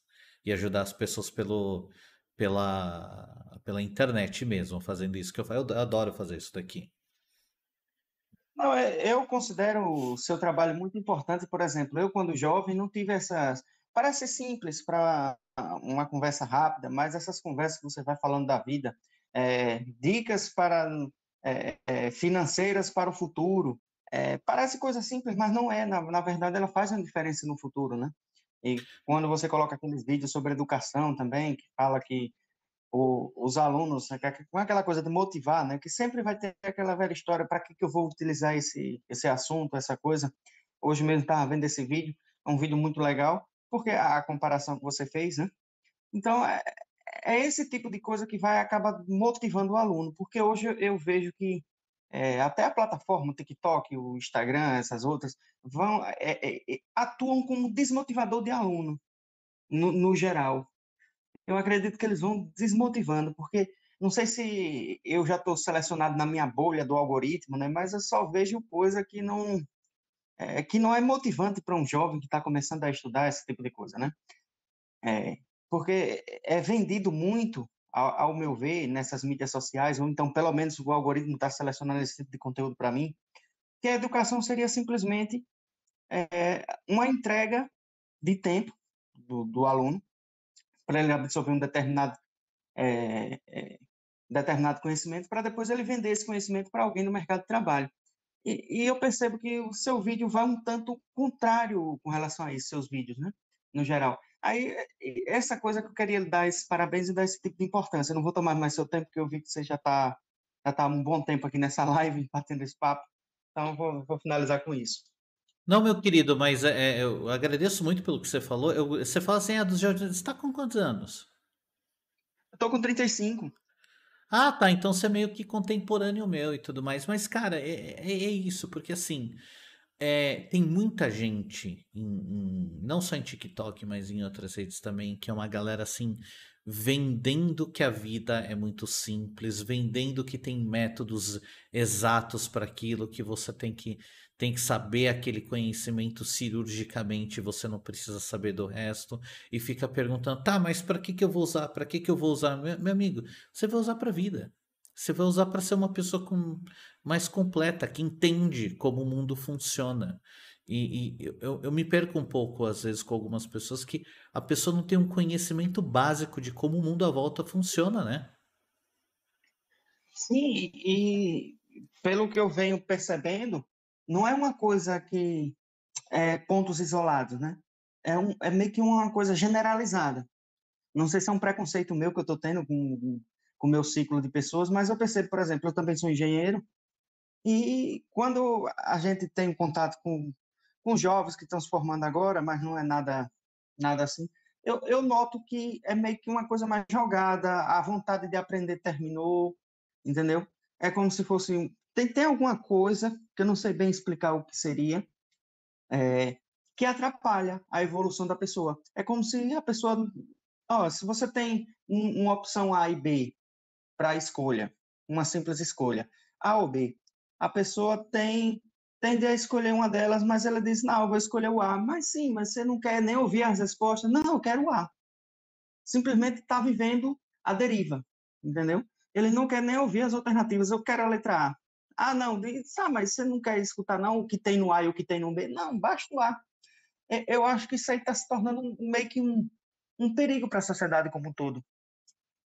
e ajudar as pessoas pelo, pela, pela internet mesmo, fazendo isso que eu. Eu adoro fazer isso daqui. Não, é- eu considero o seu trabalho muito importante. Por exemplo, eu, quando jovem, não tive essas. Parece simples para uma conversa rápida, mas essas conversas que você vai falando da vida, é, dicas para é, é, financeiras para o futuro, é, parece coisa simples, mas não é. Na, na verdade, ela faz uma diferença no futuro, né? E quando você coloca aqueles vídeos sobre educação também, que fala que o- os alunos, né, com aquela coisa de motivar, né, que sempre vai ter aquela velha história, para que, que eu vou utilizar esse, esse assunto, essa coisa. Hoje mesmo estava vendo esse vídeo, é um vídeo muito legal, porque a, a comparação que você fez, né? Então, é, é esse tipo de coisa que vai acabar motivando o aluno, porque hoje eu vejo que é, até a plataforma, o TikTok, o Instagram, essas outras, vão é, é, atuam como desmotivador de aluno, no, no geral eu acredito que eles vão desmotivando, porque não sei se eu já estou selecionado na minha bolha do algoritmo, né? Mas eu só vejo coisa que não que não é motivante para um jovem que está começando a estudar esse tipo de coisa, né? Porque é vendido muito, ao, meu ver, nessas mídias sociais, ou então pelo menos o algoritmo está selecionando esse tipo de conteúdo para mim, que a educação seria simplesmente é, uma entrega de tempo do, do aluno para ele absorver um determinado é, é, determinado conhecimento para depois ele vender esse conhecimento para alguém no mercado de trabalho. E, e, eu percebo que o seu vídeo vai um tanto contrário com relação a isso, seus vídeos, né? No geral. Aí, essa coisa que eu queria lhe dar esses parabéns e dar esse tipo de importância. Eu não vou tomar mais seu tempo, porque eu vi que você já está já tá um bom tempo aqui nessa live, batendo esse papo. Então, vou, vou finalizar com isso. Não, meu querido, mas é, eu agradeço muito pelo que você falou. Eu, você fala assim, ah, dos você está com quantos anos? Eu tô com 35. Ah, tá. Então você é meio que contemporâneo meu e tudo mais. Mas, cara, é, é, é isso, porque assim, é, tem muita gente, em, em- não só em TikTok, mas em outras redes também, que é uma galera assim, vendendo que a vida é muito simples, vendendo que tem métodos exatos para aquilo, que você tem que, tem que saber aquele conhecimento cirurgicamente, você não precisa saber do resto, e fica perguntando, tá, mas para que que eu vou usar? Para que que eu vou usar? Meu, meu amigo, você vai usar para a vida. Você vai usar para ser uma pessoa com, mais completa, que entende como o mundo funciona. E, e eu, eu me perco um pouco, às vezes, com algumas pessoas que a pessoa não tem um conhecimento básico de como o mundo à volta funciona, né? Sim, e pelo que eu venho percebendo, não é uma coisa que é pontos isolados, né? É, um, é meio que uma coisa generalizada. Não sei se é um preconceito meu que eu estou tendo com com o meu ciclo de pessoas, mas eu percebo, por exemplo, eu também sou engenheiro, e quando a gente tem contato com, com jovens que estão se formando agora, mas não é nada, nada assim, eu, eu noto que é meio que uma coisa mais jogada, a vontade de aprender terminou, entendeu? É como se fosse. Tem, tem alguma coisa, que eu não sei bem explicar o que seria, é, que atrapalha a evolução da pessoa. É como se a pessoa. Ó, se você tem um- uma opção A e B para a escolha, uma simples escolha, A ou B, a pessoa tem tende a escolher uma delas, mas ela diz, não, vou escolher o A. Mas sim, mas você não quer nem ouvir as respostas. Não, eu quero o A. Simplesmente está vivendo a deriva, entendeu? Ele não quer nem ouvir as alternativas, eu quero a letra A. Ah, não, diz, ah, mas você não quer escutar não o que tem no A e o que tem no B? Não, basta o A. É, Eu acho que isso aí está se tornando meio que um, um perigo para a sociedade como um todo.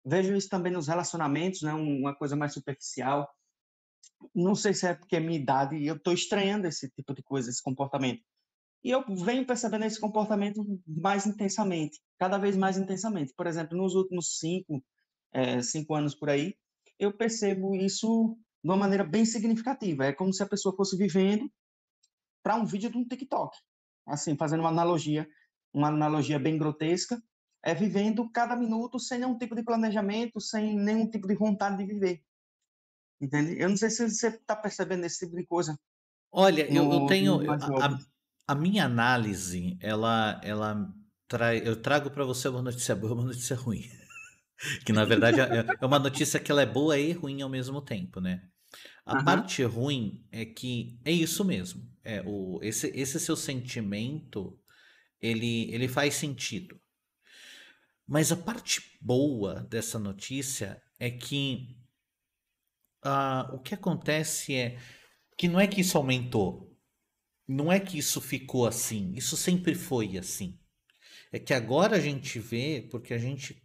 Vejo isso também nos relacionamentos, né? um- Uma coisa mais superficial. Não sei se é porque é minha idade e eu estou estranhando esse tipo de coisa, esse comportamento. E eu venho percebendo esse comportamento mais intensamente, cada vez mais intensamente. Por exemplo, nos últimos cinco, eh, cinco anos por aí, eu percebo isso de uma maneira bem significativa. É como se a pessoa fosse vivendo para um vídeo de um TikTok. Assim, fazendo uma analogia, uma analogia bem grotesca, é vivendo cada minuto sem nenhum tipo de planejamento, sem nenhum tipo de vontade de viver. Entende? Eu não sei se você está percebendo esse tipo de coisa. Olha, eu, eu No- tenho a, a- minha análise, ela, ela trai, eu trago para você uma notícia boa e uma notícia ruim. Que na verdade é, é uma notícia que ela é boa e ruim ao mesmo tempo, né? A Aham. parte ruim é que é isso mesmo. É o esse, esse seu sentimento, ele, ele faz sentido. Mas a parte boa dessa notícia é que ah, o que acontece é que não é que isso aumentou, não é que isso ficou assim, isso sempre foi assim. É que agora a gente vê porque a gente,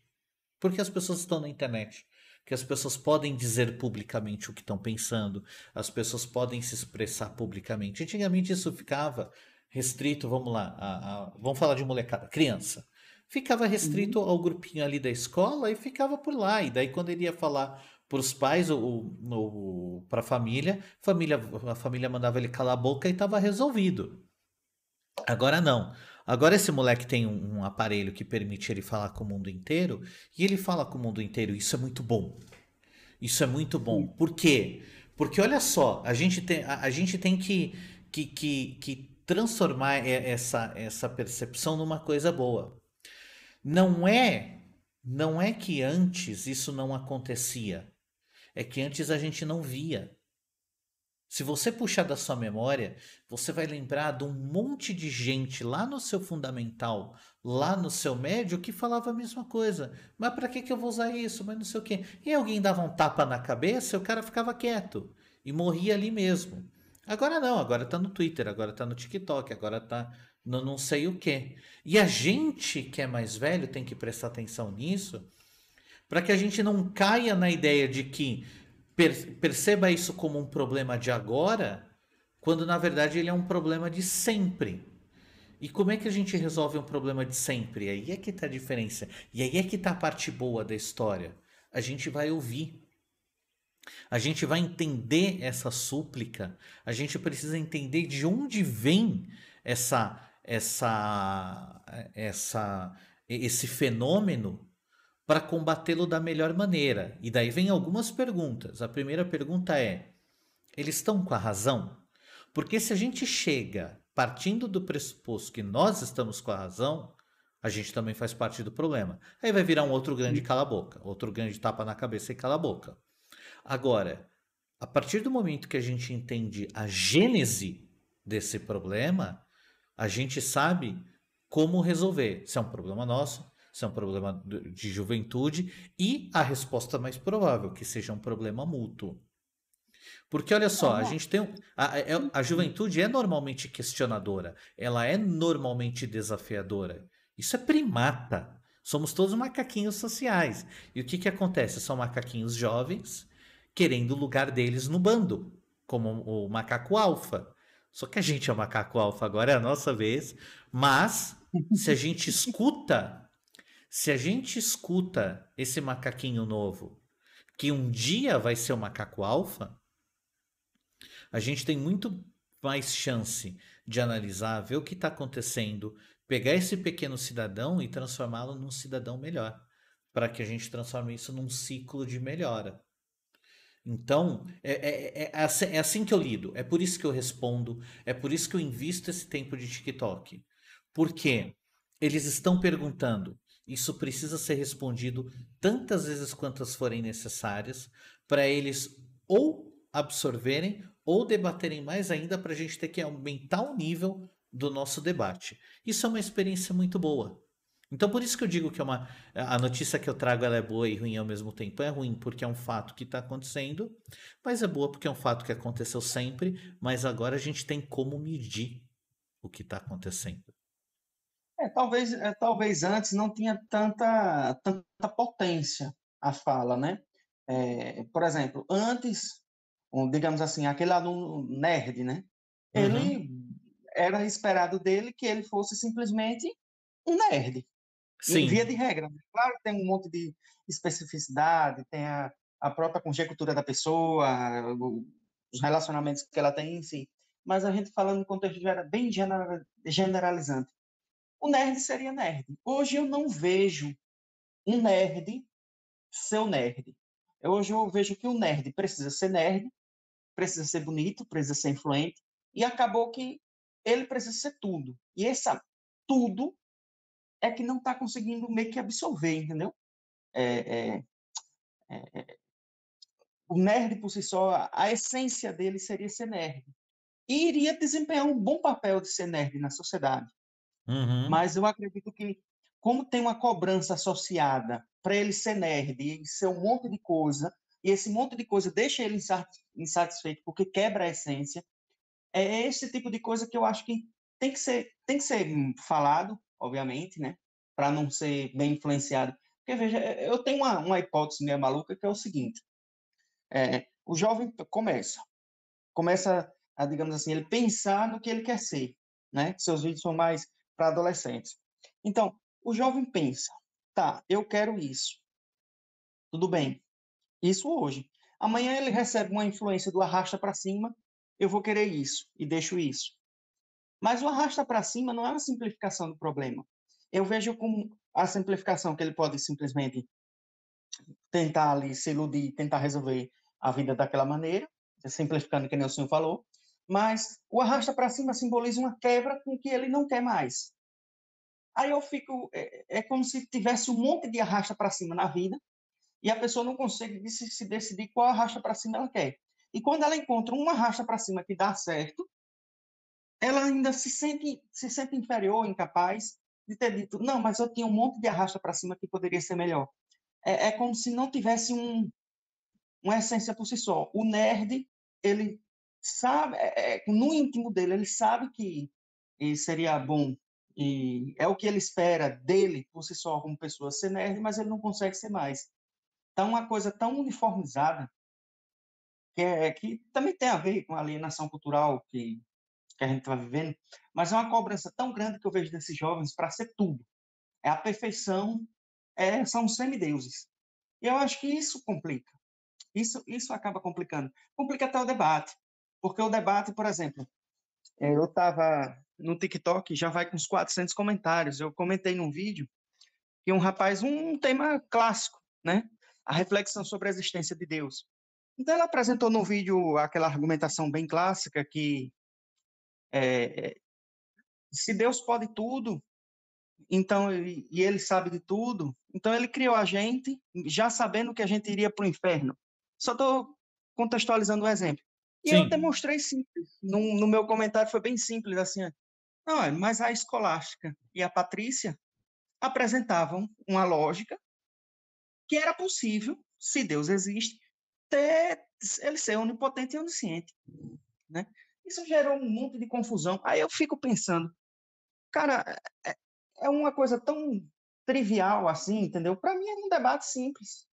porque as pessoas estão na internet, que as pessoas podem dizer publicamente o que estão pensando, as pessoas podem se expressar publicamente. Antigamente isso ficava restrito, vamos lá, a- a- vamos falar de molecada, criança. Ficava restrito ao grupinho ali da escola e ficava por lá. E daí quando ele ia falar para os pais ou, para a família, família, a família mandava ele calar a boca e estava resolvido. Agora não. Agora esse moleque tem um, um aparelho que permite ele falar com o mundo inteiro e ele fala com o mundo inteiro. Isso é muito bom. Isso é muito bom. Por quê? Porque olha só, a gente tem, a, a gente tem que, que, que, que transformar essa, essa percepção numa coisa boa. Não é, não é que antes isso não acontecia. É que antes a gente não via. Se você puxar da sua memória, você vai lembrar de um monte de gente lá no seu fundamental, lá no seu médio, que falava a mesma coisa. Mas para que, que eu vou usar isso? Mas não sei o quê. E alguém dava um tapa na cabeça e o cara ficava quieto. E morria ali mesmo. Agora não, agora tá no Twitter, agora tá no TikTok, agora tá no não sei o quê. E a gente que é mais velho tem que prestar atenção nisso, para que a gente não caia na ideia de que per- perceba isso como um problema de agora, quando na verdade ele é um problema de sempre. E como é que a gente resolve um problema de sempre? Aí é que tá a diferença. E aí é que tá a parte boa da história. A gente vai ouvir. A gente vai entender essa súplica. A gente precisa entender de onde vem essa essa essa esse fenômeno para combatê-lo da melhor maneira. E daí vem algumas perguntas. A primeira pergunta é: eles estão com a razão? Porque se a gente chega partindo do pressuposto que nós estamos com a razão, a gente também faz parte do problema. Aí vai virar um outro grande cala-boca, outro grande tapa na cabeça e cala-boca. Agora, a partir do momento que a gente entende a gênese desse problema, a gente sabe como resolver. Se é um problema nosso, se é um problema de juventude e a resposta mais provável, que seja um problema mútuo. Porque olha só, a gente tem a, a- a juventude é normalmente questionadora, ela é normalmente desafiadora. Isso é primata. Somos todos macaquinhos sociais. E o que que acontece? São macaquinhos jovens querendo o lugar deles no bando, como o macaco alfa. Só que a gente é macaco alfa agora, é a nossa vez. Mas se a gente escuta, se a gente escuta esse macaquinho novo, que um dia vai ser o macaco alfa, a gente tem muito mais chance de analisar, ver o que está acontecendo, pegar esse pequeno cidadão e transformá-lo num cidadão melhor, para que a gente transforme isso num ciclo de melhora. Então, é, é, é, assim, é assim que eu lido, é por isso que eu respondo, é por isso que eu invisto esse tempo de TikTok. Porque eles estão perguntando, isso precisa ser respondido tantas vezes quantas forem necessárias para eles ou absorverem ou debaterem mais ainda para a gente ter que aumentar o nível do nosso debate. Isso é uma experiência muito boa. Então, por isso que eu digo que é uma, a notícia que eu trago ela é boa e ruim ao mesmo tempo. É ruim porque é um fato que está acontecendo, mas é boa porque é um fato que aconteceu sempre, mas agora a gente tem como medir o que está acontecendo. É, talvez, é, talvez antes não tinha tanta, tanta potência a fala, né? É, por exemplo, antes, um, digamos assim, aquele aluno nerd, né? Ele Uhum. era esperado dele que ele fosse simplesmente um nerd, em via Sim. de regra. né? Claro que tem um monte de especificidade, tem a, a própria conjectura da pessoa, os relacionamentos que ela tem em si, mas a gente falando em contexto bem genera- generalizante. O nerd seria nerd. Hoje eu não vejo um nerd ser o nerd. Hoje eu vejo que o nerd precisa ser nerd, precisa ser bonito, precisa ser influente, e acabou que ele precisa ser tudo. E essa tudo é que não está conseguindo meio que absorver, entendeu? É, é, é, é, o nerd por si só, a- a essência dele seria ser nerd. E iria desempenhar um bom papel de ser nerd na sociedade. Uhum. Mas eu acredito que, como tem uma cobrança associada para ele ser nerd e ser um monte de coisa, e esse monte de coisa deixa ele insa- insatisfeito porque quebra a essência, é esse tipo de coisa que eu acho que tem que ser, tem que ser hum, falado, obviamente, né? Para não ser bem influenciado. Porque, veja, eh, eu tenho uma, uma hipótese meio maluca que é o seguinte: é, o jovem começa, começa a, digamos assim, ele pensar no que ele quer ser, né? Seus vídeos são mais para adolescentes. Então, o jovem pensa, tá, eu quero isso. Tudo bem. Isso hoje. Amanhã ele recebe uma influência do arrasta para cima, eu vou querer isso e deixo isso. Mas o arrasta para cima não é uma simplificação do problema. Eu vejo como a simplificação que ele pode simplesmente tentar ali se iludir, tentar resolver a vida daquela maneira, simplificando que nem o senhor falou, mas o arrasta para cima simboliza uma quebra com o que ele não quer mais. Aí eu fico, é, é como se tivesse um monte de arrasta para cima na vida e a pessoa não consegue se, se decidir qual arrasta para cima ela quer. E quando ela encontra uma arrasta para cima que dá certo, ela ainda se sente, se sente inferior, incapaz de ter dito, não, mas eu tinha um monte de arrasta para cima que poderia ser melhor. É, é como se não tivesse um, uma essência por si só. O nerd, ele sabe, é, é, no íntimo dele, ele sabe que seria bom e é o que ele espera dele por si só como pessoa ser nerd, mas ele não consegue ser mais. Então, uma coisa tão uniformizada que, é, que também tem a ver com a alienação cultural que, que a gente está vivendo, mas é uma cobrança tão grande que eu vejo desses jovens para ser tudo. É a perfeição, é, são semideuses. E eu acho que isso complica. Isso, isso acaba complicando. Complica até o debate. Porque o debate, por exemplo, eh, eu estava no TikTok, já vai com uns 400 comentários. Eu comentei num vídeo que um rapaz, um tema clássico, né? A reflexão sobre a existência de Deus. Então, ele apresentou no vídeo aquela argumentação bem clássica que eh, se Deus pode tudo, então e ele sabe de tudo, então ele criou a gente já sabendo que a gente iria para o inferno. Só estou contextualizando o exemplo. E eu Sim. demonstrei simples. No, no meu comentário foi bem simples, assim. Não, é, mas a escolástica e a Patrícia apresentavam uma lógica que era possível, se Deus existe, ter, ele ser onipotente e onisciente. Né? Isso gerou um monte de confusão. Aí eu fico pensando, cara, é, é uma coisa tão trivial assim, entendeu? Para mim é um debate simples,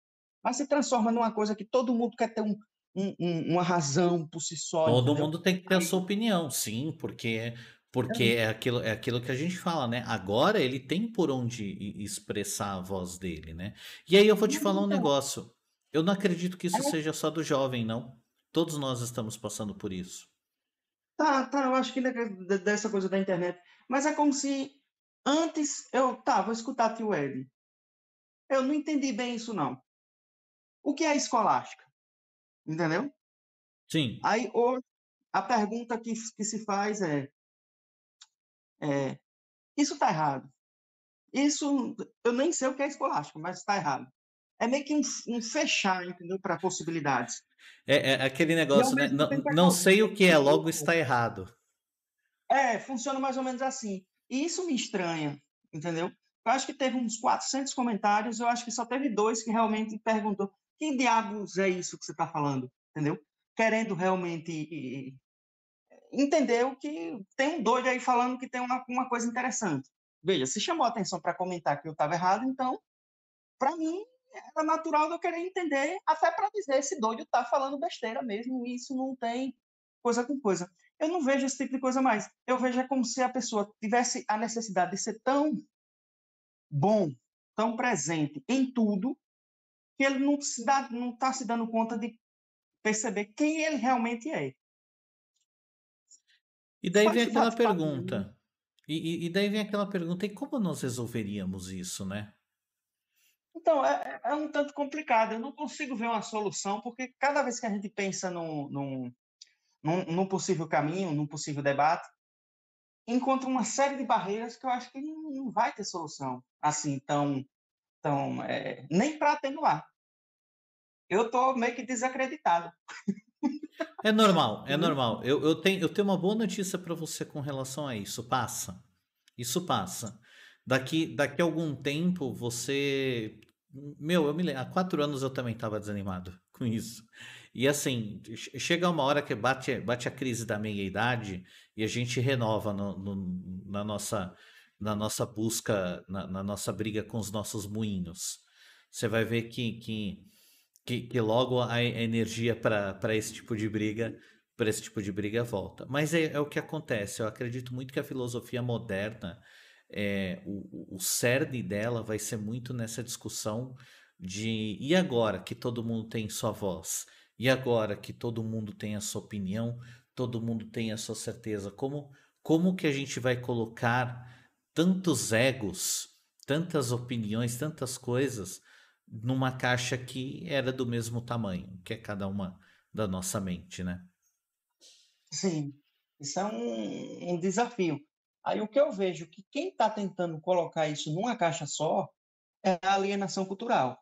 mas se transforma numa coisa que todo mundo quer ter um, um- um- uma razão por si só, Todo entendeu? mundo tem que ter a sua opinião, sim, porque porque é aquilo, é aquilo que a gente fala, né? Agora ele tem por onde expressar a voz dele, né? E aí eu vou te falar um então, negócio. Eu não acredito que isso é, seja só do jovem, não. Todos nós estamos passando por isso. Tá, tá, eu acho que de- de- dessa coisa da internet, mas é como se antes eu, tá, vou escutar tio Ed. Eu não entendi bem isso não. O que é escolástica? Entendeu? Sim. Aí hoje a pergunta que, que se faz é, é isso está errado. Isso eu nem sei o que é escolástica, mas está errado. É meio que um, um fechar, entendeu? Para possibilidades. É, é aquele negócio, né? Não, é não sei o que é, logo está errado. É, funciona mais ou menos assim. E isso me estranha, entendeu? Eu acho que teve uns 400 comentários, eu acho que só teve dois que realmente perguntou que diabos é isso que você está falando, entendeu? Querendo realmente entender o que tem um doido aí falando que tem uma, uma coisa interessante. Veja, se chamou a atenção para comentar que eu estava errado, então, para mim, era natural de eu querer entender, até para dizer esse doido está falando besteira mesmo, e isso não tem coisa com coisa. Eu não vejo esse tipo de coisa mais. Eu vejo é como se a pessoa tivesse a necessidade de ser tão bom, tão presente em tudo, que ele não se dá, não está se dando conta de perceber quem ele realmente é. E daí Pode vem aquela papo, pergunta. E, e- e daí vem aquela pergunta, e como nós resolveríamos isso, né? Então, é, é um tanto complicado. Eu não consigo ver uma solução, porque cada vez que a gente pensa num, num, num, num possível caminho, num possível debate, encontra uma série de barreiras que eu acho que não, não vai ter solução assim tão, tão é, nem para atenuar. Eu estou meio que desacreditado. É normal, é Uhum. normal. Eu, eu, tenho, eu tenho uma boa notícia para você com relação a isso. Passa. Isso passa. Daqui, daqui a algum tempo você. Meu, eu me lembro, há quatro anos eu também estava desanimado com isso. E assim, che- chega uma hora que bate, bate a crise da meia-idade e a gente renova no- no- na, nossa, na nossa busca, na, na nossa briga com os nossos moinhos. Você vai ver que, que, que, que logo a energia para esse tipo de briga, para esse tipo de briga volta. Mas é, é o que acontece. Eu acredito muito que a filosofia moderna, é, o, o cerne dela vai ser muito nessa discussão de e agora que todo mundo tem sua voz? E agora que todo mundo tem a sua opinião, todo mundo tem a sua certeza, como, como que a gente vai colocar tantos egos, tantas opiniões, tantas coisas numa caixa que era do mesmo tamanho, que é cada uma da nossa mente, né? Sim, isso é um, um desafio. Aí o que eu vejo que quem está tentando colocar isso numa caixa só é a alienação cultural,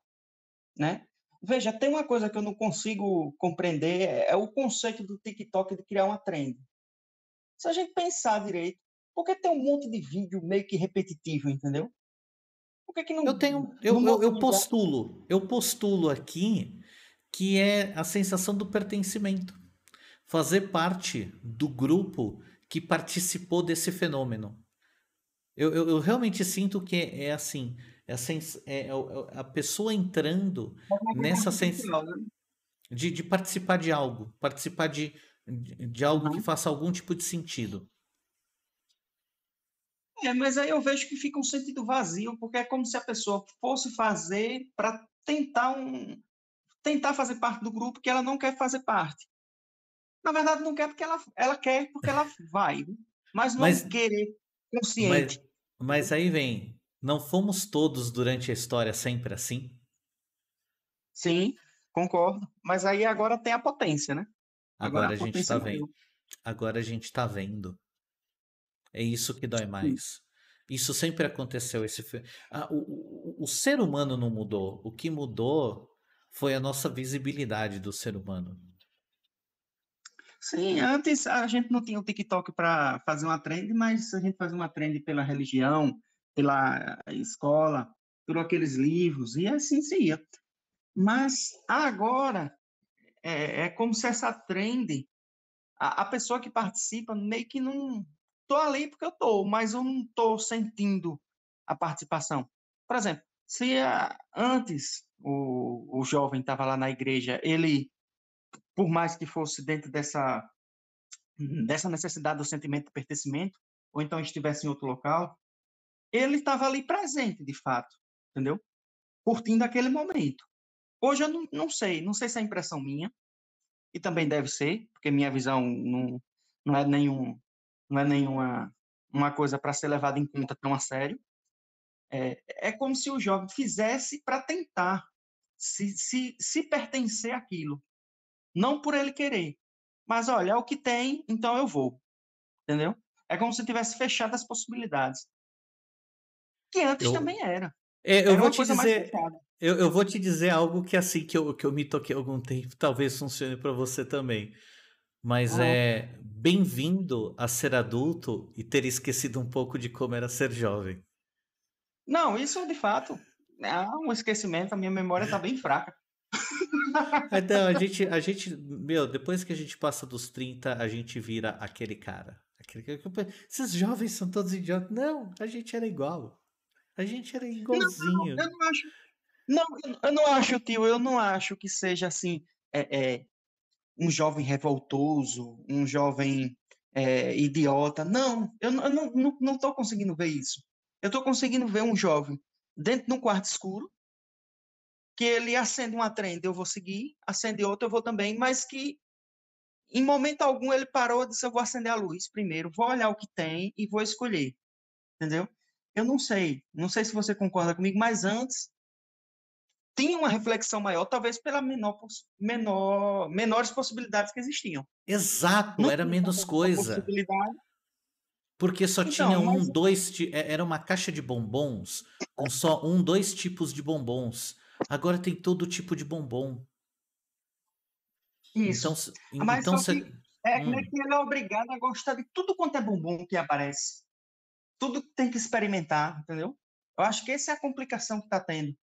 né? Veja, tem uma coisa que eu não consigo compreender, é é o conceito do TikTok de criar uma trend. Se a gente pensar direito, por que tem um monte de vídeo meio que repetitivo, entendeu? Por que que não, Eu tenho, eu, eu, eu postulo, eu postulo aqui que é a sensação do pertencimento, fazer parte do grupo que participou desse fenômeno. Eu, eu, eu realmente sinto que é, é assim, é a, sens- é- é é a pessoa entrando nessa sensação né? de, de participar de algo, participar de, de algo que Aham. faça algum tipo de sentido. É, mas aí eu vejo que fica um sentido vazio, porque é como se a pessoa fosse fazer para tentar um tentar fazer parte do grupo que ela não quer fazer parte. Na verdade, não quer porque ela, ela quer porque ela vai, né? mas não Mas, querer mas, consciente. mas aí vem, não fomos todos durante a história sempre assim? Sim, concordo. Mas aí agora tem a potência, né? Agora Agora a a gente tá maior. vendo. Agora a gente tá vendo. É isso que dói mais. Isso sempre aconteceu. Esse, ah, o, o, o ser humano não mudou. O que mudou foi a nossa visibilidade do ser humano. Sim, antes a gente não tinha o TikTok para fazer uma trend, mas a gente fazia uma trend pela religião, pela escola, por aqueles livros, e assim se ia. Mas agora é, é como se essa trend, a, a pessoa que participa meio que não. Tô ali porque eu tô, mas eu não tô sentindo a participação. Por exemplo, se ah, antes o, o jovem estava lá na igreja, ele, por mais que fosse dentro dessa, dessa necessidade do sentimento de pertencimento, ou então estivesse em outro local, ele estava ali presente, de fato, entendeu? Curtindo aquele momento. Hoje eu não, não sei, não sei se é impressão minha, e também deve ser, porque minha visão não, não é nenhum, não é nenhuma uma coisa para ser levada em conta tão a sério. É, é como se o jovem fizesse para tentar se, se, se pertencer àquilo, não por ele querer, mas olha, é o que tem, então eu vou, entendeu? É como se tivesse fechado as possibilidades, que antes Eu, também era. É, eu Era vou te dizer, eu, eu vou te dizer algo que assim que eu, que eu me toquei algum tempo, talvez funcione para você também. Mas Ah. é bem-vindo a ser adulto e ter esquecido um pouco de como era ser jovem. Não, isso de fato é um esquecimento, a minha memória tá bem fraca. Então, a gente, a gente, meu, depois que a gente passa dos 30, a gente vira aquele cara. Aquele, esses jovens são todos idiotas. Não, a gente era igual. A gente era igualzinho. Eu não acho. Não, eu- não acho, tio, eu não acho que seja assim, é, é, um jovem revoltoso, um jovem é, idiota. Não, eu, não- eu não, não, não tô conseguindo ver isso. Eu tô conseguindo ver um jovem dentro de um quarto escuro, que ele acende uma trend, eu vou seguir, acende outra, eu vou também, mas que em momento algum ele parou e disse, eu vou acender a luz primeiro, vou olhar o que tem e vou escolher. Entendeu? Eu não sei, não sei se você concorda comigo, mas antes tinha uma reflexão maior, talvez pela menor, menor, menores possibilidades que existiam. Exato, Não era menos coisa. Porque só Então, tinha um, mas- dois. é- Era uma caixa de bombons com só um, dois tipos de bombons. Agora tem todo tipo de bombom. Isso. Então, Mas então só cê- que é como é hum. que ele é obrigado a gostar de tudo quanto é bombom que aparece. Tudo tem que experimentar, entendeu? Eu acho que essa é a complicação que está tendo.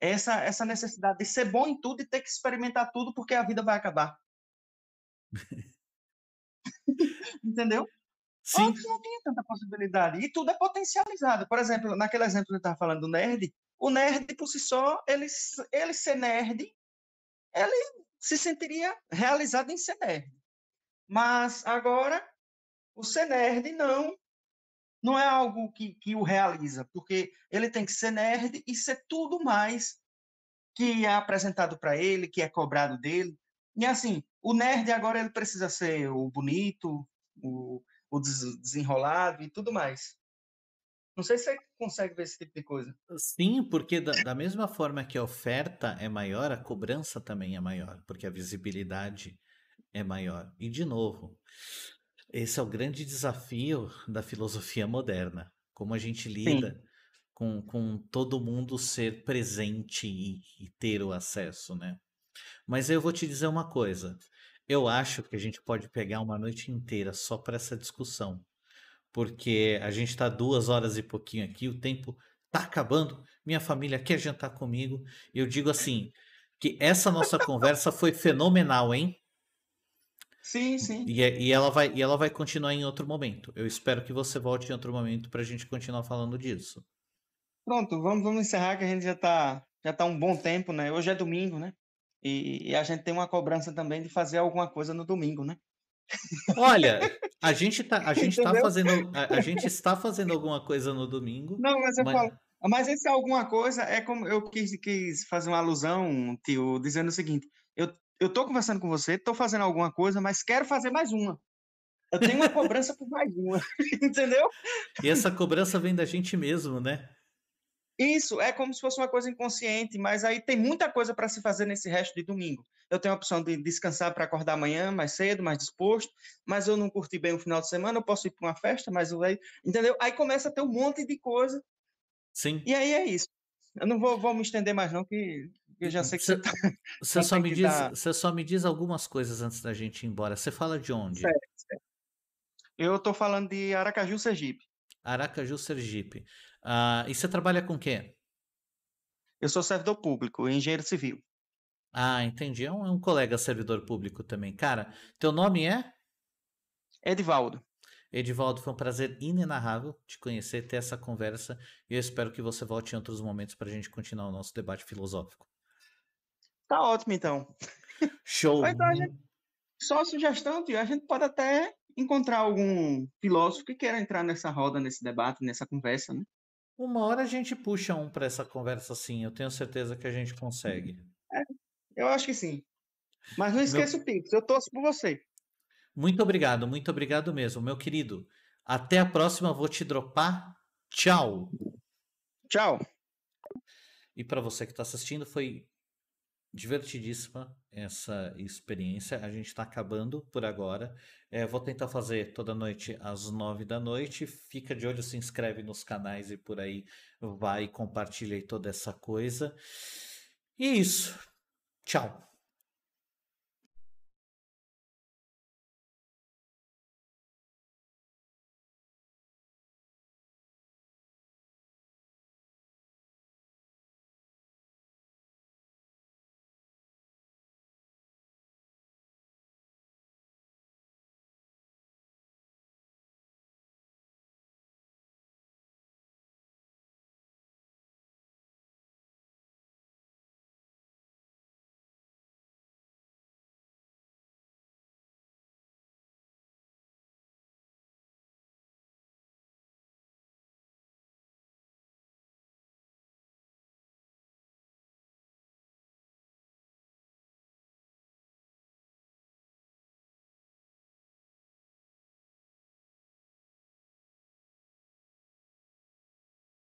Essa, essa necessidade de ser bom em tudo e ter que experimentar tudo porque a vida vai acabar. Entendeu? Sim, Antes não tinha tanta possibilidade. E tudo é potencializado. Por exemplo, naquele exemplo que eu estava falando do nerd, o nerd por si só, ele, ele ser nerd, ele se sentiria realizado em ser nerd. Mas agora, o ser nerd não, não é algo que, que o realiza, porque ele tem que ser nerd e ser tudo mais que é apresentado para ele, que é cobrado dele. E assim, o nerd agora ele precisa ser o bonito, o, o des- desenrolado e tudo mais. Não sei se você consegue ver esse tipo de coisa. sim, porque da, da mesma forma que a oferta é maior, a cobrança também é maior, porque a visibilidade é maior. E, de novo, esse é o grande desafio da filosofia moderna. Como a gente lida com, com todo mundo ser presente e, e ter o acesso, né? Mas eu vou te dizer uma coisa. Eu acho que a gente pode pegar uma noite inteira só para essa discussão. Porque a gente está duas horas e pouquinho aqui, o tempo tá acabando, minha família quer jantar comigo. Eu digo assim, que essa nossa conversa foi fenomenal, hein? Sim, sim. E, é- e ela vai, e ela vai continuar em outro momento. Eu espero que você volte em outro momento para a gente continuar falando disso. Pronto, vamos, vamos encerrar que a gente já está já tá um bom tempo, né? Hoje é domingo, né? E, e a gente tem uma cobrança também de fazer alguma coisa no domingo, né? Olha, a gente tá, a gente tá fazendo, a, a gente está fazendo alguma coisa no domingo. Não, mas eu Mas- falo. Mas esse alguma coisa é como eu quis, quis fazer uma alusão, tio, dizendo o seguinte: eu, eu tô conversando com você, tô fazendo alguma coisa, mas quero fazer mais uma. Eu tenho uma cobrança por mais uma, entendeu? E essa cobrança vem da gente mesmo, né? Isso é como se fosse uma coisa inconsciente, mas aí tem muita coisa para se fazer nesse resto de domingo. Eu tenho a opção de descansar para acordar amanhã mais cedo, mais disposto, mas eu não curti bem o final de semana, eu posso ir para uma festa, mas eu aí, entendeu? Aí começa a ter um monte de coisa, Sim. e aí é isso. Eu não vou, vou me estender mais não, que eu já sei que você Você- tá Você só me diz, dar- só me diz algumas coisas antes da gente ir embora. Você fala de onde? Certo, certo. Eu tô falando de Aracaju, Sergipe. Aracaju, Sergipe. Ah, e você trabalha com o quê? Eu sou servidor público, engenheiro civil. Ah, entendi. É um, é um colega servidor público também. Cara, teu nome é? Edivaldo. Edivaldo, foi um prazer inenarrável te conhecer, ter essa conversa. E eu espero que você volte em outros momentos para a gente continuar o nosso debate filosófico. Tá ótimo, então. Show! Então gente- Só sugestão, tio, a gente pode até encontrar algum filósofo que queira entrar nessa roda, nesse debate, nessa conversa, né? Uma hora a gente puxa um para essa conversa sim. Eu tenho certeza que a gente consegue. Eu acho que sim. Mas não esqueça o Pix, eu torço por você. Muito obrigado, muito obrigado mesmo, meu querido. Até a próxima, vou te dropar. Tchau! Tchau. E para você que está assistindo, foi divertidíssima essa experiência. A gente está acabando por agora. É, vou tentar fazer toda noite às nove da noite. Fica de olho, se inscreve nos canais e por aí vai, compartilha aí toda essa coisa. E isso. Tchau.